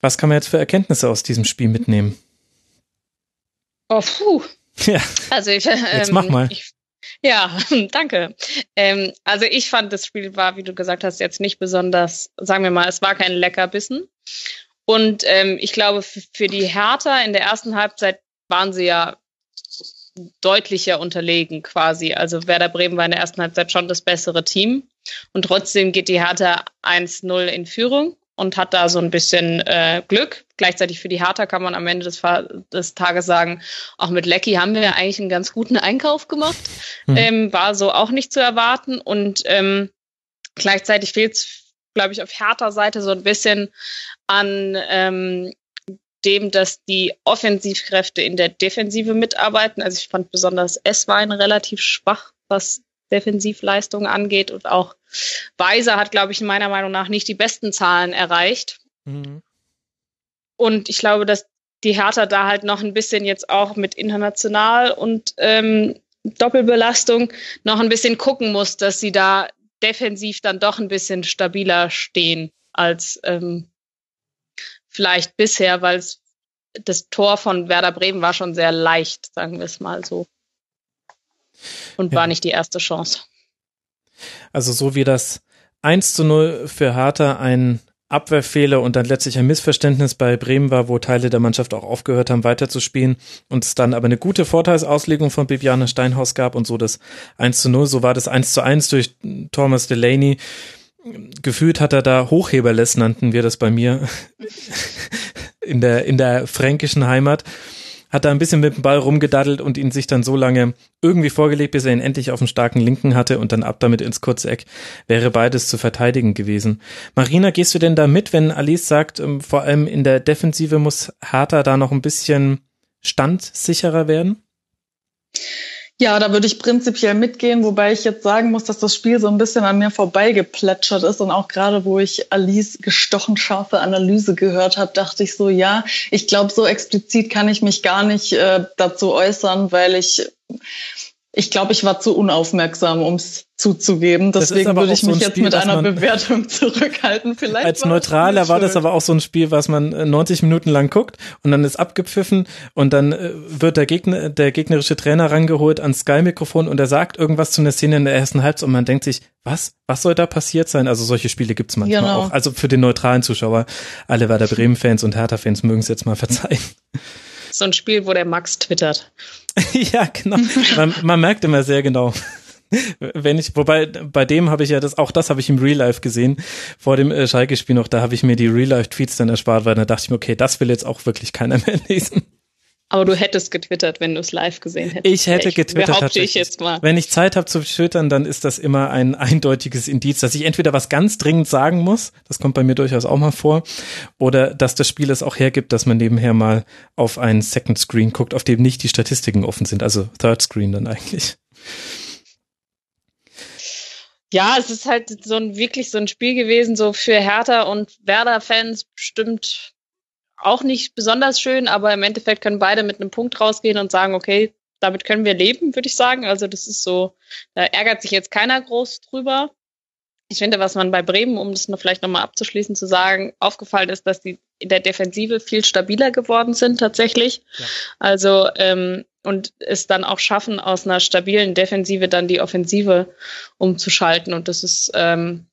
was kann man jetzt für Erkenntnisse aus diesem Spiel mitnehmen? Oh, puh. Ja. Also ich, ähm, jetzt mach mal. Ich, ja, danke. Ähm, also ich fand, das Spiel war, wie du gesagt hast, jetzt nicht besonders, sagen wir mal, es war kein Leckerbissen. Und ähm, ich glaube, für die Hertha in der ersten Halbzeit waren sie ja deutlicher unterlegen quasi. Also Werder Bremen war in der ersten Halbzeit schon das bessere Team. Und trotzdem geht die Hertha 1-0 in Führung und hat da so ein bisschen äh, Glück. Gleichzeitig für die Hertha kann man am Ende des, des Tages sagen, auch mit Lecky haben wir eigentlich einen ganz guten Einkauf gemacht. Mhm. Ähm, war so auch nicht zu erwarten. Und ähm, gleichzeitig fehlt es, glaube ich, auf Hertha Seite so ein bisschen an ähm, dem, dass die Offensivkräfte in der Defensive mitarbeiten. Also ich fand besonders S-Wein relativ schwach, was Defensivleistung angeht. Und auch Weiser hat, glaube ich, meiner Meinung nach nicht die besten Zahlen erreicht. Mhm. Und ich glaube, dass die Hertha da halt noch ein bisschen jetzt auch mit international und ähm, Doppelbelastung noch ein bisschen gucken muss, dass sie da defensiv dann doch ein bisschen stabiler stehen als ähm, vielleicht bisher, weil das Tor von Werder Bremen war schon sehr leicht, sagen wir es mal so. Und ja. war nicht die erste Chance. Also so wie das 1 zu 0 für Harter ein Abwehrfehler und dann letztlich ein Missverständnis bei Bremen war, wo Teile der Mannschaft auch aufgehört haben, weiterzuspielen und es dann aber eine gute Vorteilsauslegung von Bibiane Steinhaus gab und so das 1 zu 0, so war das 1 zu 1 durch Thomas Delaney, gefühlt hat er da Hochheberless, nannten wir das bei mir in der, in der fränkischen Heimat. Hat da ein bisschen mit dem Ball rumgedaddelt und ihn sich dann so lange irgendwie vorgelegt, bis er ihn endlich auf dem starken Linken hatte und dann ab damit ins kurze Eck. Wäre beides zu verteidigen gewesen. Marina, gehst du denn da mit, wenn Alice sagt, ähm, vor allem in der Defensive muss Harter da noch ein bisschen standsicherer werden? Ja, da würde ich prinzipiell mitgehen, wobei ich jetzt sagen muss, dass das Spiel so ein bisschen an mir vorbeigeplätschert ist und auch gerade, wo ich Alice gestochen scharfe Analyse gehört habe, dachte ich so, ja, ich glaube, so explizit kann ich mich gar nicht äh, dazu äußern, weil ich ich glaube, ich war zu unaufmerksam, um es zuzugeben. Deswegen würde ich mich so ein jetzt mit einer Bewertung zurückhalten. Vielleicht als Neutraler war das aber auch so ein Spiel, was man 90 äh, Minuten lang guckt und dann ist abgepfiffen und dann äh, wird der Gegner, der gegnerische Trainer rangeholt ans Sky-Mikrofon und er sagt irgendwas zu einer Szene in der ersten Halbzeit und man denkt sich, was? Was soll da passiert sein? Also solche Spiele gibt's manchmal genau. auch. Also für den neutralen Zuschauer, alle Werder Bremen-Fans und Hertha-Fans mögen es jetzt mal verzeihen. So ein Spiel, wo der Max twittert. ja, genau. Man, man merkt immer sehr genau. Wenn ich, wobei bei dem habe ich ja das, auch das habe ich im Real Life gesehen, vor dem äh, Schalke-Spiel noch, da habe ich mir die Real Life Tweets dann erspart, weil da dachte ich mir, okay, das will jetzt auch wirklich keiner mehr lesen. Aber du hättest getwittert, wenn du es live gesehen hättest. Ich hätte getwittert. Behaupte ich jetzt mal. Wenn ich Zeit habe zu twittern, dann ist das immer ein eindeutiges Indiz, dass ich entweder was ganz dringend sagen muss, das kommt bei mir durchaus auch mal vor, oder dass das Spiel es auch hergibt, dass man nebenher mal auf einen Second Screen guckt, auf dem nicht die Statistiken offen sind, also Third Screen dann eigentlich. Ja, es ist halt so ein wirklich so ein Spiel gewesen, so für Hertha und Werder-Fans bestimmt auch nicht besonders schön, aber im Endeffekt können beide mit einem Punkt rausgehen und sagen, okay, damit können wir leben, würde ich sagen. Also das ist so, da ärgert sich jetzt keiner groß drüber. Ich finde, was man bei Bremen, um das noch vielleicht nochmal abzuschließen, zu sagen, aufgefallen ist, dass die in der Defensive viel stabiler geworden sind tatsächlich. Ja. Also ähm, und es dann auch schaffen, aus einer stabilen Defensive dann die Offensive umzuschalten. Und das ist ähm,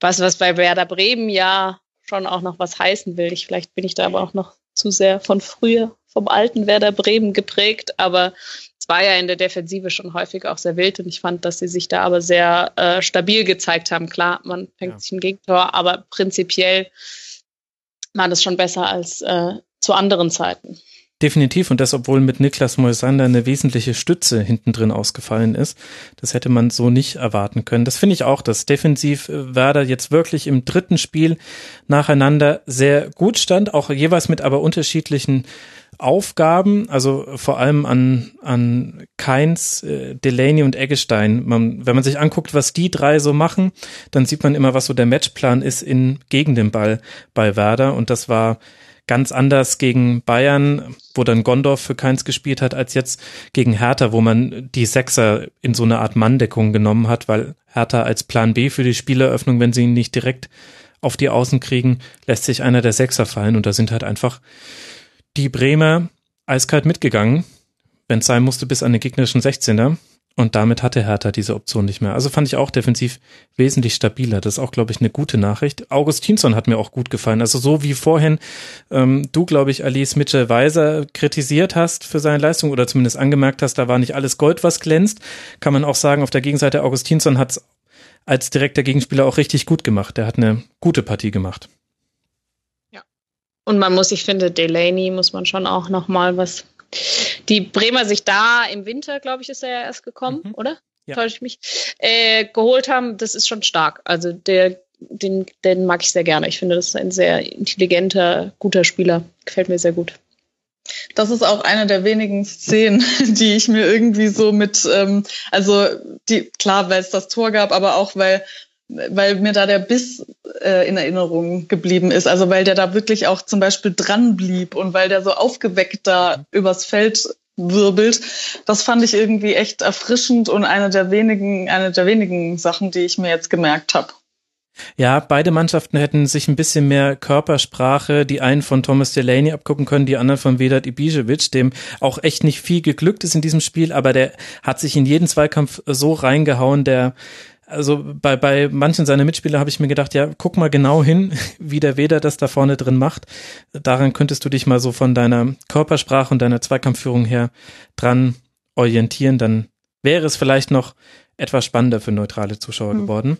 was, was bei Werder Bremen ja schon auch noch was heißen will. Ich, vielleicht bin ich da aber auch noch zu sehr von früher, vom alten Werder Bremen geprägt, aber es war ja in der Defensive schon häufig auch sehr wild und ich fand, dass sie sich da aber sehr äh, stabil gezeigt haben. Klar, man fängt ja. sich ein Gegentor, aber prinzipiell war das schon besser als äh, zu anderen Zeiten. Definitiv und das, obwohl mit Niklas Moisander eine wesentliche Stütze hinten drin ausgefallen ist. Das hätte man so nicht erwarten können. Das finde ich auch, dass defensiv äh, Werder jetzt wirklich im dritten Spiel nacheinander sehr gut stand, auch jeweils mit aber unterschiedlichen Aufgaben, also vor allem an, an Keins, äh, Delaney und Eggestein. Man, wenn man sich anguckt, was die drei so machen, dann sieht man immer, was so der Matchplan ist in, gegen den Ball bei Werder und das war ganz anders gegen Bayern, wo dann Gondorf für Keins gespielt hat, als jetzt gegen Hertha, wo man die Sechser in so eine Art Manndeckung genommen hat, weil Hertha als Plan B für die Spieleröffnung, wenn sie ihn nicht direkt auf die Außen kriegen, lässt sich einer der Sechser fallen und da sind halt einfach die Bremer eiskalt mitgegangen, wenn es sein musste, bis an den gegnerischen 16er. Und damit hatte Hertha diese Option nicht mehr. Also fand ich auch defensiv wesentlich stabiler. Das ist auch, glaube ich, eine gute Nachricht. Augustinsson hat mir auch gut gefallen. Also so wie vorhin ähm, du, glaube ich, Alice Mitchell-Weiser kritisiert hast für seine Leistung oder zumindest angemerkt hast, da war nicht alles Gold, was glänzt, kann man auch sagen, auf der Gegenseite Augustinsson hat es als direkter Gegenspieler auch richtig gut gemacht. Der hat eine gute Partie gemacht. Ja. Und man muss, ich finde, Delaney muss man schon auch noch mal was die Bremer sich da im Winter, glaube ich, ist er ja erst gekommen, mhm. oder? Ja. Täusche ich mich? Äh, geholt haben, das ist schon stark. Also der, den, den mag ich sehr gerne. Ich finde, das ist ein sehr intelligenter, guter Spieler. Gefällt mir sehr gut. Das ist auch eine der wenigen Szenen, die ich mir irgendwie so mit, ähm, also die, klar, weil es das Tor gab, aber auch weil weil mir da der Biss äh, in Erinnerung geblieben ist. Also weil der da wirklich auch zum Beispiel dran blieb und weil der so aufgeweckt da übers Feld wirbelt. Das fand ich irgendwie echt erfrischend und eine der wenigen, eine der wenigen Sachen, die ich mir jetzt gemerkt habe. Ja, beide Mannschaften hätten sich ein bisschen mehr Körpersprache, die einen von Thomas Delaney abgucken können, die anderen von Vedat Ibisevic, dem auch echt nicht viel geglückt ist in diesem Spiel, aber der hat sich in jeden Zweikampf so reingehauen, der also bei, bei manchen seiner Mitspieler habe ich mir gedacht, ja, guck mal genau hin, wie der Weder das da vorne drin macht. Daran könntest du dich mal so von deiner Körpersprache und deiner Zweikampfführung her dran orientieren. Dann wäre es vielleicht noch etwas spannender für neutrale Zuschauer hm. geworden.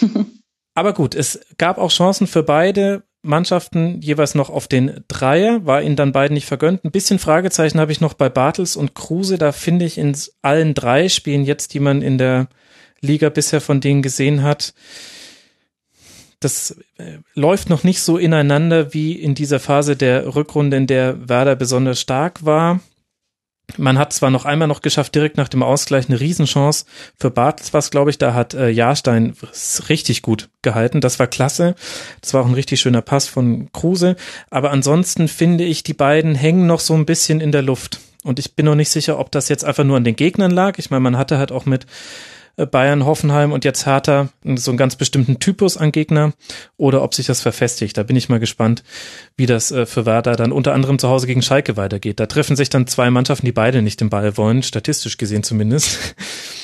Aber gut, es gab auch Chancen für beide Mannschaften jeweils noch auf den Dreier, war ihnen dann beiden nicht vergönnt. Ein bisschen Fragezeichen habe ich noch bei Bartels und Kruse. Da finde ich in allen drei Spielen jetzt, die man in der Liga bisher von denen gesehen hat, das äh, läuft noch nicht so ineinander wie in dieser Phase der Rückrunde, in der Werder besonders stark war. Man hat zwar noch einmal noch geschafft, direkt nach dem Ausgleich eine Riesenchance für Bartels was, glaube ich, da hat äh, Jahrstein richtig gut gehalten. Das war klasse. Das war auch ein richtig schöner Pass von Kruse. Aber ansonsten finde ich, die beiden hängen noch so ein bisschen in der Luft. Und ich bin noch nicht sicher, ob das jetzt einfach nur an den Gegnern lag. Ich meine, man hatte halt auch mit Bayern, Hoffenheim und jetzt Hertha so einen ganz bestimmten Typus an Gegner oder ob sich das verfestigt. Da bin ich mal gespannt, wie das äh, für Werder dann unter anderem zu Hause gegen Schalke weitergeht. Da treffen sich dann zwei Mannschaften, die beide nicht den Ball wollen, statistisch gesehen zumindest.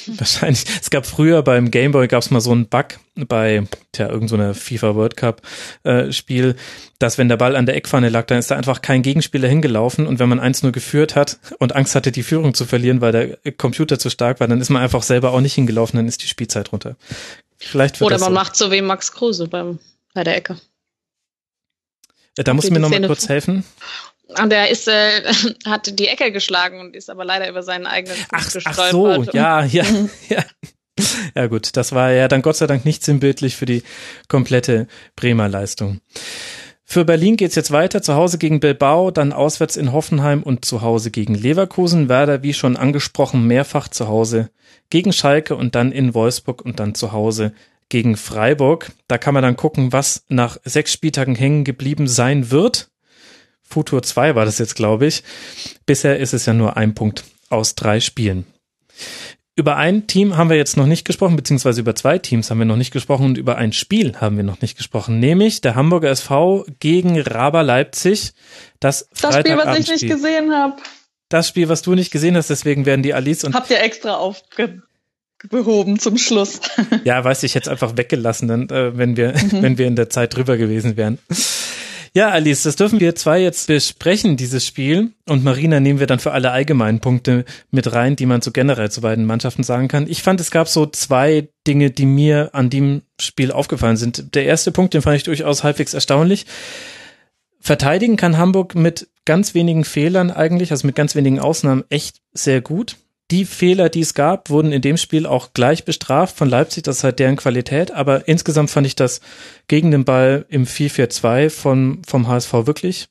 Wahrscheinlich. Es gab früher beim Gameboy gab es mal so einen Bug bei tja, irgendeiner so FIFA World Cup äh, Spiel, dass wenn der Ball an der Eckpfanne lag, dann ist da einfach kein Gegenspieler hingelaufen und wenn man eins nur geführt hat und Angst hatte, die Führung zu verlieren, weil der Computer zu stark war, dann ist man einfach selber auch nicht hingelaufen, dann ist die Spielzeit runter. Vielleicht Oder man so. macht so wie Max Kruse beim, bei der Ecke. Da muss mir noch mal kurz helfen. Und der ist, äh, hat die Ecke geschlagen und ist aber leider über seinen eigenen Fuß ach, gestolpert. Ach so, ja, ja, ja. Ja gut, das war ja dann Gott sei Dank nicht sinnbildlich für die komplette Bremer Leistung. Für Berlin geht's jetzt weiter, zu Hause gegen Bilbao, dann auswärts in Hoffenheim und zu Hause gegen Leverkusen. Werder, wie schon angesprochen, mehrfach zu Hause gegen Schalke und dann in Wolfsburg und dann zu Hause gegen Freiburg. Da kann man dann gucken, was nach sechs Spieltagen hängen geblieben sein wird. Futur 2 war das jetzt, glaube ich. Bisher ist es ja nur ein Punkt aus drei Spielen. Über ein Team haben wir jetzt noch nicht gesprochen, beziehungsweise über zwei Teams haben wir noch nicht gesprochen und über ein Spiel haben wir noch nicht gesprochen, nämlich der Hamburger SV gegen Raber Leipzig. Das, das Spiel, was ich nicht gesehen habe. Das Spiel, was du nicht gesehen hast, deswegen werden die Alice und. Habt ihr extra aufgehoben zum Schluss. ja, weiß ich, jetzt einfach weggelassen, dann, äh, wenn wir, mhm. wenn wir in der Zeit drüber gewesen wären. Ja, Alice, das dürfen wir zwei jetzt besprechen, dieses Spiel. Und Marina nehmen wir dann für alle allgemeinen Punkte mit rein, die man so generell zu beiden Mannschaften sagen kann. Ich fand, es gab so zwei Dinge, die mir an dem Spiel aufgefallen sind. Der erste Punkt, den fand ich durchaus halbwegs erstaunlich. Verteidigen kann Hamburg mit ganz wenigen Fehlern eigentlich, also mit ganz wenigen Ausnahmen echt sehr gut. Die Fehler, die es gab, wurden in dem Spiel auch gleich bestraft von Leipzig. Das ist halt deren Qualität. Aber insgesamt fand ich das gegen den Ball im 4-4-2 von, vom HSV wirklich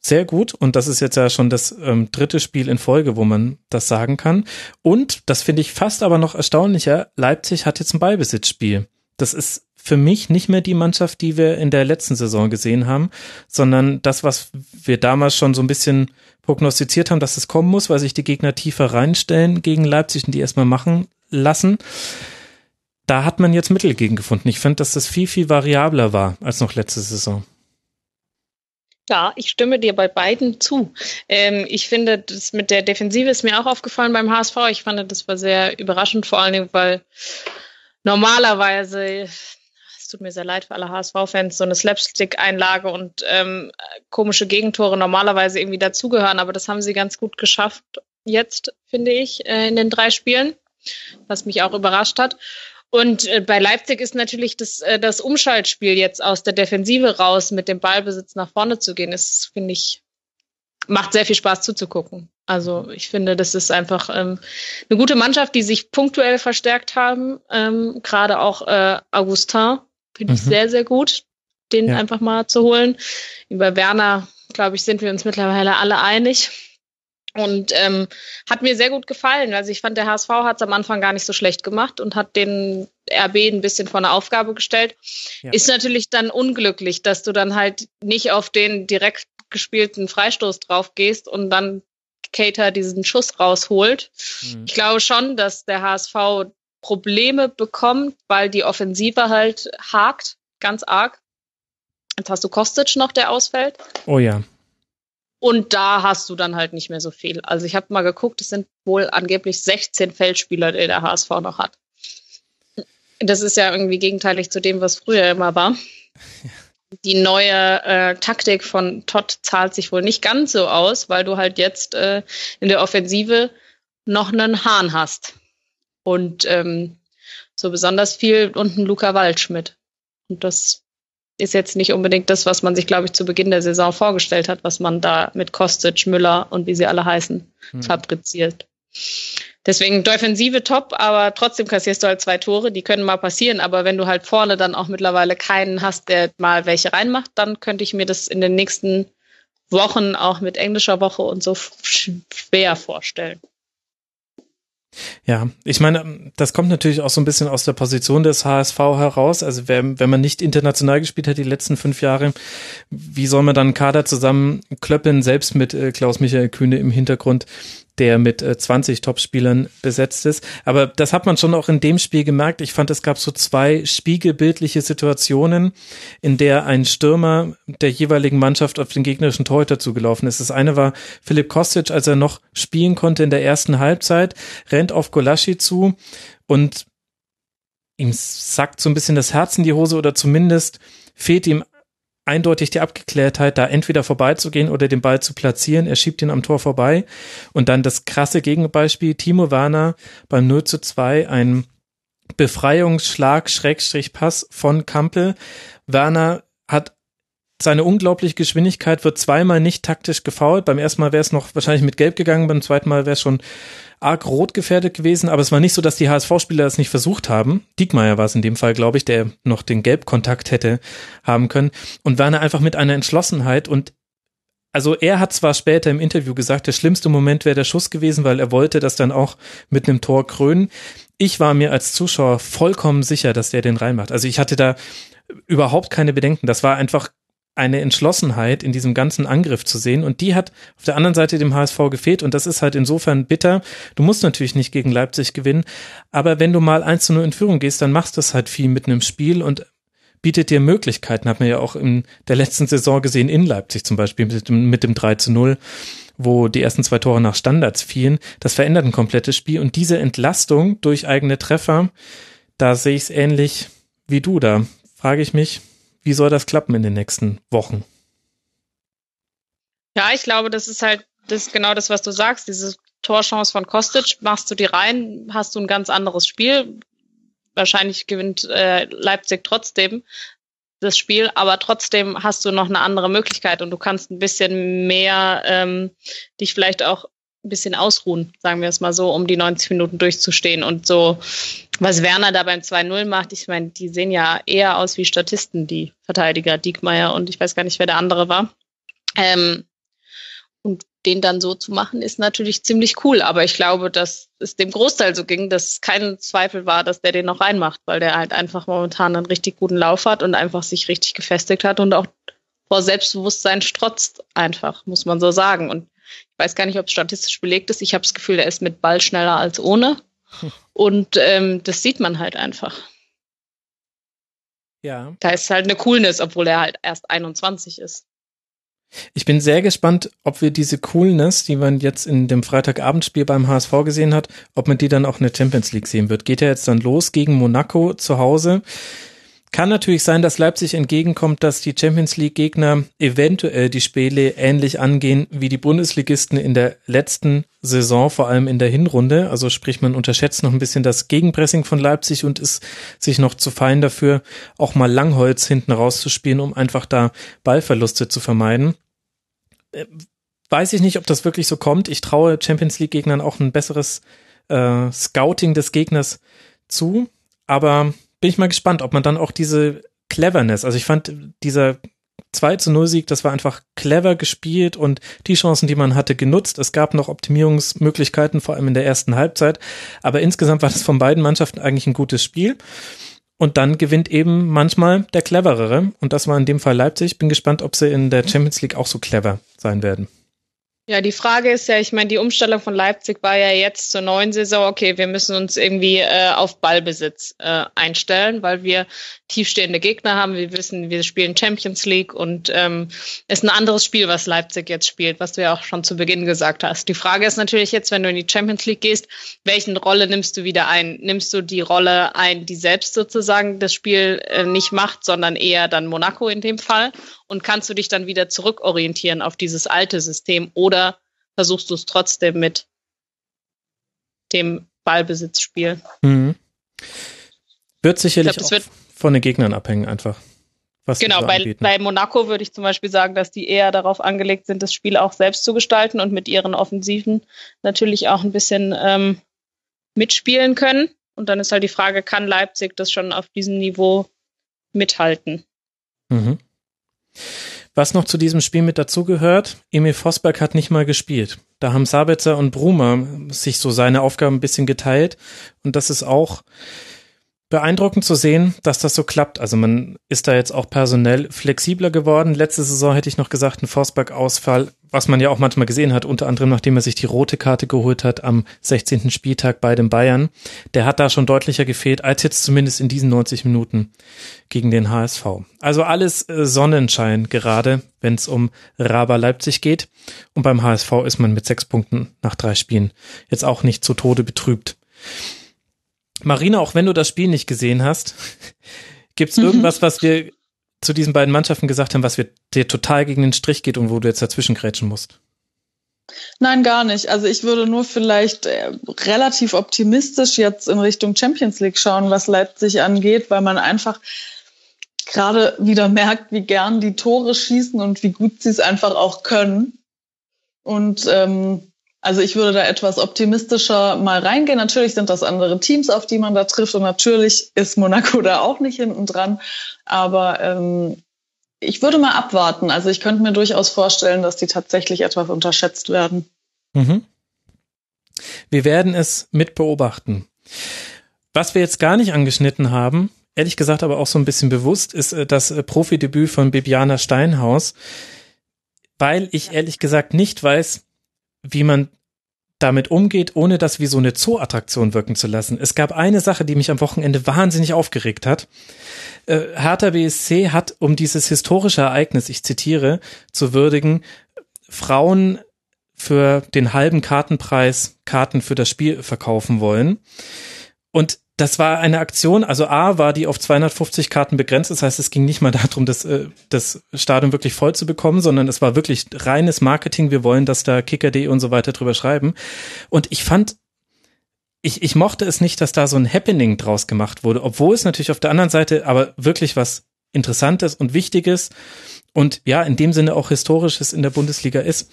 sehr gut. Und das ist jetzt ja schon das ähm, dritte Spiel in Folge, wo man das sagen kann. Und, das finde ich fast aber noch erstaunlicher, Leipzig hat jetzt ein Ballbesitzspiel. Das ist für mich nicht mehr die Mannschaft, die wir in der letzten Saison gesehen haben, sondern das, was wir damals schon so ein bisschen prognostiziert haben, dass es kommen muss, weil sich die Gegner tiefer reinstellen gegen Leipzig und die erstmal machen lassen. Da hat man jetzt Mittel gegen gefunden. Ich finde, dass das viel, viel variabler war als noch letzte Saison. Ja, ich stimme dir bei beiden zu. Ähm, ich finde, das mit der Defensive ist mir auch aufgefallen beim HSV. Ich fand, das war sehr überraschend, vor allen Dingen, weil normalerweise tut mir sehr leid für alle HSV-Fans, so eine Slapstick-Einlage und ähm, komische Gegentore normalerweise irgendwie dazugehören, aber das haben sie ganz gut geschafft jetzt, finde ich, äh, in den drei Spielen, was mich auch überrascht hat. Und äh, bei Leipzig ist natürlich das, äh, das Umschaltspiel jetzt aus der Defensive raus mit dem Ballbesitz nach vorne zu gehen, ist, finde ich, macht sehr viel Spaß zuzugucken. Also ich finde, das ist einfach ähm, eine gute Mannschaft, die sich punktuell verstärkt haben. Ähm, Gerade auch äh, Augustin, Finde ich mhm. sehr, sehr gut, den ja. einfach mal zu holen. Über Werner, glaube ich, sind wir uns mittlerweile alle einig. Und ähm, hat mir sehr gut gefallen. Also ich fand, der HSV hat es am Anfang gar nicht so schlecht gemacht und hat den RB ein bisschen vor eine Aufgabe gestellt. Ja. Ist natürlich dann unglücklich, dass du dann halt nicht auf den direkt gespielten Freistoß drauf gehst und dann Cater diesen Schuss rausholt. Mhm. Ich glaube schon, dass der HSV Probleme bekommt, weil die Offensive halt hakt, ganz arg. Jetzt hast du Kostic noch, der ausfällt. Oh ja. Und da hast du dann halt nicht mehr so viel. Also ich habe mal geguckt, es sind wohl angeblich 16 Feldspieler, die der HSV noch hat. Das ist ja irgendwie gegenteilig zu dem, was früher immer war. Die neue äh, Taktik von Todd zahlt sich wohl nicht ganz so aus, weil du halt jetzt äh, in der Offensive noch einen Hahn hast. Und ähm, so besonders viel unten Luca Waldschmidt. Und das ist jetzt nicht unbedingt das, was man sich, glaube ich, zu Beginn der Saison vorgestellt hat, was man da mit Kostic, Müller und wie sie alle heißen, hm. fabriziert. Deswegen Defensive top, aber trotzdem kassierst du halt zwei Tore, die können mal passieren, aber wenn du halt vorne dann auch mittlerweile keinen hast, der mal welche reinmacht, dann könnte ich mir das in den nächsten Wochen auch mit englischer Woche und so schwer vorstellen. Ja, ich meine, das kommt natürlich auch so ein bisschen aus der Position des HSV heraus. Also wenn, wenn man nicht international gespielt hat die letzten fünf Jahre, wie soll man dann Kader zusammenklöppeln, selbst mit äh, Klaus-Michael Kühne im Hintergrund? Der mit äh, 20 Topspielern besetzt ist. Aber das hat man schon auch in dem Spiel gemerkt. Ich fand, es gab so zwei spiegelbildliche Situationen, in der ein Stürmer der jeweiligen Mannschaft auf den gegnerischen Torhüter zugelaufen ist. Das eine war Philipp Kostic, als er noch spielen konnte in der ersten Halbzeit, rennt auf Golaschi zu und ihm sackt so ein bisschen das Herz in die Hose oder zumindest fehlt ihm eindeutig die Abgeklärtheit, da entweder vorbeizugehen oder den Ball zu platzieren. Er schiebt ihn am Tor vorbei. Und dann das krasse Gegenbeispiel, Timo Werner beim 0 zu 2, ein Befreiungsschlag, Schrägstrich Pass von Kampel. Werner hat seine unglaubliche Geschwindigkeit wird zweimal nicht taktisch gefault. Beim ersten Mal wäre es noch wahrscheinlich mit Gelb gegangen, beim zweiten Mal wäre es schon arg rot gefährdet gewesen, aber es war nicht so, dass die HSV-Spieler das nicht versucht haben. Diekmeyer war es in dem Fall, glaube ich, der noch den Gelbkontakt hätte haben können. Und Werner einfach mit einer Entschlossenheit und also er hat zwar später im Interview gesagt, der schlimmste Moment wäre der Schuss gewesen, weil er wollte das dann auch mit einem Tor krönen. Ich war mir als Zuschauer vollkommen sicher, dass der den reinmacht. Also ich hatte da überhaupt keine Bedenken. Das war einfach eine Entschlossenheit in diesem ganzen Angriff zu sehen. Und die hat auf der anderen Seite dem HSV gefehlt. Und das ist halt insofern bitter. Du musst natürlich nicht gegen Leipzig gewinnen. Aber wenn du mal 1 zu 0 in Führung gehst, dann machst du das halt viel mit einem Spiel und bietet dir Möglichkeiten. Hat man ja auch in der letzten Saison gesehen in Leipzig zum Beispiel mit dem, mit dem 3 zu 0 wo die ersten zwei Tore nach Standards fielen. Das verändert ein komplettes Spiel. Und diese Entlastung durch eigene Treffer, da sehe ich es ähnlich wie du. Da frage ich mich, wie soll das klappen in den nächsten Wochen? Ja, ich glaube, das ist halt das ist genau das, was du sagst. Diese Torchance von Kostic, machst du die rein, hast du ein ganz anderes Spiel. Wahrscheinlich gewinnt äh, Leipzig trotzdem. das Spiel, aber trotzdem hast du noch eine andere Möglichkeit und du kannst ein bisschen mehr ähm, dich vielleicht auch ein bisschen ausruhen, sagen wir es mal so, um die 90 Minuten durchzustehen. Und so, was Werner da beim 2-0 macht, ich meine, die sehen ja eher aus wie Statisten, die Verteidiger, Diekmeyer und ich weiß gar nicht, wer der andere war. Ähm, und den dann so zu machen, ist natürlich ziemlich cool. Aber ich glaube, dass es dem Großteil so ging, dass kein Zweifel war, dass der den noch reinmacht, weil der halt einfach momentan einen richtig guten Lauf hat und einfach sich richtig gefestigt hat und auch vor Selbstbewusstsein strotzt einfach, muss man so sagen. Und ich weiß gar nicht, ob es statistisch belegt ist. Ich habe das Gefühl, er ist mit Ball schneller als ohne. Und ähm, das sieht man halt einfach. Ja. Da ist halt eine Coolness, obwohl er halt erst 21 ist. Ich bin sehr gespannt, ob wir diese Coolness, die man jetzt in dem Freitagabendspiel beim HSV gesehen hat, ob man die dann auch in der Champions League sehen wird. Geht er jetzt dann los gegen Monaco zu Hause? Kann natürlich sein, dass Leipzig entgegenkommt, dass die Champions League Gegner eventuell die Spiele ähnlich angehen wie die Bundesligisten in der letzten Saison, vor allem in der Hinrunde. Also sprich, man unterschätzt noch ein bisschen das Gegenpressing von Leipzig und ist sich noch zu fein dafür, auch mal Langholz hinten rauszuspielen, um einfach da Ballverluste zu vermeiden. Äh, weiß ich nicht, ob das wirklich so kommt. Ich traue Champions League Gegnern auch ein besseres äh, Scouting des Gegners zu, aber bin ich mal gespannt, ob man dann auch diese Cleverness, also ich fand dieser 2 zu 0 Sieg, das war einfach clever gespielt und die Chancen, die man hatte, genutzt. Es gab noch Optimierungsmöglichkeiten, vor allem in der ersten Halbzeit. Aber insgesamt war das von beiden Mannschaften eigentlich ein gutes Spiel. Und dann gewinnt eben manchmal der Cleverere. Und das war in dem Fall Leipzig. Bin gespannt, ob sie in der Champions League auch so clever sein werden. Ja, die Frage ist ja, ich meine, die Umstellung von Leipzig war ja jetzt zur neuen Saison, okay, wir müssen uns irgendwie äh, auf Ballbesitz äh, einstellen, weil wir tiefstehende Gegner haben. Wir wissen, wir spielen Champions League und ähm, ist ein anderes Spiel, was Leipzig jetzt spielt, was du ja auch schon zu Beginn gesagt hast. Die Frage ist natürlich jetzt, wenn du in die Champions League gehst, welchen Rolle nimmst du wieder ein? Nimmst du die Rolle ein, die selbst sozusagen das Spiel äh, nicht macht, sondern eher dann Monaco in dem Fall? Und kannst du dich dann wieder zurückorientieren auf dieses alte System oder versuchst du es trotzdem mit dem Ballbesitzspiel? Mhm. Wird sicherlich glaub, wird von den Gegnern abhängen einfach. Was genau, so bei, bei Monaco würde ich zum Beispiel sagen, dass die eher darauf angelegt sind, das Spiel auch selbst zu gestalten und mit ihren Offensiven natürlich auch ein bisschen ähm, mitspielen können. Und dann ist halt die Frage, kann Leipzig das schon auf diesem Niveau mithalten? Mhm. Was noch zu diesem Spiel mit dazugehört, Emil Vosberg hat nicht mal gespielt. Da haben Sabitzer und Brumer sich so seine Aufgaben ein bisschen geteilt. Und das ist auch beeindruckend zu sehen, dass das so klappt. Also man ist da jetzt auch personell flexibler geworden. Letzte Saison hätte ich noch gesagt, ein Forsberg-Ausfall, was man ja auch manchmal gesehen hat, unter anderem nachdem er sich die rote Karte geholt hat am 16. Spieltag bei den Bayern. Der hat da schon deutlicher gefehlt, als jetzt zumindest in diesen 90 Minuten gegen den HSV. Also alles äh, Sonnenschein gerade, wenn es um Raba Leipzig geht. Und beim HSV ist man mit sechs Punkten nach drei Spielen jetzt auch nicht zu Tode betrübt. Marina, auch wenn du das Spiel nicht gesehen hast, gibt es mhm. irgendwas, was wir zu diesen beiden Mannschaften gesagt haben, was wir dir total gegen den Strich geht und wo du jetzt dazwischen grätschen musst? Nein, gar nicht. Also ich würde nur vielleicht äh, relativ optimistisch jetzt in Richtung Champions League schauen, was Leipzig angeht, weil man einfach gerade wieder merkt, wie gern die Tore schießen und wie gut sie es einfach auch können. Und ähm, also ich würde da etwas optimistischer mal reingehen. Natürlich sind das andere Teams, auf die man da trifft und natürlich ist Monaco da auch nicht hinten dran. Aber ähm, ich würde mal abwarten. Also ich könnte mir durchaus vorstellen, dass die tatsächlich etwas unterschätzt werden. Mhm. Wir werden es mit beobachten. Was wir jetzt gar nicht angeschnitten haben, ehrlich gesagt aber auch so ein bisschen bewusst, ist äh, das äh, Profidebüt von Bibiana Steinhaus, weil ich ehrlich gesagt nicht weiß, wie man damit umgeht, ohne das wie so eine Zooattraktion wirken zu lassen. Es gab eine Sache, die mich am Wochenende wahnsinnig aufgeregt hat. Äh, Hertha BSC hat, um dieses historische Ereignis, ich zitiere, zu würdigen, Frauen für den halben Kartenpreis Karten für das Spiel verkaufen wollen. Und das war eine Aktion, also A war die auf 250 Karten begrenzt, das heißt, es ging nicht mal darum, das, äh, das Stadion wirklich voll zu bekommen, sondern es war wirklich reines Marketing, wir wollen, dass da Kicker.de und so weiter drüber schreiben. Und ich fand, ich, ich mochte es nicht, dass da so ein Happening draus gemacht wurde, obwohl es natürlich auf der anderen Seite aber wirklich was Interessantes und Wichtiges und ja, in dem Sinne auch Historisches in der Bundesliga ist.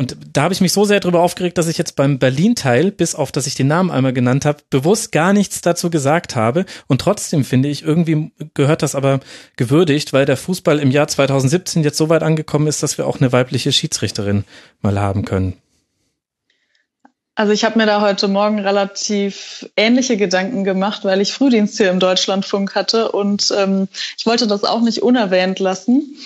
Und da habe ich mich so sehr darüber aufgeregt, dass ich jetzt beim Berlin-Teil, bis auf dass ich den Namen einmal genannt habe, bewusst gar nichts dazu gesagt habe. Und trotzdem finde ich, irgendwie gehört das aber gewürdigt, weil der Fußball im Jahr 2017 jetzt so weit angekommen ist, dass wir auch eine weibliche Schiedsrichterin mal haben können. Also ich habe mir da heute Morgen relativ ähnliche Gedanken gemacht, weil ich Frühdienst hier im Deutschlandfunk hatte und ähm, ich wollte das auch nicht unerwähnt lassen.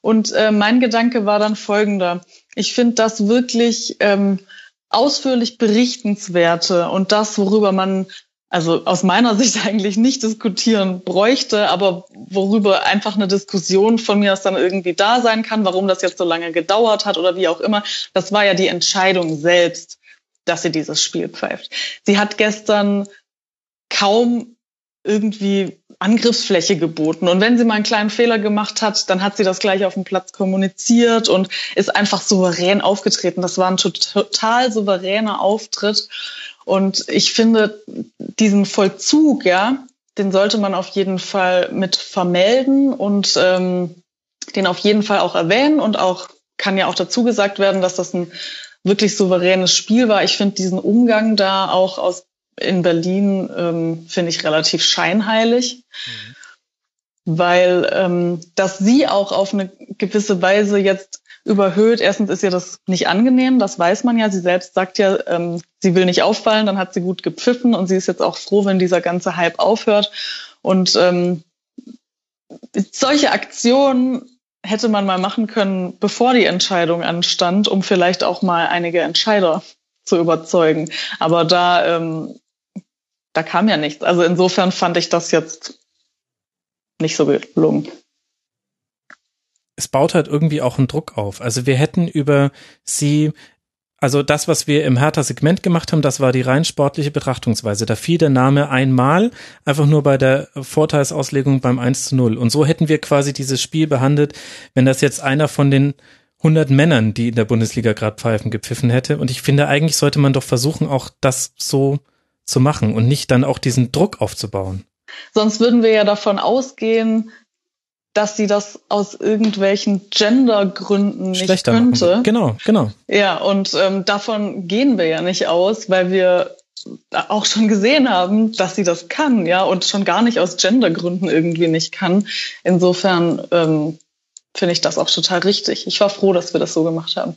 Und äh, mein Gedanke war dann folgender. Ich finde das wirklich ähm, ausführlich berichtenswerte und das, worüber man also aus meiner Sicht eigentlich nicht diskutieren bräuchte, aber worüber einfach eine Diskussion von mir aus dann irgendwie da sein kann, warum das jetzt so lange gedauert hat oder wie auch immer. Das war ja die Entscheidung selbst, dass sie dieses Spiel pfeift. Sie hat gestern kaum irgendwie Angriffsfläche geboten. Und wenn sie mal einen kleinen Fehler gemacht hat, dann hat sie das gleich auf dem Platz kommuniziert und ist einfach souverän aufgetreten. Das war ein total souveräner Auftritt. Und ich finde, diesen Vollzug, ja, den sollte man auf jeden Fall mit vermelden und ähm, den auf jeden Fall auch erwähnen und auch kann ja auch dazu gesagt werden, dass das ein wirklich souveränes Spiel war. Ich finde diesen Umgang da auch aus in Berlin ähm, finde ich relativ scheinheilig, mhm. weil ähm, dass sie auch auf eine gewisse Weise jetzt überhöht. Erstens ist ihr das nicht angenehm, das weiß man ja. Sie selbst sagt ja, ähm, sie will nicht auffallen, dann hat sie gut gepfiffen und sie ist jetzt auch froh, wenn dieser ganze Hype aufhört. Und ähm, solche Aktionen hätte man mal machen können, bevor die Entscheidung anstand, um vielleicht auch mal einige Entscheider zu überzeugen. Aber da ähm, da kam ja nichts. Also insofern fand ich das jetzt nicht so gelungen. Es baut halt irgendwie auch einen Druck auf. Also wir hätten über sie, also das, was wir im Hertha-Segment gemacht haben, das war die rein sportliche Betrachtungsweise. Da fiel der Name einmal, einfach nur bei der Vorteilsauslegung beim 1 zu 0. Und so hätten wir quasi dieses Spiel behandelt, wenn das jetzt einer von den 100 Männern, die in der Bundesliga gerade pfeifen, gepfiffen hätte. Und ich finde, eigentlich sollte man doch versuchen, auch das so zu machen und nicht dann auch diesen Druck aufzubauen. Sonst würden wir ja davon ausgehen, dass sie das aus irgendwelchen Gendergründen nicht könnte. Machen. Genau, genau. Ja, und ähm, davon gehen wir ja nicht aus, weil wir auch schon gesehen haben, dass sie das kann, ja, und schon gar nicht aus Gendergründen irgendwie nicht kann. Insofern ähm, finde ich das auch total richtig. Ich war froh, dass wir das so gemacht haben.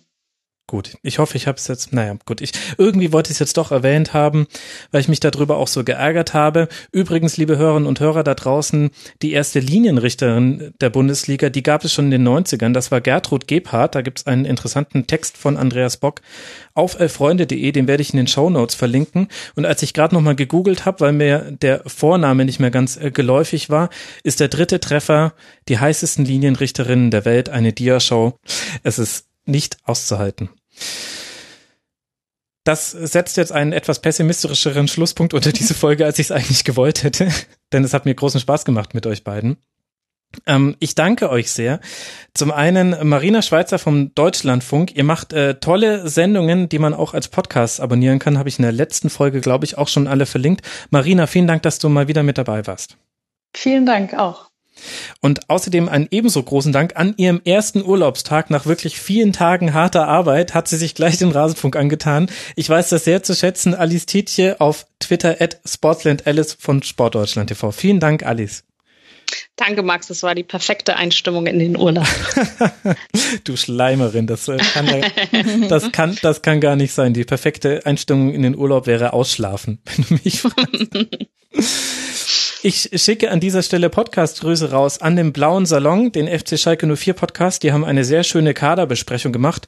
Gut, ich hoffe, ich habe es jetzt, naja, gut, ich irgendwie wollte ich es jetzt doch erwähnt haben, weil ich mich darüber auch so geärgert habe. Übrigens, liebe Hörerinnen und Hörer da draußen, die erste Linienrichterin der Bundesliga, die gab es schon in den 90ern, das war Gertrud Gebhardt, da gibt es einen interessanten Text von Andreas Bock auf elfreunde.de, den werde ich in den Show Notes verlinken. Und als ich gerade nochmal gegoogelt habe, weil mir der Vorname nicht mehr ganz äh, geläufig war, ist der dritte Treffer die heißesten Linienrichterinnen der Welt, eine Diashow. Es ist nicht auszuhalten. Das setzt jetzt einen etwas pessimistischeren Schlusspunkt unter diese Folge, als ich es eigentlich gewollt hätte, denn es hat mir großen Spaß gemacht mit euch beiden. Ähm, ich danke euch sehr. Zum einen Marina Schweizer vom Deutschlandfunk. Ihr macht äh, tolle Sendungen, die man auch als Podcast abonnieren kann. Habe ich in der letzten Folge, glaube ich, auch schon alle verlinkt. Marina, vielen Dank, dass du mal wieder mit dabei warst. Vielen Dank auch. Und außerdem einen ebenso großen Dank an ihrem ersten Urlaubstag nach wirklich vielen Tagen harter Arbeit hat sie sich gleich den Rasenfunk angetan. Ich weiß das sehr zu schätzen. Alice Tietje auf Twitter at Sportsland von Sportdeutschland TV. Vielen Dank, Alice. Danke, Max. Das war die perfekte Einstimmung in den Urlaub. du Schleimerin, das äh, kann, das kann, das kann gar nicht sein. Die perfekte Einstimmung in den Urlaub wäre ausschlafen, wenn du mich fragst. Ich schicke an dieser Stelle Podcast-Grüße raus an den Blauen Salon, den FC Schalke 04 Podcast. Die haben eine sehr schöne Kaderbesprechung gemacht.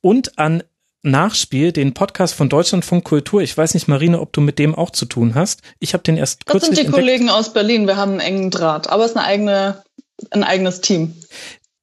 Und an Nachspiel, den Podcast von Deutschlandfunk Kultur. Ich weiß nicht, Marine, ob du mit dem auch zu tun hast. Ich habe den erst das kürzlich Das sind die entdeckt. Kollegen aus Berlin. Wir haben einen engen Draht, aber es ist eine eigene, ein eigenes Team.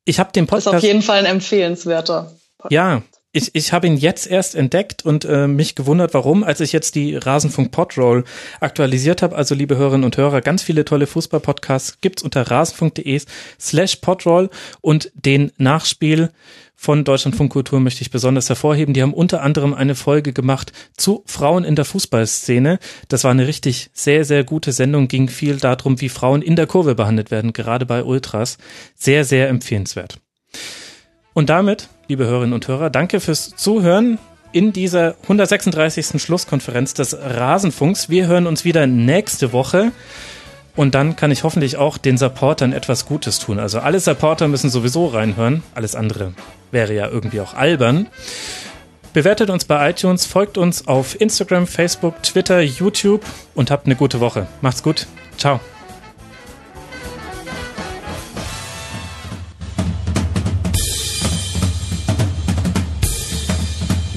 Ich habe den Podcast. Das ist auf jeden Fall ein empfehlenswerter. Podcast. Ja, ich, ich habe ihn jetzt erst entdeckt und äh, mich gewundert, warum, als ich jetzt die Rasenfunk Podroll aktualisiert habe. Also liebe Hörerinnen und Hörer, ganz viele tolle Fußball-Podcasts gibt's unter rasenfunk.de slash Podroll und den Nachspiel von Deutschlandfunk Kultur möchte ich besonders hervorheben. Die haben unter anderem eine Folge gemacht zu Frauen in der Fußballszene. Das war eine richtig sehr, sehr gute Sendung, ging viel darum, wie Frauen in der Kurve behandelt werden, gerade bei Ultras. Sehr, sehr empfehlenswert. Und damit, liebe Hörerinnen und Hörer, danke fürs Zuhören in dieser 136. Schlusskonferenz des Rasenfunks. Wir hören uns wieder nächste Woche. Und dann kann ich hoffentlich auch den Supportern etwas Gutes tun. Also alle Supporter müssen sowieso reinhören. Alles andere wäre ja irgendwie auch albern. Bewertet uns bei iTunes, folgt uns auf Instagram, Facebook, Twitter, YouTube und habt eine gute Woche. Macht's gut. Ciao.